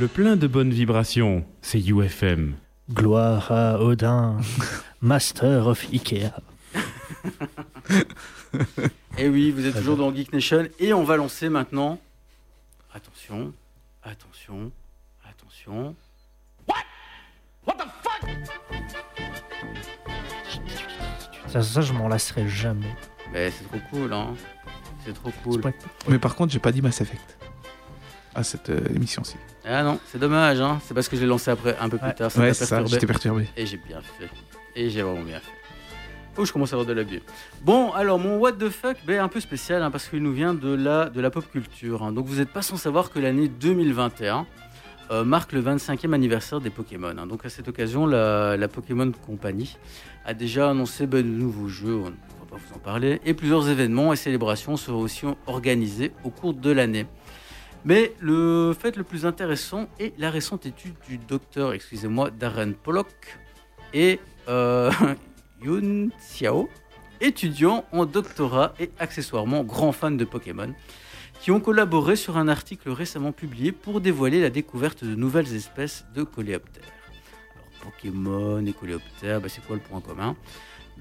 Speaker 10: Le plein de bonnes vibrations, c'est UFM.
Speaker 4: Gloire à Odin, Master of Ikea.
Speaker 3: Et oui, vous êtes toujours dans Geek Nation et on va lancer maintenant. Attention, attention, attention.
Speaker 4: Ça, ça je m'en lasserai jamais.
Speaker 3: Mais c'est trop cool, hein. C'est trop cool.
Speaker 5: Mais par contre, j'ai pas dit Mass Effect. À cette euh, émission-ci.
Speaker 3: Ah non, c'est dommage, hein. C'est parce que je l'ai lancé après un peu plus
Speaker 4: Ouais.
Speaker 3: tard. Ça
Speaker 5: Ouais,
Speaker 3: t'a
Speaker 5: c'est ça, j'étais perturbé.
Speaker 3: Et j'ai bien fait. Et j'ai vraiment bien fait. Oh, je commence à avoir de la bière. Bon, alors mon what the fuck, ben, un peu spécial hein, parce qu'il nous vient de la, de la pop culture. hein. Donc vous n'êtes pas sans savoir que l'année 2021 euh, marque le 25e anniversaire des Pokémon. hein. Donc à cette occasion, la, la Pokémon Company a déjà annoncé ben, de nouveaux jeux, on ne va pas vous en parler, et plusieurs événements et célébrations seront aussi organisés au cours de l'année. Mais le fait le plus intéressant est la récente étude du docteur, excusez-moi, Darren Pollock et euh, Yun Xiao, étudiants en doctorat et accessoirement grands fans de Pokémon, qui ont collaboré sur un article récemment publié pour dévoiler la découverte de nouvelles espèces de coléoptères. Alors, Pokémon et coléoptères, bah, c'est quoi le point commun?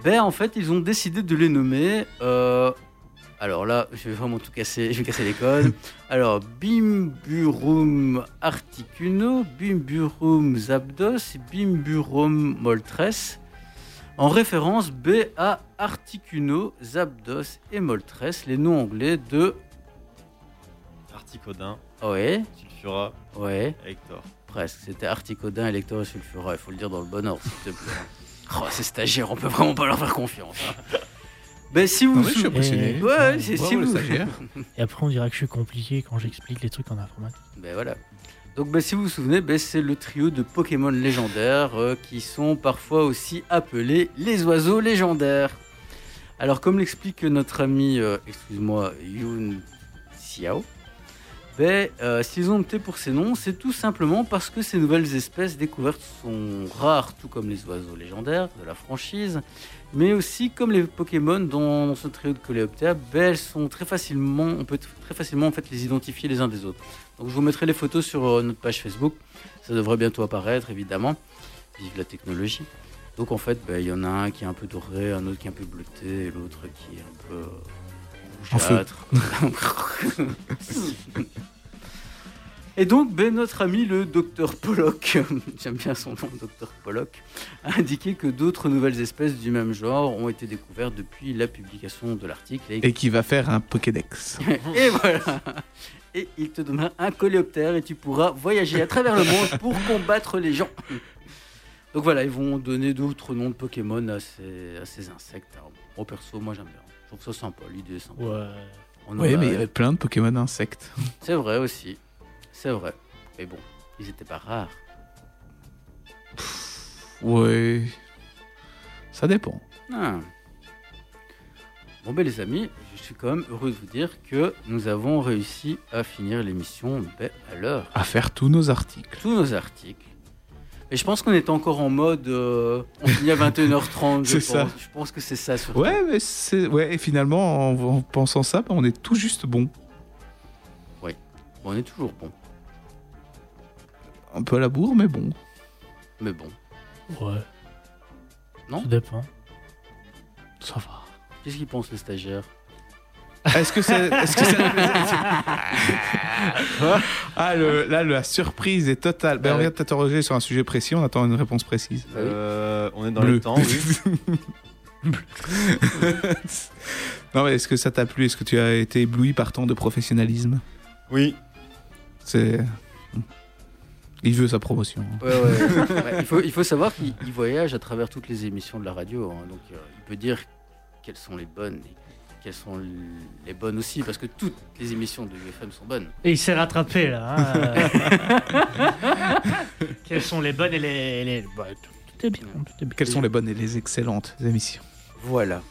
Speaker 3: Ben, En fait, ils ont décidé de les nommer. euh, alors là, je vais vraiment tout casser, je vais casser les codes. Alors, Bimburum articuno, Bimburum zabdos, Bimburum moltres, en référence B à Articuno, Zapdos et Moltres, les noms anglais de.
Speaker 6: Articodin,
Speaker 3: Ouais,
Speaker 6: Sulfura,
Speaker 3: ouais,
Speaker 6: Hector.
Speaker 3: presque. C'était Articodin, Elector et Sulfura. Il faut le dire dans le bon ordre, s'il te plaît. Oh, ces stagiaires, on peut vraiment pas leur faire confiance. hein. Ben, si vous.
Speaker 5: Non, mais je suis
Speaker 3: sou-
Speaker 5: impressionné.
Speaker 3: Ouais, c'est si vous.
Speaker 4: Et après, on dira que je suis compliqué quand j'explique les trucs en informatique.
Speaker 3: Ben voilà. Donc ben, si vous vous souvenez, ben, c'est le trio de Pokémon légendaires euh, qui sont parfois aussi appelés les oiseaux légendaires. Alors comme l'explique notre ami, euh, excuse-moi, Yun Xiao, ben, euh, s'ils ont opté pour ces noms, c'est tout simplement parce que ces nouvelles espèces découvertes sont rares, tout comme les oiseaux légendaires de la franchise, mais aussi comme les Pokémon dans, dans ce trio de coléoptères, ben, elles sont très facilement, on peut très facilement en fait les identifier les uns des autres. Donc je vous mettrai les photos sur euh, notre page Facebook. Ça devrait bientôt apparaître, évidemment. Vive la technologie. Donc en fait, ben, il y en a un qui est un peu doré, un autre qui est un peu bleuté, et l'autre qui est un peu euh, rougeâtre. et donc, ben, notre ami le docteur Pollock, j'aime bien son nom, docteur Pollock, a indiqué que d'autres nouvelles espèces du même genre ont été découvertes depuis la publication de l'article. Et
Speaker 5: Et qui va faire un Pokédex.
Speaker 3: et voilà. Et il te donnera un coléoptère et tu pourras voyager à travers le monde pour combattre les gens. Donc voilà, ils vont donner d'autres noms de Pokémon à ces, à ces insectes. Alors, moi perso, moi j'aime bien. Je trouve ça sympa, l'idée est sympa.
Speaker 4: Ouais.
Speaker 3: On
Speaker 5: Oui, mais il y avait plein de Pokémon insectes.
Speaker 3: C'est vrai aussi. C'est vrai. Mais bon, ils étaient pas rares.
Speaker 5: Ouais. Ça dépend.
Speaker 3: Ah. Bon ben les amis, je suis quand même heureux de vous dire que nous avons réussi à finir l'émission ben, à l'heure.
Speaker 5: À faire tous nos articles.
Speaker 3: tous nos articles. Et je pense qu'on est encore en mode. euh, on finit à 21h30. je
Speaker 5: C'est ça.
Speaker 3: Je pense que c'est ça surtout.
Speaker 5: Ouais, mais c'est. Ouais, et finalement, en, en pensant ça, bah, on est tout juste bon.
Speaker 3: Bon, on est toujours bon.
Speaker 5: Un peu à la bourre, mais bon.
Speaker 3: Mais bon.
Speaker 4: Ouais.
Speaker 3: Non
Speaker 4: Ça dépend.
Speaker 5: Ça va.
Speaker 3: Qu'est-ce qu'ils pensent les stagiaires?
Speaker 5: Est-ce que c'est. Est-ce que ah, le- là, la surprise est totale. Ben,
Speaker 3: Ah
Speaker 5: on vient de t'interroger sur un sujet précis, on attend une réponse précise.
Speaker 3: Oui.
Speaker 6: Euh, on est dans
Speaker 5: Bleu.
Speaker 6: le temps, oui.
Speaker 5: non, mais est-ce que ça t'a plu? Est-ce que tu as été ébloui par tant de professionnalisme?
Speaker 6: Oui.
Speaker 5: C'est. Il veut sa promotion.
Speaker 3: Ouais, ouais. Ouais, il, faut, il faut savoir qu'il il voyage à travers toutes les émissions de la radio. hein. donc euh, il peut dire quelles sont les bonnes et quelles sont les bonnes aussi. Parce que toutes les émissions de UFM sont bonnes.
Speaker 4: Et il s'est rattrapé là. hein. Quelles sont les bonnes et les. les- bah, tout, tout est bien. Tout est bien.
Speaker 5: Quelles sont les bonnes et les excellentes émissions
Speaker 3: Voilà.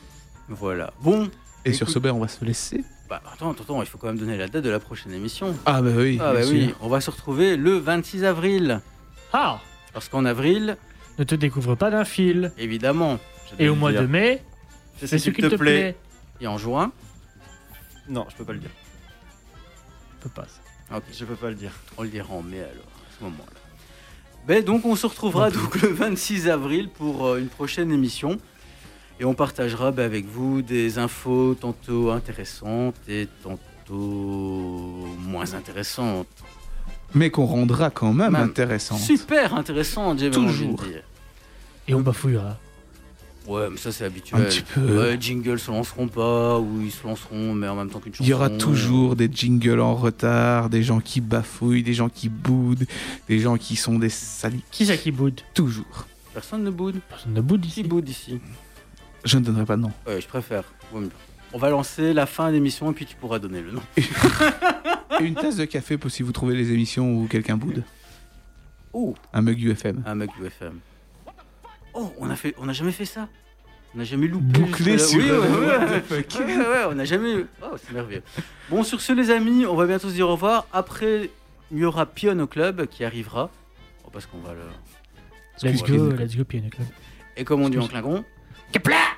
Speaker 3: Voilà. Bon.
Speaker 5: Et
Speaker 3: Écoute-
Speaker 5: sur ce, ben, on va se laisser.
Speaker 3: Bah, attends, attends, il faut quand même donner la date de la prochaine émission.
Speaker 5: Ah bah oui.
Speaker 3: Ah bah oui. On va se retrouver le 26 avril.
Speaker 4: Ah
Speaker 3: Parce qu'en avril,
Speaker 4: Ne te découvre pas d'un fil.
Speaker 3: évidemment.
Speaker 4: Et au mois de mai, C'est ce qui te plaît.
Speaker 3: Et en juin.
Speaker 6: Non, je peux pas le dire.
Speaker 4: Peut pas.
Speaker 3: Ok,
Speaker 6: Je peux pas le dire.
Speaker 3: on le dira en mai alors, à ce moment-là. Ben, donc on se retrouvera donc le 26 avril pour euh, une prochaine émission. Et on partagera bah, avec vous des infos tantôt intéressantes et tantôt moins intéressantes.
Speaker 5: Mais qu'on rendra quand même, intéressantes.
Speaker 3: Super intéressantes, j'ai Toujours. Envie de.
Speaker 4: Et on bafouillera.
Speaker 3: Ouais, mais ça c'est habituel.
Speaker 5: Un petit peu.
Speaker 3: Ouais, jingles se lanceront pas, ou ils se lanceront, mais en même temps qu'une chanson.
Speaker 5: Il y aura toujours euh. des jingles en retard, des gens qui bafouillent, des gens qui boudent, des gens qui sont des salis.
Speaker 4: Qui ça qui boude?
Speaker 5: Toujours.
Speaker 3: Personne ne boude.
Speaker 4: Personne ne boude ici.
Speaker 3: Qui boude ici?
Speaker 5: Je ne donnerai pas de nom.
Speaker 3: Ouais, je préfère. On va lancer la fin de l'émission et puis tu pourras donner le nom.
Speaker 5: une tasse de café pour si vous trouvez les émissions où quelqu'un boude.
Speaker 3: Oh.
Speaker 5: Un mug UFM.
Speaker 3: Un mug UFM. Oh, on a fait, on n'a jamais fait ça. On n'a jamais loupé.
Speaker 5: Bouclé sur.
Speaker 3: Oui, ouais, ouais, ouais, ouais, on n'a jamais. Oh, c'est merveilleux. Bon, sur ce, les amis, on va bientôt se dire au revoir. Après, il y aura Pion au club qui arrivera. Oh, parce qu'on va le.
Speaker 4: Let's go, let's go Pion au club.
Speaker 3: Et comme on dit en clingon,
Speaker 9: Kepler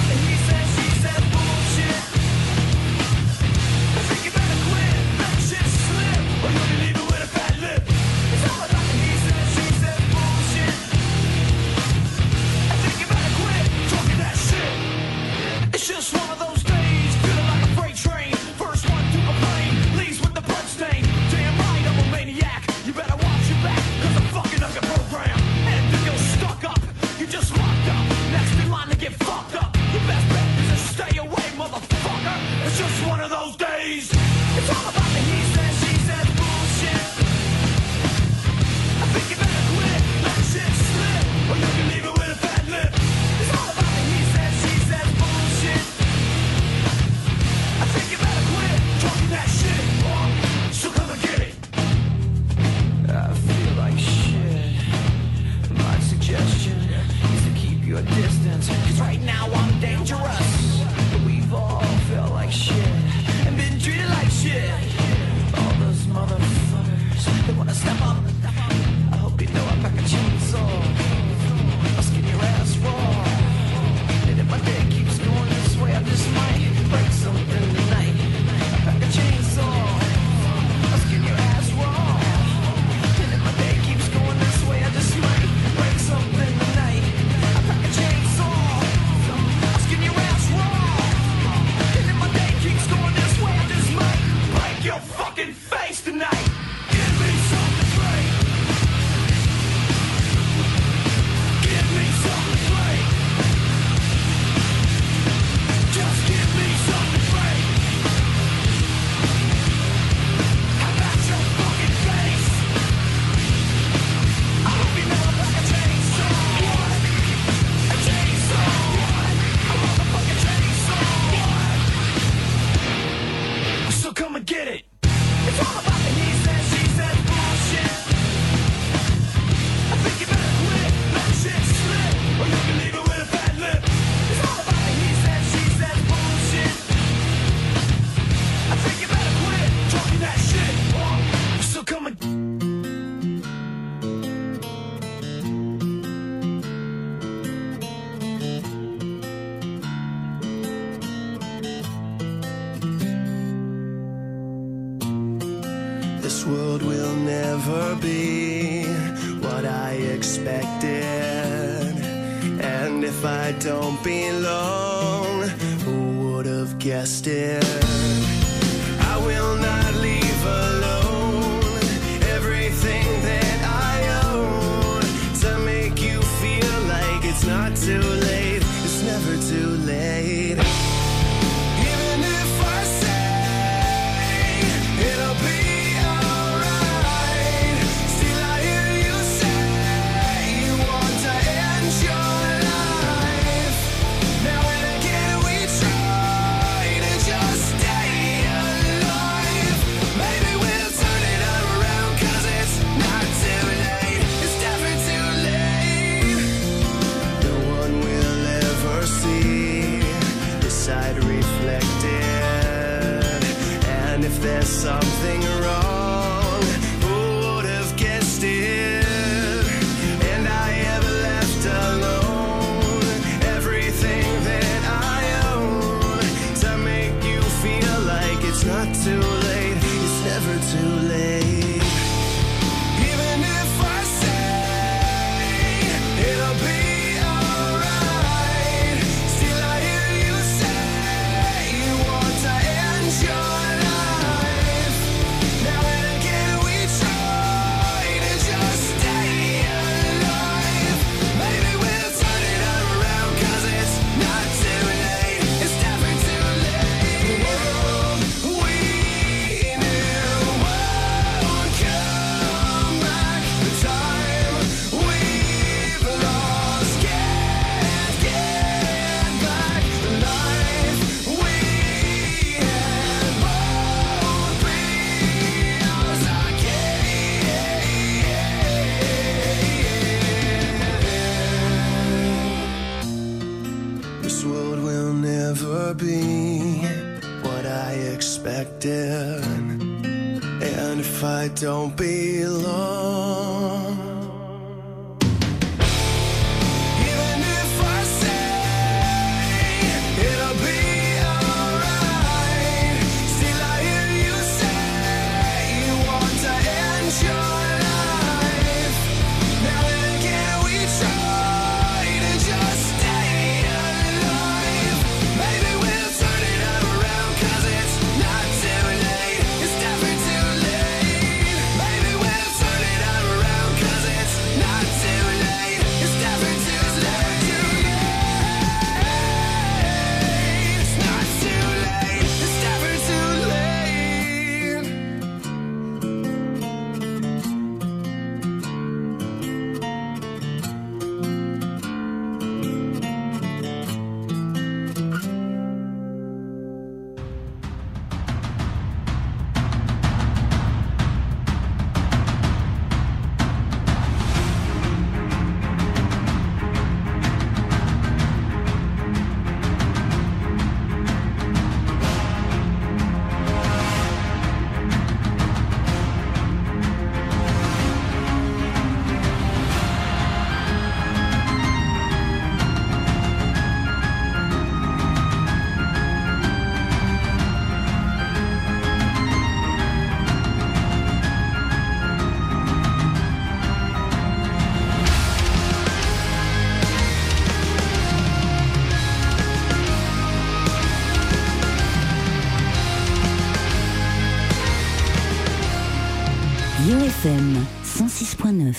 Speaker 9: just want a distance. Cause right now I'm dangerous.